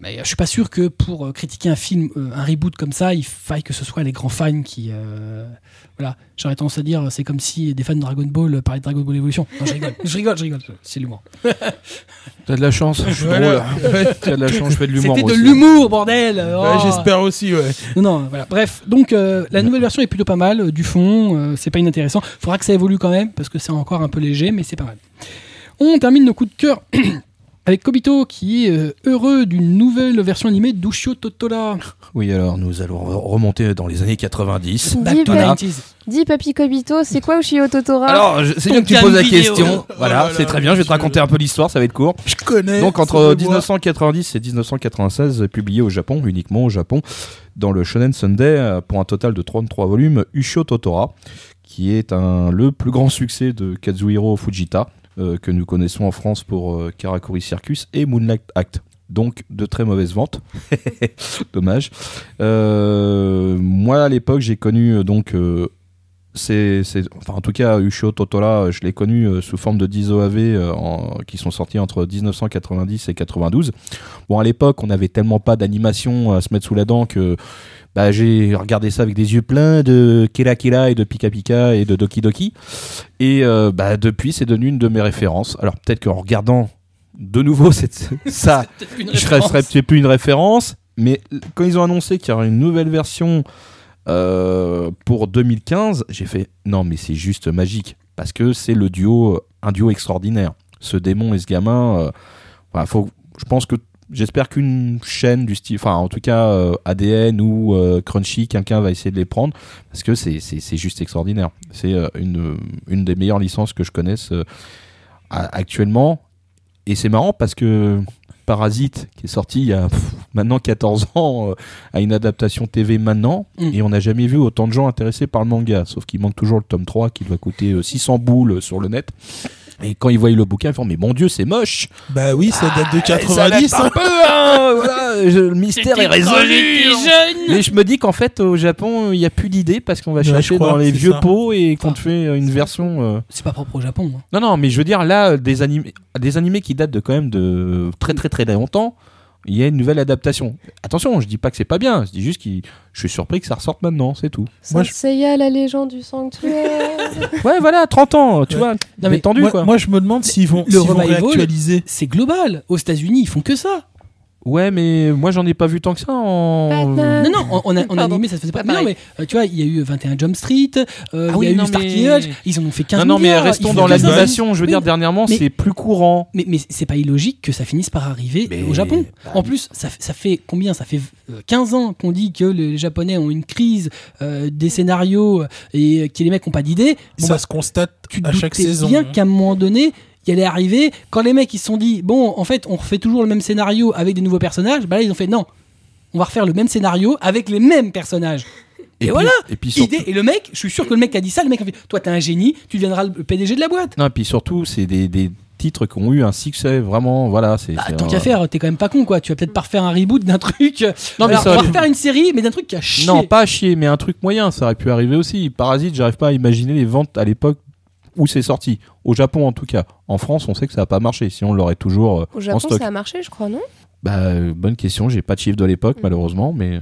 mais euh, je suis pas sûr que pour euh, critiquer un film, euh, un reboot comme ça, il faille que ce soit les grands fans qui. euh, voilà, j'aurais tendance à dire, c'est comme si des fans de Dragon Ball parlaient de Dragon Ball Evolution. Non, je rigole, je rigole, je rigole, c'est l'humour. (laughs) T'as de la chance, (laughs) je suis Voilà. drôle. (laughs) T'as de la chance, je fais de l'humour. C'était de l'humour, bordel Ouais, Oh. J'espère aussi, ouais. Non, non, voilà. Bref, donc euh, la nouvelle version est plutôt pas mal, du fond, euh, c'est pas inintéressant. Faudra que ça évolue quand même, parce que c'est encore un peu léger, mais c'est pas mal. On termine nos coups de cœur (clears throat) avec Kobito, qui est euh, heureux d'une nouvelle version animée d'Ushio Totora. (laughs) Oui, alors nous allons re- remonter dans les années 90. Dis, Back to pa- 90s. dis Papy Kobito, c'est quoi Ushio Totora Alors, c'est bien que tu poses la vidéo. question. Oh Voilà, là c'est très bien. Je vais te raconter un peu l'histoire, ça va être court. Je connais. Donc entre me voit. 1990 et 1996, publié au Japon, uniquement au Japon, dans le Shonen Sunday, euh, pour un total de 33 volumes, Ushio Totora, qui est un, le plus grand succès de Kazuhiro Fujita, que nous connaissons en France pour euh, Karakuri Circus et Moonlight Act. Donc de très mauvaises ventes, (laughs) dommage. Euh, moi à l'époque j'ai connu euh, donc euh, c'est, enfin en tout cas Ushio Totora, euh, je l'ai connu euh, sous forme de 10 OAV euh, en- qui sont sortis entre 1990 et 92. Bon à l'époque on n'avait tellement pas d'animation à se mettre sous la dent que bah, j'ai regardé ça avec des yeux pleins de Kira Kira et de Pika Pika et de Doki Doki. Et euh, bah, depuis c'est devenu une de mes références. Alors peut-être qu'en regardant de nouveau (laughs) cette, ça, je serais, référence. serais peut-être plus une référence, mais quand ils ont annoncé qu'il y aurait une nouvelle version euh, pour 2015, j'ai fait non, mais c'est juste magique parce que c'est le duo, un duo extraordinaire. Ce démon et ce gamin, euh, je pense que j'espère qu'une chaîne du style, enfin en tout cas euh, ADN ou euh, Crunchy, quelqu'un va essayer de les prendre parce que c'est, c'est, juste extraordinaire. C'est euh, une, une des meilleures licences que je connaisse euh, actuellement. Et c'est marrant parce que Parasite, qui est sorti il y a pff, maintenant 14 ans, euh, a une adaptation TV maintenant, Mm. et on n'a jamais vu autant de gens intéressés par le manga. Sauf qu'il manque toujours le tome 3 qui doit coûter euh, 600 boules sur le net. Et quand ils voient le bouquin, ils font Mais mon Dieu, c'est moche Bah oui, ça date de Ça 90. date un peu, hein, (laughs) voilà, je- Le mystère est résolu mais je me dis qu'en fait, au Japon, il n'y a plus d'idées parce qu'on va Ouais, chercher crois, dans les vieux ça. pots et qu'on Enfin, te fait une version. euh, C'est pas propre au Japon. hein. non, non, mais je veux dire, là, des animés, des animés qui datent de quand même de très très très longtemps, il y a une nouvelle adaptation. Attention, je dis pas que c'est pas bien, je dis juste que je suis surpris que ça ressorte maintenant, c'est tout. Moi, Seiya, la légende du sanctuaire. (laughs) Ouais, voilà, 30 ans, tu Ouais. vois, Non, mais détendu moi, quoi. moi, je me demande s'ils vont, Le s'ils vont réactualiser. C'est global. Aux États-Unis, ils font que ça. Ouais, mais moi j'en ai pas vu tant que ça en. Non, non, on, a, on a animé, ça se faisait pas. Pas Mais non, mais euh, tu vois, il y a eu 21 Jump Street, euh, Ah il oui, y a eu Starkey mais- Hutch, ils en ont fait 15 Non, non, mais milliards, restons dans l'animation. Je veux Oui. dire, dernièrement, Mais- c'est plus courant. Mais, mais c'est pas illogique que ça finisse par arriver Mais- au Japon. bah, en plus, ça, fait- ça fait combien? Ça fait euh, 15 ans qu'on dit que les Japonais ont une crise euh, des scénarios euh, et que les mecs ont pas d'idée. Bon, ça bah, se constate à chaque saison. bien hein. qu'à un moment donné, il allait arriver. Quand les mecs ils se sont dit, bon, en fait, on refait toujours le même scénario avec des nouveaux personnages, bah là, ils ont fait non. On va refaire le même scénario avec les mêmes personnages. Et, puis- voilà. Et puis surtout, Idée. Et le mec, je suis sûr que le mec a dit ça. Le mec a fait, toi, t'es un génie, tu deviendras le PDG de la boîte. non, et puis surtout, c'est des, des titres qui ont eu un succès vraiment. Voilà, c'est. Bah, tant un- qu'à faire, t'es quand même pas con, quoi. Tu vas peut-être pas refaire un reboot d'un truc. Non, mais Alors, ça on va refaire une série, mais d'un truc qui a chié. Non, pas à chier, mais un truc moyen, ça aurait pu arriver aussi. Parasite, j'arrive pas à imaginer les ventes à l'époque où c'est sorti. Au Japon, en tout cas. En France, on sait que ça a pas marché. Sinon, on l'aurait toujours euh, Au en Japon, stock. ça a marché, je crois, non? Bah, bonne question. J'ai pas de chiffre de l'époque, Mm. malheureusement, mais. euh,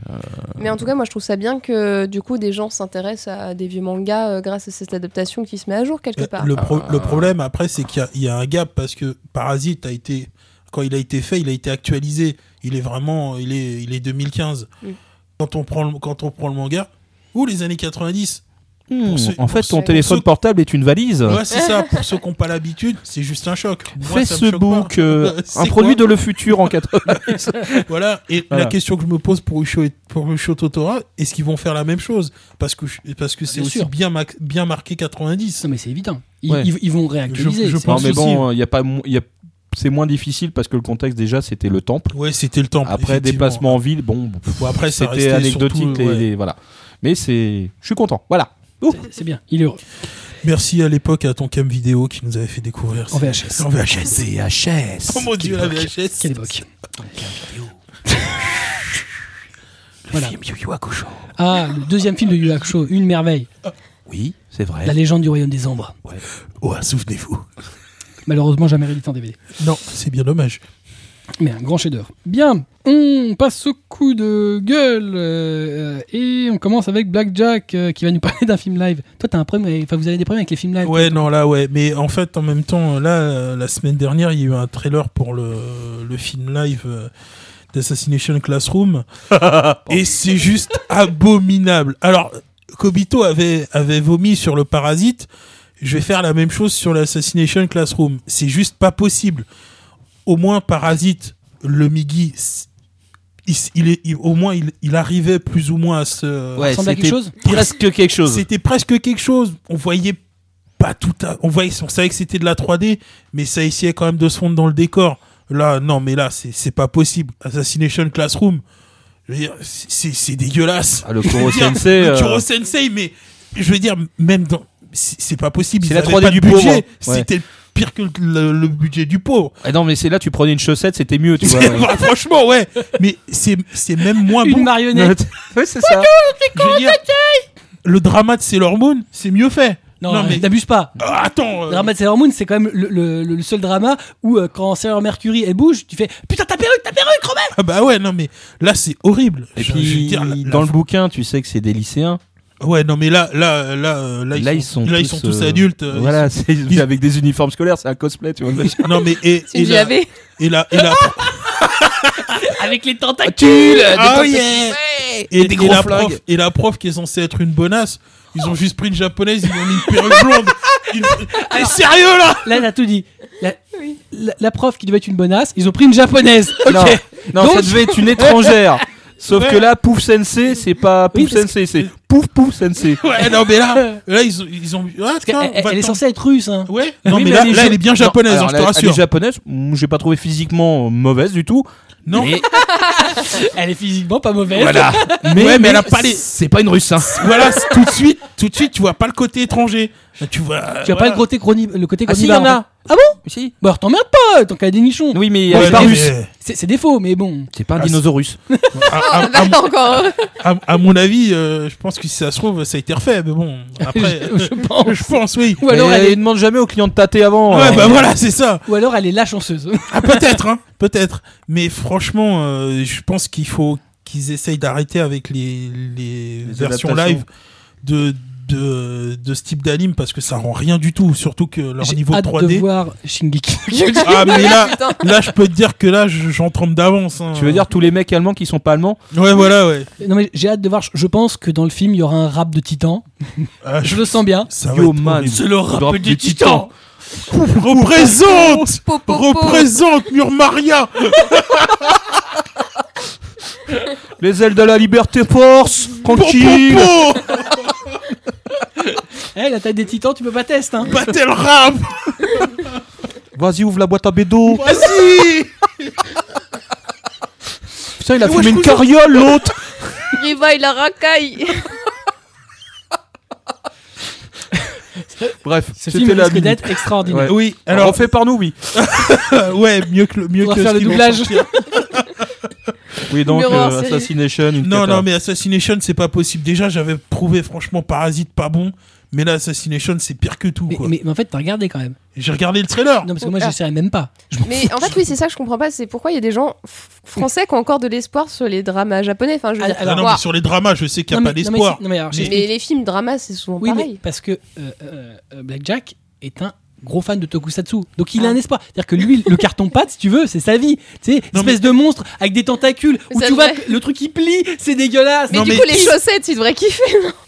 Mais en tout cas, moi, je trouve ça bien que du coup, des gens s'intéressent à des vieux mangas euh, grâce à cette adaptation qui se met à jour quelque part. Le, pro- Ah. le problème après, c'est qu'il y a- il y, a un gap parce que Parasite a été, quand il a été fait, il a été actualisé. Il est vraiment, il est, il est 2015. Mm. Quand on prend, le, quand on prend le manga, ou les années 90. Hmm, ceux- en fait, ton téléphone ceux- portable est une valise. Ouais, c'est ça. Pour (laughs) ceux qui n'ont pas l'habitude, c'est juste un choc. Moi, Facebook, euh, (laughs) un produit de le futur en 80. (laughs) Voilà. Et Voilà. la question que je me pose pour Usho, et- pour Usho Totora, est-ce qu'ils vont faire la même chose? Parce que, parce que c'est Bien aussi sûr. bien, ma- bien marqué 90. Non, mais c'est évident. Ils, Ouais. ils- ils vont réactualiser. Je- pense non, mais bon, il y a pas, y a, c'est moins difficile parce que le contexte déjà c'était le temple. Ouais, c'était le temps. Après déplacement en ville, bon, pff, Bon, après, c'était anecdotique, surtout, les- ouais. les- voilà. Mais c'est, je suis content. Voilà. C'est- bien. Il est heureux. Merci à l'époque à ton cam vidéo qui nous avait fait découvrir. En. VHS. En VHS. VHS. Oh mon dieu, la VHS. Quelle époque. (laughs) Voilà. Ah, le deuxième film de Yu Yu Hakusho, une merveille. Oui, c'est vrai. La légende du royaume des ombres. Oh, souvenez-vous. Malheureusement, jamais réédité en DVD. Non, c'est bien dommage. Mais un grand chef-d'œuvre. Bien, on passe au coup de gueule euh, et on commence avec Blackjack euh, qui va nous parler d'un film live. Toi, t'as un problème, enfin, vous avez des problèmes avec les films live Ouais, non, là, ouais. Mais en fait, en même temps, là, euh, la semaine dernière, il y a eu un trailer pour le, le film live euh, d'Assassination Classroom. (laughs) et c'est juste abominable. Alors, Kobito avait, avait vomi sur le parasite. Je vais faire la même chose sur l'Assassination Classroom. C'est juste pas possible. Au moins, Parasite, le Migi, il, il est, il- au moins, il, il arrivait plus ou moins à se. Ouais, à quelque c'était chose presque quelque chose. C'était presque quelque chose. On voyait pas tout à... On voyait, on savait que c'était de la 3D, mais ça essayait quand même de se fondre dans le décor. Là, non, mais là, c'est c'est pas possible. Assassination Classroom, je veux dire, c'est c'est dégueulasse. Ah, le Kuro dire, Sensei. Le euh, Kuro Sensei, mais je veux dire, même dans... C'est pas possible. C'est la avaient 3D pas de du budget. Ouais. C'était pire que le, le budget du pauvre. ah non, mais c'est là, tu prenais une chaussette, c'était mieux, tu (laughs) vois. C'est- bah, franchement, ouais. Mais c'est c'est même moins Une bon. marionnette. (laughs) ouais, c'est ça. Je veux dire, le drama de Sailor Moon, c'est mieux fait. Non, Non, mais t'abuses pas. Ah, attends. Le euh, drama de Sailor Moon, c'est quand même le, le- le seul drama où euh, quand Sailor Mercury elle bouge, tu fais putain ta perruque, ta perruque, Robert Ah bah ouais, non mais là c'est horrible. Et Je- je veux puis, dire, la- la- dans le bouquin, tu sais que c'est des lycéens. Ouais, non mais là, là, là, euh, là, Là, ils, ils sont, là, ils tous, sont tous euh, adultes. euh, Voilà, c'est ils- avec des uniformes scolaires, c'est un cosplay, tu vois. (laughs) non mais et, et, JAV. et la et la (laughs) Avec les tentacules Ah yeah et, des et gros la prof et la prof qui est censée être une bonasse, ils ont juste pris une japonaise, ils ont mis une perruque blonde. (laughs) Une- sérieux là Là, t'as tout dit. La, Oui. la- la prof qui devait être une bonasse, ils ont pris une japonaise. Ok. Non, non Donc- ça devait être une étrangère. Sauf Ouais. que là, Pouf Sensei, c'est pas Pouf Sensei, c'est Pouf Pouf Sensei. Ouais, (laughs) non mais là, là ils ont ils ont ah, tiens, elle, est censée être russe. Hein. Ouais. Non Oui, mais mais là, elle est là elle est bien Non, japonaise, alors, hein, je te elle- Elle rassure. est japonaise, j'ai pas trouvé physiquement mauvaise du tout. Non. Mais, (laughs) Elle est physiquement pas mauvaise. voilà. (laughs) Mais, ouais, mais elle a pas les C'est pas une russe, hein. voilà, tout de suite, tout de suite, tu vois pas le côté étranger. Tu vois. Tu as pas le côté, chroni... le côté Ah si, il y en a. Ah bon Si. Bah alors t'emmerdes pas, tant qu'à des nichons. Oui, mais Ouais, euh, mais. C'est c'est des faux, mais bon. C'est pas un Ah, dinosaurus. (laughs) à, à- Ah, bah, encore. à- à mon avis, euh, je pense que si ça se trouve, ça a été refait. Mais bon, (laughs) après, je, je pense. (laughs) je pense, oui. Ou alors, elle est, demande jamais au client de tâter avant. Ouais, euh. bah voilà, c'est ça. ou alors elle est la chanceuse. Ah, peut-être, hein, peut-être. Mais franchement, euh, je pense qu'il faut qu'ils essayent d'arrêter avec les, les, Les versions adaptations. live de, de, de ce type d'anime parce que ça rend rien du tout. Surtout que leur J'ai niveau hâte 3D. de voir Shingeki. (laughs) Ah, mais là, là, je peux te dire que là, je- j'en trempe d'avance. hein. Tu veux dire tous les mecs allemands qui sont pas allemands Ouais, voilà, ouais. non mais j'ai hâte de voir. Je pense que dans le film il y aura un rap de titan. (laughs) Ah, Je le sens bien. Ça Yo, man. C'est le rap Drop des des titans. (laughs) Représente Po, po, po. Représente Murmaria Les ailes de la liberté force Tranquille Po, po, po. Eh la taille des titans, tu peux pas tester. Hein. Battle rap Vas-y, ouvre la boîte à bédo Vas-y Putain, il a Mais fumé une carriole, l'autre Riva, il a racaille. Bref, Ce film c'était la risque d'être extraordinaire. Ouais. Oui, Alors, alors, refait par nous, oui. (laughs) ouais, mieux que le, mieux Faudra que faire le doublage. (laughs) Oui, donc, euh. Assassination, une Non, cata. non, mais Assassination, c'est pas possible. Déjà, j'avais prouvé, franchement, Parasite pas bon. Mais là, Assassination, c'est pire que tout, Mais, quoi. mais- mais en fait, t'as regardé quand même. J'ai regardé le trailer. Non, parce que moi, Ah. j'essaierai même pas. Je Mais en fait, oui, c'est ça que je comprends pas. C'est pourquoi il y a des gens français qui ont encore de l'espoir sur les dramas japonais. Enfin, je veux Ah, dire, alors, non, mais sur les dramas, je sais qu'il n'y a pas d'espoir. mais les films dramas, c'est souvent Oui, mais pareil. parce que euh, euh, euh, Blackjack est un gros fan de tokusatsu. Donc il a Ah. un espoir. C'est-à-dire que lui, le carton pâte, si tu veux, c'est sa vie. Tu sais, Non, espèce de monstre avec des tentacules où tu vois le truc il plie, c'est dégueulasse. Mais Non, du mais- coup, les chaussettes, ils devraient kiffer.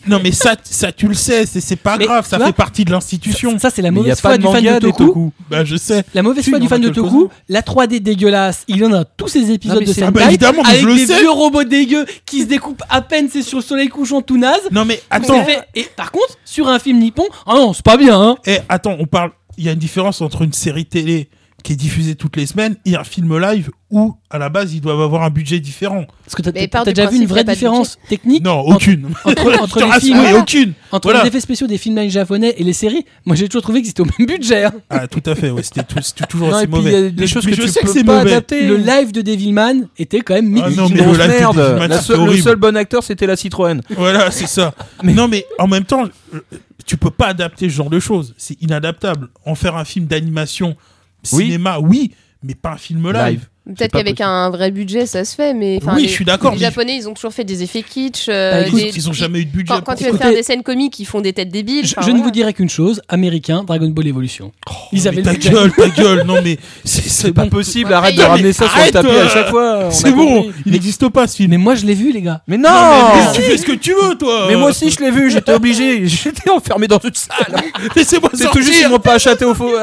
Non, mais ça, ça tu le sais, c'est c'est pas Mais grave, tu ça vois, fait partie de l'institution. Ça, c'est la mauvaise foi du fan de Toku. Toku. Bah, je sais. La mauvaise Si, foi du fan de Toku, la 3D dégueulasse, il en a tous ces épisodes Non, de c'est- Sentai Ah bah, évidemment, avec le des vieux robots dégueux qui se découpent à peine, c'est sur, sur les couchons tout naze. Non, mais attends, Et par contre, sur un film nippon, ah non, c'est pas bien. Hein. eh, attends, on parle. Il y a une différence entre une série télé qui est diffusée toutes les semaines et un film live où, à la base, ils doivent avoir un budget différent. Parce que t'as déjà vu une vraie différence technique Non, entre- aucune. (laughs) entre, entre te les (laughs) films, oui, aucune. entre Voilà. les effets spéciaux des films live japonais et les séries. Moi, j'ai toujours trouvé que c'était au même budget. hein. Ah, tout à fait, ouais, c'était toujours Non, aussi et puis mauvais. choses que je tu sais que c'est pas mauvais. adapter. Le live de Devilman était quand même Ah non, mais le live de merde. La seule- le seul bon acteur, c'était la Citroën. Voilà, c'est ça. Mais- Non, mais en même temps, euh, tu peux pas adapter ce genre de choses. C'est inadaptable. En faire un film d'animation. Cinéma, oui, mais pas un film live. Live. Peut-être qu'avec un vrai budget, ça se fait. Mais enfin, Oui, les- je suis d'accord, Les mais- Japonais, ils ont toujours fait des effets kitsch. euh, Bah, écoute, des- Ils ont jamais eu de budget. Quand, quand tu veux Écoutez- faire des scènes comiques, ils font des têtes débiles. Je, je ne vous dirai qu'une chose américain, Dragon Ball Evolution. Ils Mais avaient ta gueule, ta (laughs) gueule. Non, mais c'est- pas bon. possible, Ouais, arrête de ramener ça sur le tapis euh, à chaque fois. C'est bon, compris. il n'existe pas ce film. Mais moi, je l'ai vu, les gars. Mais non mais tu fais ce que tu veux, toi. Mais moi aussi je l'ai vu, j'étais (laughs) obligé, j'étais enfermé dans une salle. (laughs) Laissez-moi C'est tout juste ils sortir. m'ont pas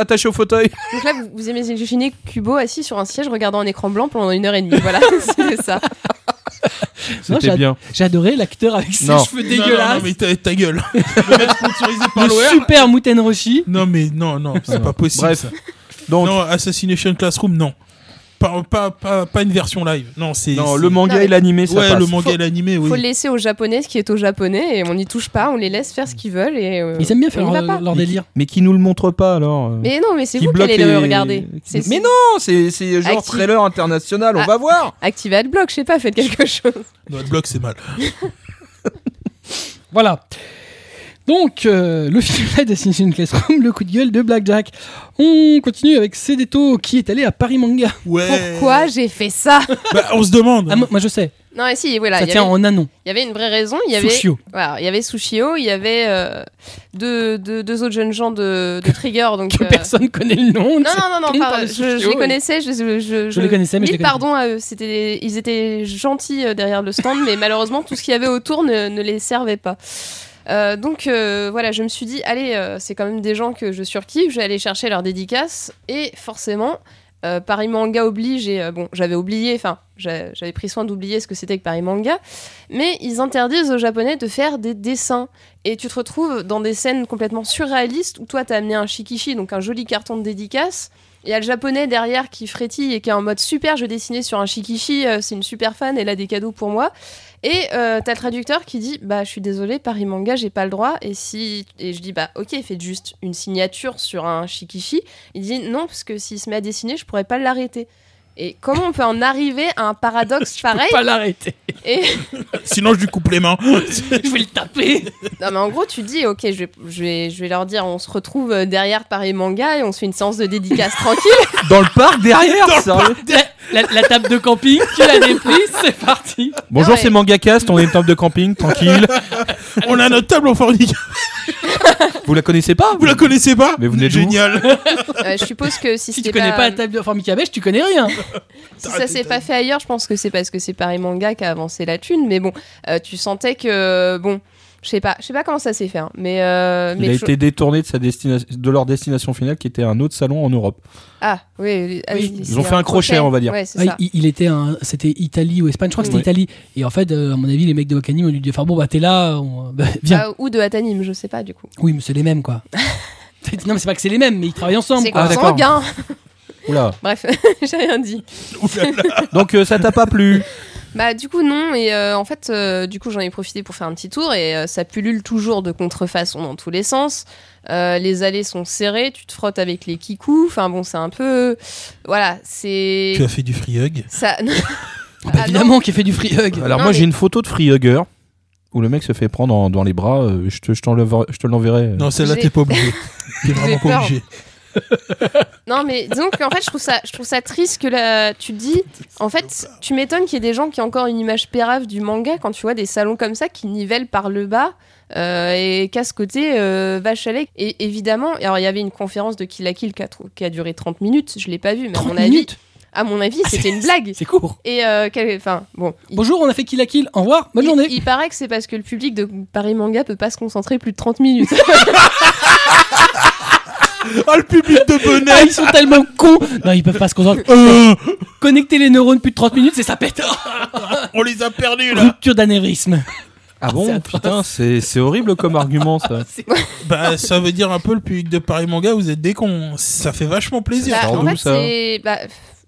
attaché au, fauteuil. Donc là, vous, imaginez Kubo assis sur un siège regardant écran blanc pendant une heure et demie. Voilà, (laughs) c'est ça. C'était bien. J'ai adoré l'acteur avec ses Non. cheveux Non, non, non, dégueulasses. mais ta, ta gueule. (laughs) Le mec sponsorisé par Le l'OR. super Muten Roshi. Non, mais non, non, c'est pas possible. Bref. ça. Donc non, Assassination Classroom, non. Pas, pas, pas, pas une version live. Non, c'est. non, le manga Non, et l'animé ça Ouais, passe. le manga Faut- et l'animé, oui. Faut le laisser aux japonais ce qui est aux japonais et on n'y touche pas, on les laisse faire ce qu'ils veulent et. euh, Ils aiment bien faire leur, délire. Mais qui nous le montre pas alors euh, Mais non, mais c'est vous qui allez le regarder. C'est- Mais non, c'est c'est genre Active. trailer international, on Ah. va voir. Activez Adblock, je sais pas, faites quelque chose. Notre bloc, c'est mal. (laughs) Voilà. Donc, euh, le film (laughs) live d'Assassin's Classroom, le coup de gueule de Blackjack. On continue avec Cédéto qui est allé à Paris Manga. Ouais. Pourquoi j'ai fait ça (laughs) Bah, on se demande. Ah, moi, moi, je sais, Non, mais si, voilà. ça y, tient avait, en anon. il y avait une vraie raison. Il y avait, Sushio. voilà, il y avait Sushio, il y avait euh, deux, deux, deux autres jeunes gens de, de Trigger. Donc, Que euh, personne connaît le nom. Non, non, non, non, On par- je, les et- connaissais. Je, je, Je les connaissais, mais je les pardon à eux. C'était, ils étaient gentils euh, derrière le stand, mais malheureusement, tout ce qu'il y avait autour ne, ne les servait pas. Euh, donc euh, voilà, je me suis dit, allez, euh, c'est quand même des gens que je surkiffe, je vais aller chercher leurs dédicaces. Et forcément, Paris Manga oblige, et bon, j'avais oublié, enfin, j'a- j'avais pris soin d'oublier ce que c'était que Paris Manga, mais ils interdisent aux Japonais de faire des dessins. Et tu te retrouves dans des scènes complètement surréalistes où toi, t'as amené un shikishi, donc un joli carton de dédicace, Il y a le japonais derrière qui frétille et qui est en mode super, je vais dessiner sur un shikishi, c'est une super fan, elle a des cadeaux pour moi. Et euh, t'as le traducteur qui dit bah je suis désolé Paris Manga j'ai pas le droit. Et si et je dis bah ok faites juste une signature sur un shikishi. Il dit non parce que s'il se met à dessiner je pourrais pas l'arrêter et comment on peut en arriver à un paradoxe (laughs) pareil Pas l'arrêter. et (laughs) Sinon, je lui coupe les mains. (laughs) Je vais le taper. non mais en gros tu dis ok je vais, je vais je vais leur dire on se retrouve euh, derrière Paris Manga et on se fait une séance de dédicace tranquille Dans le parc derrière sérieux La, la- la table de camping, tu la déplies, c'est parti. Bonjour, ouais. c'est MangaCast, on est une table de camping, tranquille. On a notre table en fornique. Vous la connaissez pas Vous la connaissez pas Mais vous d'où Génial. Euh, je suppose que si, Si tu connais pas la table de Formica Beige, tu connais rien. Si ça s'est pas fait ailleurs, je pense que c'est parce que c'est Paris Manga qui a avancé la thune. Mais bon, euh, tu sentais que bon, je sais pas, je sais pas comment ça s'est fait, hein, mais euh, Il mais a été détourné de, sa destination, de leur destination finale qui était un autre salon en Europe. ah oui, oui, ah, ils ont fait un crochet, on va dire. Ouais, Ah, ça. il, il était c'était Italie ou Espagne, je crois que c'était Ouais. Italie. Et en fait, euh, à mon avis, les mecs de Wakanim ont dit, enfin bon, bah t'es là, on- bah, (laughs) viens. Ah, ou de Atanim, je sais pas du coup. Oui, mais c'est les mêmes quoi. (laughs) non, mais c'est pas que c'est les mêmes, mais ils travaillent ensemble. C'est quoi. Ah, (laughs) Oula. Bref, (laughs) j'ai rien dit. (laughs) Donc euh, ça t'a pas plu Bah du coup non et euh, en fait euh, du coup j'en ai profité pour faire un petit tour et euh, ça pullule toujours de contrefaçon dans tous les sens. Euh, les allées sont serrées, tu te frottes avec les kikous. Enfin bon c'est un peu voilà c'est Tu as fait du free hug. ça. (laughs) Ah, bah, Ah, évidemment qu'il fait du free hug. Alors Non, moi mais- j'ai une photo de Free Hugger où le mec se fait prendre en- dans les bras. euh, je te, je t'enlèverai- je te l'enverrai. Non, celle-là, J'ai- t'es pas obligé. T'es vraiment pas peur. obligé. Non mais disons qu'en fait je trouve ça je trouve ça triste que là tu dis en fait tu m'étonnes qu'il y ait des gens qui ont encore une image pérave du manga quand tu vois des salons comme ça qui nivellent par le bas euh, et qu'à ce côté euh, vache à et évidemment alors il y avait une conférence de Kill la Kill qui a, qui a duré 30 minutes je l'ai pas vu mais à 30 mon avis à mon avis Ah, c'était une (laughs) blague C'est court. et euh, enfin bon il- Bonjour, on a fait Kill la Kill. Au revoir, bonne il, journée. il paraît que c'est parce que le public de Paris Manga peut pas se concentrer plus de 30 minutes. (laughs) Ah, le public de Ah, bonnet ils sont tellement cons. Non, ils peuvent pas se concentrer. Euh, Connecter les neurones plus de 30 minutes, c'est ça pète. (laughs) On les a perdus, là Rupture d'anévrisme. Ah bon. Putain, c'est c'est horrible comme argument ça. (laughs) Bah, ça veut dire un peu le public de Paris Manga, vous êtes des cons. Ça fait vachement plaisir. Bah, en fait, ça. Bah,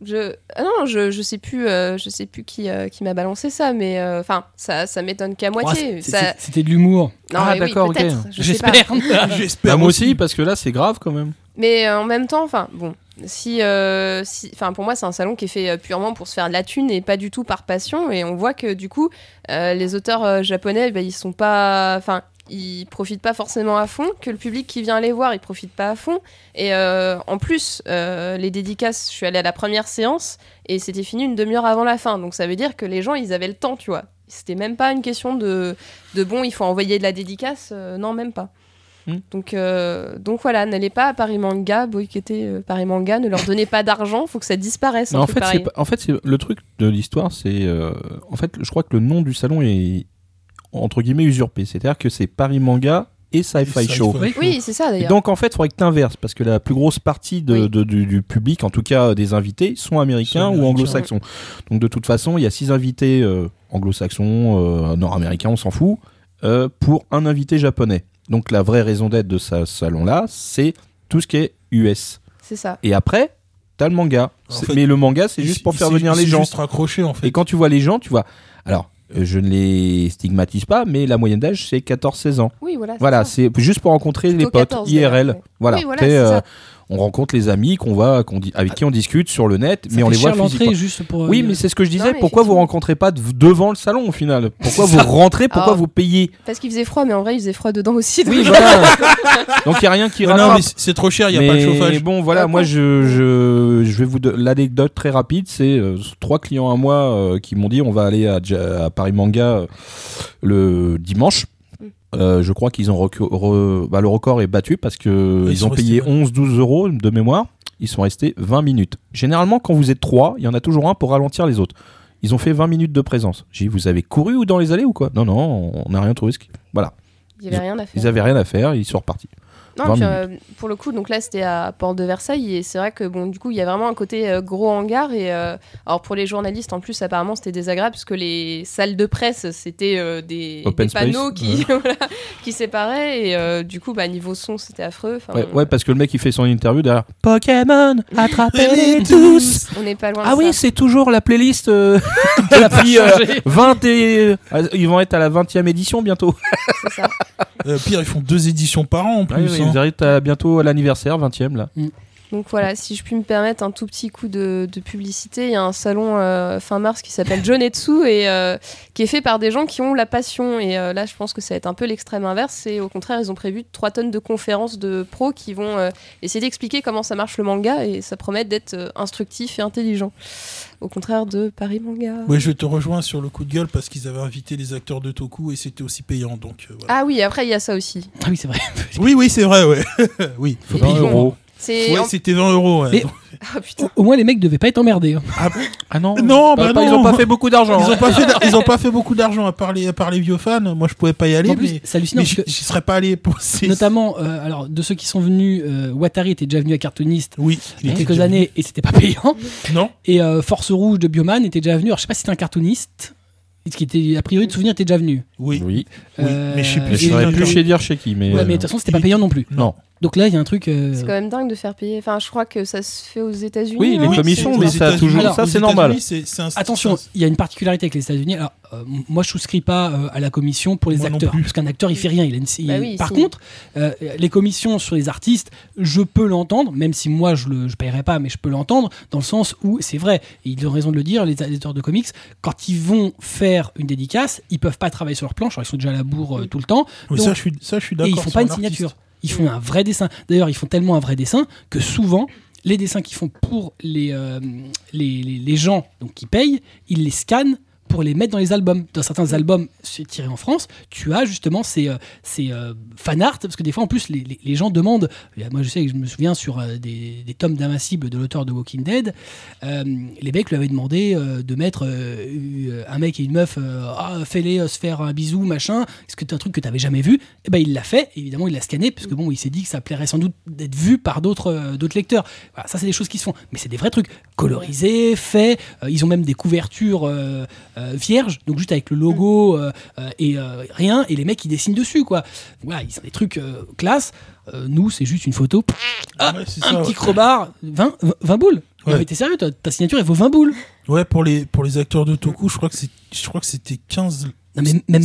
je... Ah non, je, je sais plus, euh, je sais plus qui, euh, qui m'a balancé ça, mais euh, enfin, ça, ça m'étonne qu'à moitié. ça... C'était de l'humour. Non, Ah, oui, d'accord, ok. peut-être, je sais pas. J'espère. (laughs) J'espère Bah, moi aussi, parce que là c'est grave quand même. Mais euh, en même temps, enfin, bon, si, euh, si, enfin, pour moi, c'est un salon qui est fait purement pour se faire de la thune et pas du tout par passion. Et on voit que du coup, euh, les auteurs euh, japonais, bah, ils sont pas, enfin, ils profitent pas forcément à fond. Que le public qui vient les voir, il profite pas à fond. Et euh, en plus, euh, les dédicaces, je suis allée à la première séance et c'était fini une demi-heure avant la fin. Donc ça veut dire que les gens, ils avaient le temps, tu vois. C'était même pas une question de, de bon, il faut envoyer de la dédicace. euh, non, même pas. Hmm. Donc, donc voilà, n'allez pas à Paris Manga, boycottez Paris Manga, ne leur donnez pas d'argent, faut que ça disparaisse. En fait, c'est pas- en fait, le truc de l'histoire, c'est en fait, je crois que le nom du salon est entre guillemets usurpé. C'est-à-dire que c'est Paris Manga et Sci-Fi. Show. Oui. Oui, c'est ça d'ailleurs. donc en fait, il faudrait que tu inverses parce que la plus grosse partie de, Oui. de- du, du public, en tout cas des invités, sont américains Sont ou anglo-saxons. Donc de toute façon, il y a six invités euh, anglo-saxons, euh, nord-américains, on s'en fout, euh, pour un invité japonais. Donc la vraie raison d'être de ce salon-là, c'est tout ce qui est US. C'est ça. Et après, t'as le manga. En C'est- fait, Mais le manga, c'est juste pour faire venir les gens. C'est juste raccroché, en fait. Et quand tu vois les gens, tu vois. Alors, euh, je ne les stigmatise pas, mais la moyenne d'âge, c'est 14-16 ans. Oui, voilà. Voilà, c'est juste pour rencontrer les potes 14 IRL. ouais. Voilà, Oui, voilà, On rencontre les amis qu'on va, qu'on dit, avec qui on discute sur le net, Ça mais on les voit physiquement. juste pour. euh, Oui, mais c'est ce que je disais. pourquoi vous rencontrez pas de- devant le salon au final? Pourquoi vous rentrez? Pourquoi vous payez? Parce qu'il faisait froid, mais en vrai, il faisait froid dedans aussi. donc- Oui, voilà. (laughs) Donc il y a rien qui Non, non, c'est- trop cher, il n'y a pas de Mais chauffage. bon, voilà, Ah, moi je, je, je vais vous donner l'anecdote très rapide. C'est euh, trois clients à moi euh, qui m'ont dit on va aller à, Paris Manga euh, le dimanche. Euh, je crois qu'ils ont re- bah, le record est battu parce que Ils ils, ont payé restés, 11-12 euros de mémoire. Ils sont restés 20 minutes. Généralement, quand vous êtes trois, il y en a toujours un pour ralentir les autres. Ils ont fait 20 minutes de présence. J'ai dit, vous avez couru ou dans les allées ou quoi? Non, non, on n'a rien trouvé. Voilà. Il y avait rien à faire. Ils avaient rien à faire, ils sont repartis. Non, 20 puis, minutes. euh, pour le coup, donc là c'était à Porte de Versailles et c'est vrai que bon, du coup, il y a vraiment un côté euh, gros hangar et euh, alors pour les journalistes en plus, apparemment c'était désagréable parce que les salles de presse c'était des, panneaux qui, (laughs) voilà, qui séparaient et du coup, bah, niveau son c'était affreux. Ouais, ouais, parce que le mec il fait son interview derrière. Pokémon, attrapez-les tous. On n'est pas loin Ah de oui, c'est toujours la playlist (laughs) (laughs) depuis euh, 20 et euh, ils vont être à la 20e édition bientôt. c'est ça. Euh, pire, ils font deux éditions par an en plus. ouais, hein. ils arrivent à bientôt à l'anniversaire 20e là. Donc voilà, si je puis me permettre un tout petit coup de, de publicité, il y a un salon euh, fin mars qui s'appelle Jonetsu et euh, qui est fait par des gens qui ont la passion. Et euh, là, je pense que ça va être un peu l'extrême inverse. Et au contraire, ils ont prévu 3 tonnes de conférences de pros qui vont euh, essayer d'expliquer comment ça marche le manga et ça promet d'être euh, instructif et intelligent. Au contraire de Paris Manga. Ouais, je te rejoins sur le coup de gueule parce qu'ils avaient invité les acteurs de Toku et c'était aussi payant. Donc, euh, voilà. Ah oui, après, il y a ça aussi. Ah oui, c'est vrai. Oui, oui, c'est vrai, ouais. (laughs) oui. Et 20 puis, bon, euros. Ouais, en- c'était 20 euros. ouais. Mais- (laughs) Ah putain. Au, au moins, les mecs devaient pas être emmerdés. hein. Ah non. Non, Pas- bah pas- Ils non. ont pas fait beaucoup d'argent. Ils hein. ont pas fait, ils ont pas fait beaucoup d'argent à part les, à part les vieux fans. Moi, je pouvais pas y aller, en plus, mais, c'est hallucinant mais parce j'y que, j'y serais pas allé pour (laughs) ces. notamment, euh, alors, de ceux qui sont venus, euh, Watari était déjà venu à Cartoonist Oui, il y a quelques années et c'était pas payant. Non. Et euh, Force Rouge de Bioman était déjà venu. Alors, je sais pas si c'était un cartooniste. Ce qui était, a priori, de souvenir, était déjà venu. Oui. Oui. Euh, mais je sais plus Je saurais plus chez dire chez qui, mais. Ouais, euh, mais de toute façon, c'était pas payant non plus. Non. Donc là, il y a un truc. euh, C'est quand même dingue de faire payer. Enfin, je crois que ça se fait aux États-Unis. Oui, les commissions, mais ça toujours. Alors, ça, c'est normal. Un- Attention, il y a une particularité avec les États-Unis. Alors, euh, moi, je souscris pas euh, à la commission pour les Moi acteurs, plus. parce qu'un acteur, il fait rien. Il a une- il- Bah oui, Par contre, euh, les commissions sur les artistes, je peux l'entendre, même si moi, je le, je paierai pas, mais je peux l'entendre dans le sens où c'est vrai. Et ils ont raison de le dire. Les éditeurs de comics, quand ils vont faire une dédicace, ils peuvent pas travailler sur leur planche. Ils sont déjà à la bourre euh, tout le temps. Oui, Donc- ça, je suis, ça, je suis Et d'accord. ils font pas une signature. Ils font un vrai dessin. D'ailleurs, ils font tellement un vrai dessin que souvent, les dessins qu'ils font pour les, euh, les, les, les gens donc, qui payent, ils les scannent pour les mettre dans les albums. Dans certains albums c'est tirés en France, tu as justement ces, euh, ces euh, fan art, parce que des fois en plus les, les- les gens demandent, moi je sais que je me souviens sur euh, des, des tomes d'invincible de l'auteur de Walking Dead, euh, les mecs lui avaient demandé de mettre euh, un mec et une meuf, euh, ah, fais-les se faire un bisou, machin, est-ce que c'est un truc que tu n'avais jamais vu? Et ben il l'a fait, évidemment il l'a scanné, parce que bon, il s'est dit que ça plairait sans doute d'être vu par d'autres d'autres lecteurs. Voilà, ça c'est des choses qui se font, mais c'est des vrais trucs. Colorisés, faits, ils ont même des couvertures euh, euh, vierges, donc juste avec le logo euh, euh, et euh, rien, et les mecs ils dessinent dessus quoi. Voilà, ils ont des trucs euh, classe. Euh, nous, c'est juste une photo, Ah, Ouais, c'est un ça, petit ouais. crowbar, 20, 20 boules. Ouais. Mais t'es sérieux, toi, ta signature elle vaut 20 boules. Ouais, pour les, pour les acteurs de Toku, je crois que c'est, je crois que c'était 15. Non, mais même, même,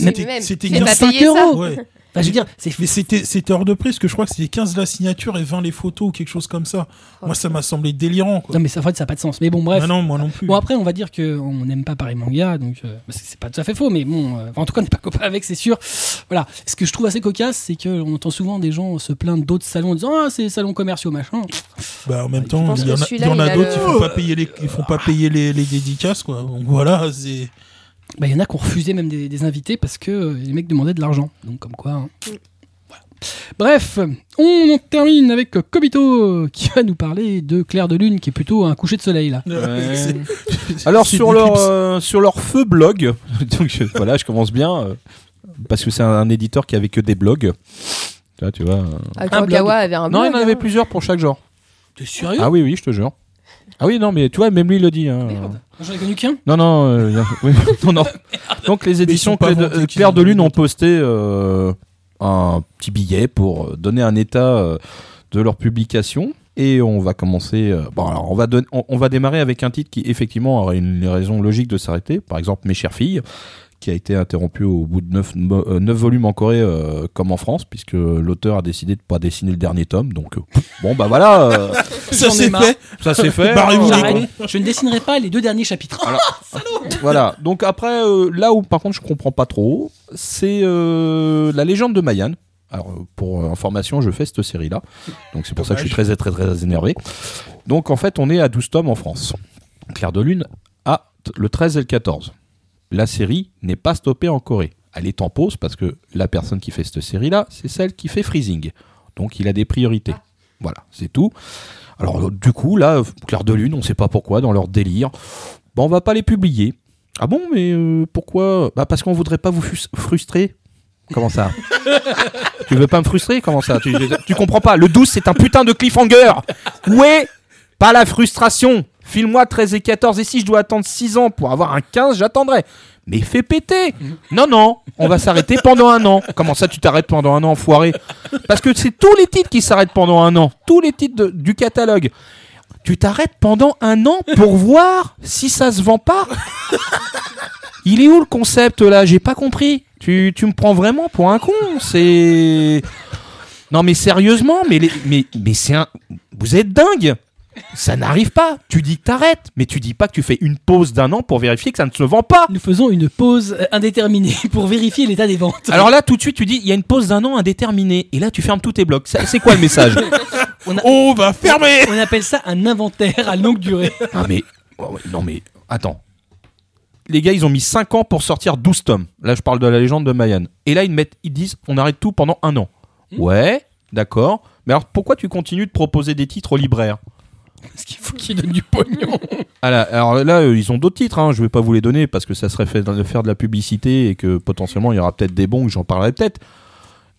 c'était- même, c'était fais quinze- pas 5 payer ça. euros. Ouais. Enfin, je veux dire, c'est Mais c'était, hors de prix, parce que je crois que c'était 15 la signature et 20 les photos ou quelque chose comme ça. Oh, Moi, ça m'a semblé délirant, quoi. Non, mais ça, en fait, ça n'a pas de sens. Mais bon, bref. Ah non, moi non plus. Bon, après, on va dire qu'on n'aime pas Paris Manga, donc euh, parce que c'est pas tout à fait faux, mais bon, euh, en tout cas, on n'est pas copains avec, c'est sûr. Voilà. Ce que je trouve assez cocasse, c'est qu'on entend souvent des gens se plaindre d'autres salons en disant Ah, c'est des salons commerciaux, machin. Bah, en même Je temps, il y en a, d'autres, ils font pas payer les, ils font pas payer les, les dédicaces, quoi. Donc voilà, c'est. Bah, il y en a qui ont refusé même des, des invités parce que euh, les mecs demandaient de l'argent. Donc, comme quoi. hein. Voilà. Bref, on en termine avec Kobito qui va nous parler de Clair de Lune, qui est plutôt un coucher de soleil là. Ouais. (laughs) (laughs) Alors sur leur euh, sur leur feu blog, (laughs) donc je- voilà, je commence bien euh, parce que c'est un, un éditeur qui avait que des blogs. Tu vois, tu vois. euh. Ah, Un Kurokawa avait un Non, il blog, en avait hein. plusieurs pour chaque genre. T'es sérieux Ah oui, oui, je te jure. Ah oui, non, mais tu vois, même lui il le dit. hein. Merde. J'en ai connu qu'un. Non, non, euh, (laughs) oui, (laughs) non, non. Donc les éditions Claire de, euh, Claire de Lune ont posté euh, un petit billet pour donner un état euh, de leur publication. Et on va commencer. bon, alors on va, don- on, on va démarrer avec un titre qui effectivement aurait une raison logique de s'arrêter. Par exemple, Mes chères filles, qui a été interrompu au bout de 9, volumes en Corée, euh, comme en France, puisque l'auteur a décidé de pas dessiner le dernier tome. Donc, euh, bon, bah voilà, euh, (laughs) Ça marre. fait. ça c'est fait. Je ne dessinerai pas les deux derniers chapitres. (laughs) Voilà. Donc après, euh, là où par contre je comprends pas trop, c'est euh, la légende de Mayan. Alors euh, pour euh, information, je fais cette série-là, donc c'est pour ça que je suis très très très énervé. Donc en fait, on est à 12 tomes en France. Claire de Lune a t- le 13 et le 14. La série n'est pas stoppée en Corée. Elle est en pause parce que la personne qui fait cette série-là, c'est celle qui fait Freezing. Donc il a des priorités. Voilà, c'est tout. Alors euh, du coup, là, euh, Claire de Lune, on sait pas pourquoi, dans leur délire, bah, on va pas les publier. Ah bon, mais euh, pourquoi? Bah parce qu'on voudrait pas vous frustrer. Comment ça? (laughs) Tu veux pas me frustrer? Comment ça? Tu, comprends pas Le 12, c'est un putain de cliffhanger Où Pas la frustration? File-moi 13 et 14, et si je dois attendre 6 ans pour avoir un 15, j'attendrai. Mais fais péter (laughs) Non, non, on va s'arrêter pendant un an. Comment ça, tu t'arrêtes pendant un an, foiré Parce que c'est tous les titres qui s'arrêtent pendant un an. Tous les titres du catalogue. Tu t'arrêtes pendant un an pour (laughs) voir si ça se vend pas? Il est où le concept là? J'ai pas compris. Tu, me prends vraiment pour un con. C'est. Non mais sérieusement, mais, mais, mais c'est un. Vous êtes dingue Ça n'arrive pas. Tu dis que t'arrêtes, mais tu dis pas que tu fais une pause d'un an pour vérifier que ça ne se vend pas. Nous faisons une pause euh, indéterminée (laughs) pour vérifier l'état des ventes. Alors là, tout de suite, tu dis il y a une pause d'un an indéterminée. Et là, tu fermes tous tes blocs. Ça- C'est quoi le message (laughs) On va fermer on appelle ça un inventaire à longue durée. Ah mais oh, non mais attends. Les gars, ils ont mis 5 ans pour sortir 12 tomes. Là, je parle de la légende de Mayan. Et là, ils mettent ils disent on arrête tout pendant un an. Ouais, d'accord. Mais alors pourquoi tu continues de proposer des titres aux libraires? Parce qu'il faut qu'ils donnent du pognon. Ah alors là, euh, ils ont d'autres titres, hein. je vais pas vous les donner parce que ça serait fait faire de la publicité et que potentiellement il y aura peut-être des bons, j'en parlerai peut-être.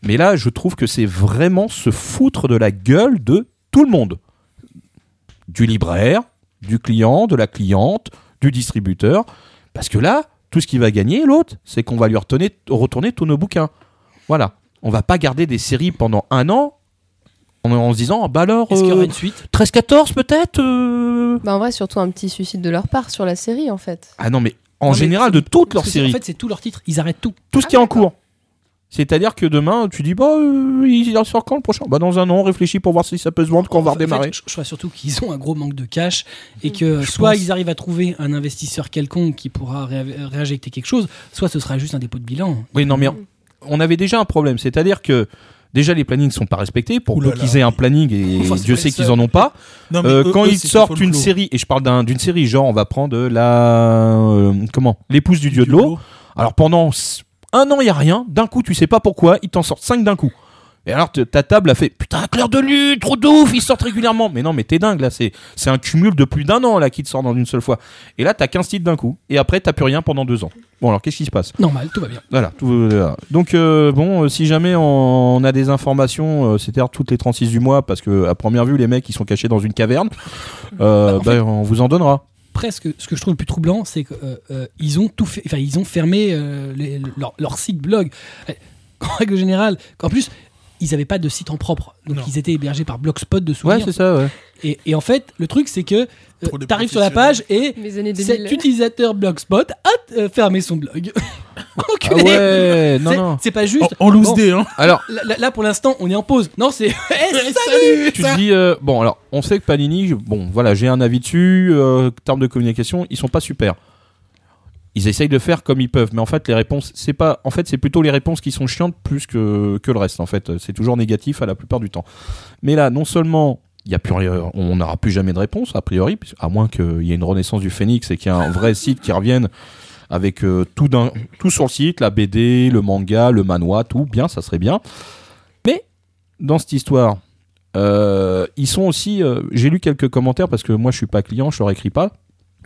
Mais là, je trouve que c'est vraiment se foutre de la gueule de tout le monde. Du libraire, du client, de la cliente, du distributeur. Parce que là, tout ce qui va gagner, l'autre, c'est qu'on va lui retourner, retourner tous nos bouquins. Voilà. On va pas garder des séries pendant un an en, en se disant, bah alors, Est-ce qu'il y aura euh, une suite 13-14 peut-être euh Bah, en vrai, surtout un petit suicide de leur part sur la série, en fait. Ah non, mais en Non, mais général, de toutes leurs Parce que c'est- séries, En fait, c'est tous leurs titres. Ils arrêtent tout. tout ce Ah, qui est en d'accord. cours. C'est-à-dire que demain, tu dis, bah, euh, il en sort quand le prochain? Bah, dans un an, on réfléchit pour voir si ça peut se vendre quand on va En fait, redémarrer. je, je crois surtout qu'ils ont un gros manque de cash et que soit pense. ils arrivent à trouver un investisseur quelconque qui pourra ré- réinjecter quelque chose, soit ce sera juste un dépôt de bilan. Oui, non, mais on- on avait déjà un problème. C'est-à-dire que déjà, les plannings sont pas respectés. Pour peu qu'ils aient un planning, et Enfin, Dieu sait qu'ils en ont pas. Non, Euh, eux- quand eux, ils sortent une série, et je parle d'un- d'une série, genre, on va prendre la. euh, comment? L'épouse du dieu de l'eau. Alors pendant un an, il y a rien. D'un coup, tu sais pas pourquoi, ils t'en sortent cinq d'un coup. Et alors ta table a fait putain clair de lune, trop de ouf, ils sortent régulièrement. Mais non, mais t'es dingue là, c'est c'est un cumul de plus d'un an là qui te sort dans une seule fois. Et là, t'as 15 titres d'un coup. Et après, t'as plus rien pendant deux ans. Bon alors, qu'est-ce qui se passe? Normal, tout va bien. Voilà. tout- voilà. Donc euh, bon, euh, si jamais on, on a des informations, euh, c'est-à-dire toutes les 36 du mois, parce que à première vue, les mecs ils sont cachés dans une caverne, Bah, en fait- bah, on vous en donnera. Presque, ce que je trouve le plus troublant, c'est qu'ils ont tout fait, enfin ils ont fermé euh, les- leur, leur site blog. En règle générale, qu'en plus ils n'avaient pas de site en propre, donc Non. ils étaient hébergés par Blogspot de Ouais, souvenirs. c'est ça. Ouais. et, et en fait, le truc c'est que euh, les t'arrives sur la page et Les années 2000. cet utilisateur Blogspot a euh, fermé son blog. (laughs) Ah Enculé. ouais, non C'est- non. C'est pas juste. En, en loose Bon, day, hein. Alors, Là, pour l'instant, on est en pause. Non, c'est. (laughs) Eh, salut Salut (laughs) tu te dis euh, bon alors on sait que Panini bon voilà j'ai un avis dessus euh, en termes de communication ils sont pas super ils essayent de faire comme ils peuvent mais en fait les réponses c'est pas en fait c'est plutôt les réponses qui sont chiantes plus que, que le reste en fait c'est toujours négatif à la plupart du temps mais là non seulement il y a plus rien- on n'aura plus jamais de réponse a priori à moins qu'il y ait une renaissance du Phoenix et qu'il y ait un vrai site qui revienne avec euh, tout, tout sur le site la BD le manga le manhwa tout bien ça serait bien mais dans cette histoire euh, ils sont aussi. euh, J'ai lu quelques commentaires parce que moi je suis pas client, je leur écris pas.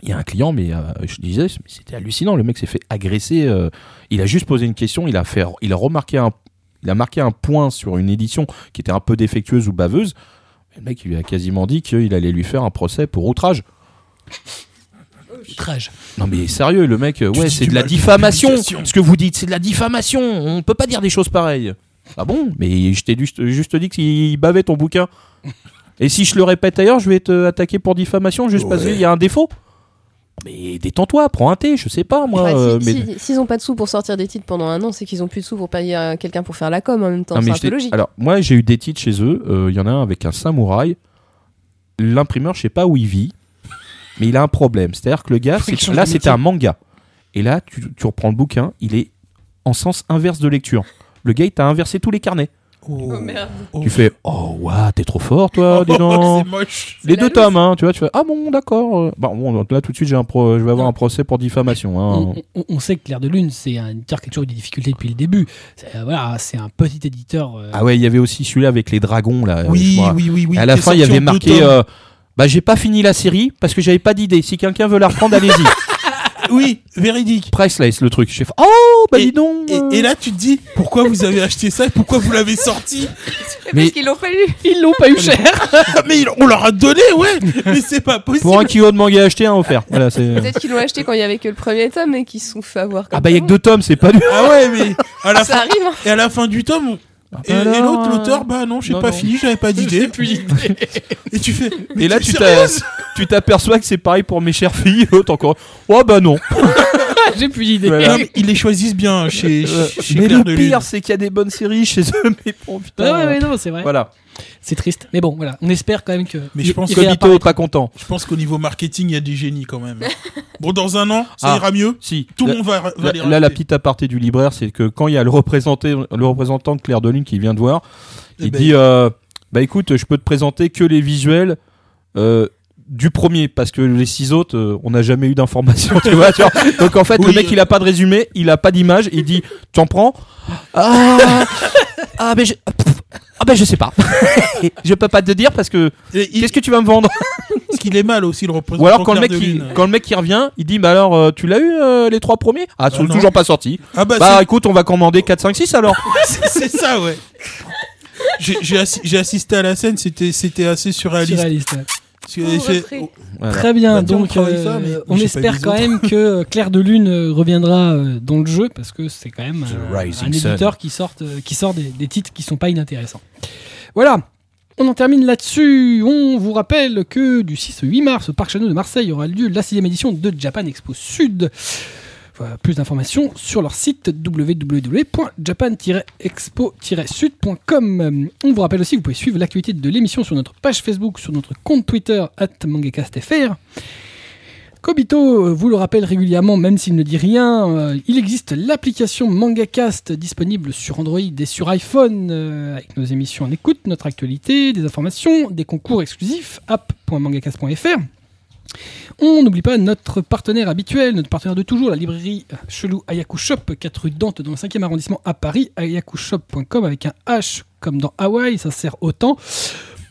Il y a un client, mais euh, je disais, c'était hallucinant. Le mec s'est fait agresser. euh, il a juste posé une question. Il a fait, il a remarqué un, il a marqué un point sur une édition qui était un peu défectueuse ou baveuse. Le mec, il lui a quasiment dit qu'il allait lui faire un procès pour outrage. Outrage. Non mais sérieux, le mec, euh, Tu ouais, c'est de la diffamation. Ce que vous dites, c'est de la diffamation. On peut pas dire des choses pareilles. Ah bon? Mais je t'ai juste, dit qu'il bavait ton bouquin. Et si je le répète ailleurs, je vais te attaquer pour diffamation juste parce qu'il y a un défaut? Mais détends-toi, prends un thé, je sais pas moi. Bah, si- euh, mais... si- S'ils ont pas de sous pour sortir des titres pendant un an, c'est qu'ils ont plus de sous pour payer euh, quelqu'un pour faire la com en même temps. C'est un peu logique. Alors, moi, j'ai eu des titres chez eux. Euh, Il y en a un avec un samouraï. L'imprimeur, je sais pas où il vit, mais il a un problème. C'est-à-dire que le gars, là, c'était un manga. Et là, tu, tu reprends le bouquin, il est en sens inverse de lecture. Le gars, il t'a inversé tous les carnets. Oh, oh. Tu fais Oh, waouh, t'es trop fort, toi, dis (laughs) donc. c'est moche. Les deux tomes, hein, tu vois, tu fais Ah bon, d'accord. Bah, bon, donc là, tout de suite, j'ai un pro- je vais avoir un procès pour diffamation. hein. On, on- on sait que Clair de Lune, c'est un éditeur qui a toujours eu des difficultés depuis le début. C'est euh, voilà, c'est un petit éditeur. euh, Ah ouais, il y avait aussi celui-là avec les dragons, là. Oui, oui, oui, oui. Et à la fin, il y avait marqué euh, Bah, j'ai pas fini la série parce que j'avais pas d'idée. Si quelqu'un veut la reprendre, allez-y. (laughs) oui, véridique. Priceless, le truc. Je fais, oh, bah Et- dis donc. Et, euh. et là, tu te dis, pourquoi vous avez acheté ça et pourquoi vous l'avez sorti? Mais- Parce qu'ils l'ont pas lu. Ils l'ont pas eu cher. Ah, (laughs) Mais ils- on leur a donné, ouais Mais c'est pas possible Pour un kilo de manga acheté, un offert. Voilà, c'est. Peut-être qu'ils l'ont acheté quand il y avait que le premier tome et qu'ils se sont fait avoir. Ah bah, il y a que deux tomes, c'est pas dur. Ah ouais, mais à la Ça fin, arrive. hein. et à la fin du tome, et, l'autre, euh, l'auteur, bah non, j'ai non, pas non. fini, j'avais pas (laughs) d'idée. Et tu fais. mais Et là, tu t'as- tu t'aperçois que c'est pareil pour mes chères filles. (laughs) L'autre encore. Oh bah non. (laughs) J'ai plus d'idée. Voilà. Mais ils les choisissent bien chez, Euh, chez mais Claire le de pire, Lune. c'est qu'il y a des bonnes séries chez eux. Mais bon, putain. Ah ouais, ouais, non, c'est vrai. Voilà. C'est triste. Mais bon, voilà. On espère quand même que. Mais je pense est pas content. Je pense qu'au niveau marketing, il y a des génies quand même. (laughs) Bon, dans un an, ça Ah. ira mieux. Si. Tout le monde va, va Là, les là, la petite aparté du libraire, c'est que quand il y a le, représenté, le représentant de Claire de Lune qui vient de voir, Eh il ben, dit euh, Bah écoute, je peux te présenter que les visuels euh, du premier, parce que les six autres, euh, on n'a jamais eu d'informations, tu vois. tu vois. (laughs) Donc en fait, Oui, le mec, euh. il a pas de résumé, il a pas d'image, il dit Tu en prends? Ah, ah, mais je. Ah ben je sais pas. (laughs) je peux pas te dire parce que il- qu'est-ce que tu vas me vendre Parce qu'il est mal aussi, le représentant Ou alors quand le mec Lune. quand le mec qui revient, il dit bah alors euh, tu l'as eu euh, les trois premiers? Ah, ils sont non. toujours pas sortis. Ah bah, Bah écoute, on va commander 4 5 6 alors. (laughs) c'est c'est ça, ouais. J'ai j'ai assi- j'ai assisté à la scène, c'était c'était assez surréaliste. Surréaliste, ouais. Parce que Oh, j'ai- repris. Voilà. Très bien, Bah, donc euh, ça, mais on espère quand même que euh, Claire de Lune euh, reviendra dans le jeu parce que c'est quand même un éditeur qui sort, qui sort des, des titres qui sont pas inintéressants. Voilà, on en termine là-dessus. On vous rappelle que du 6 au 8 mars au Parc Chano de Marseille aura lieu la 6 édition de Japan Expo Sud. Voilà, plus d'informations sur leur site www.japan-expo-sud.com. On vous rappelle aussi que vous pouvez suivre l'actualité de l'émission sur notre page Facebook, sur notre compte Twitter, mangacastfr. Kobito euh, vous le rappelle régulièrement, même s'il ne dit rien, euh, il existe l'application MangaCast disponible sur Android et sur iPhone euh, avec nos émissions en écoute, notre actualité, des informations, des concours exclusifs, app.mangacast.fr. On n'oublie pas notre partenaire habituel, notre partenaire de toujours, la librairie Chelou Ayaku Shop, 4 rue Dante dans le 5e arrondissement à Paris, ayakushop.com avec un H comme dans Hawaï, ça sert autant.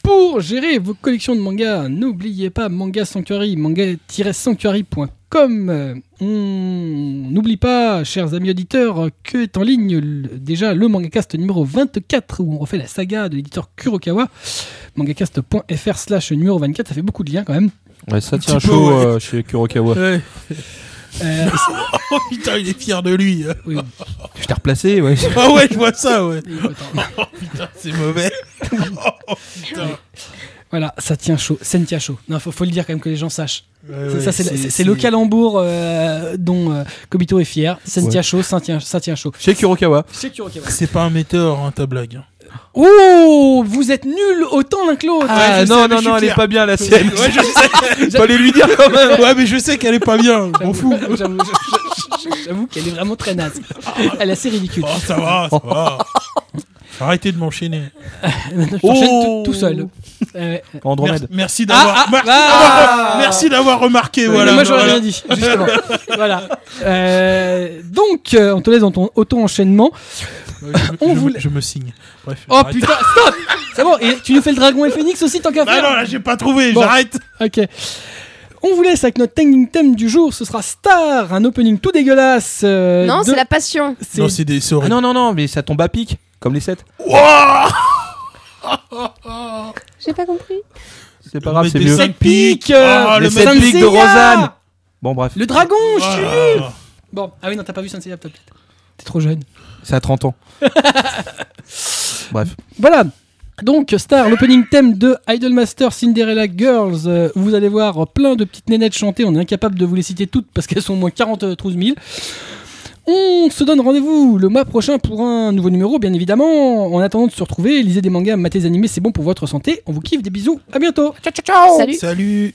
Pour gérer vos collections de mangas, n'oubliez pas Manga Sanctuary, manga-sanctuary.com. On n'oublie pas, chers amis auditeurs, que est en ligne déjà le MangaCast numéro 24 où on refait la saga de l'éditeur Kurokawa. mangacast.fr slash numéro 24, ça fait beaucoup de liens quand même. Ouais, ça tient peu, chaud ouais. euh, chez Kurokawa. Ouais. Euh, (laughs) Oh putain, il est fier de lui. oui, Je t'ai replacé, ouais. (laughs) Ah ouais, je vois ça, ouais. attends. (laughs) Putain, c'est mauvais. Oh, putain. Voilà, ça tient chaud, ça tient chaud. Non, faut, faut le dire quand même que les gens sachent. Ouais, Ça, c'est le calembour euh, dont euh, Kobito est fier. Ça Ouais. tient chaud, ça tient, ça tient chaud. Chez Kurokawa. C'est Kurokawa. C'est pas un météore, hein, ta blague. Oh, vous êtes nuls autant l'un que l'autre. Ah, non, sais, non, non, elle est pas bien la sienne. Ouais, je sais. (laughs) Fallait lui dire quand même. Ouais, mais je sais qu'elle est pas bien. Je m'en fous. J'avoue, qu'elle est vraiment très naze. Elle est assez ridicule. Oh, ça va, ça va. Arrêtez de m'enchaîner. Je Oh. tout, tout seul. Euh. Andromède. Merci, merci d'avoir Ah, ah, merci ah. d'avoir- remarqué. Voilà, moi j'aurais voilà. rien dit, justement. voilà. Euh, donc, euh, on te laisse dans ton auto-enchaînement. Je, On je- voulait- je me signe. Bref. Oh j'arrête. putain, stop C'est bon, et tu nous fais le dragon et le phénix aussi tant qu'à Ah faire non, là, j'ai pas trouvé, Bon. j'arrête. Ok. On vous laisse avec notre tending theme du jour, ce sera Star, un opening tout dégueulasse. euh, Non, de- c'est la passion. c'est- Non, c'est des c'est Ah horrible. non, non, non, mais ça tombe à pic, comme les 7. Wouah (laughs) J'ai pas compris. C'est pas grave, Mais c'est des mieux. cinq pics, euh, Ah, les le sept mec- pics de Seiya Rosanne. Bon, bref, Le dragon, je suis nul. Bon, ah oui, non, t'as pas vu Saint Seiya, peut-être. T'es trop jeune. C'est à 30 ans. (laughs) Bref. Voilà. Donc, Star, l'opening thème de Idolmaster Cinderella Girls. Euh, vous allez voir plein de petites nénettes chanter. On est incapable de vous les citer toutes parce qu'elles sont au moins 43 000. On se donne rendez-vous le mois prochain pour un nouveau numéro, bien évidemment. En attendant de se retrouver, lisez des mangas, matez des animés, c'est bon pour votre santé. On vous kiffe, des bisous, à bientôt. Ciao, ciao, ciao. Salut. Salut.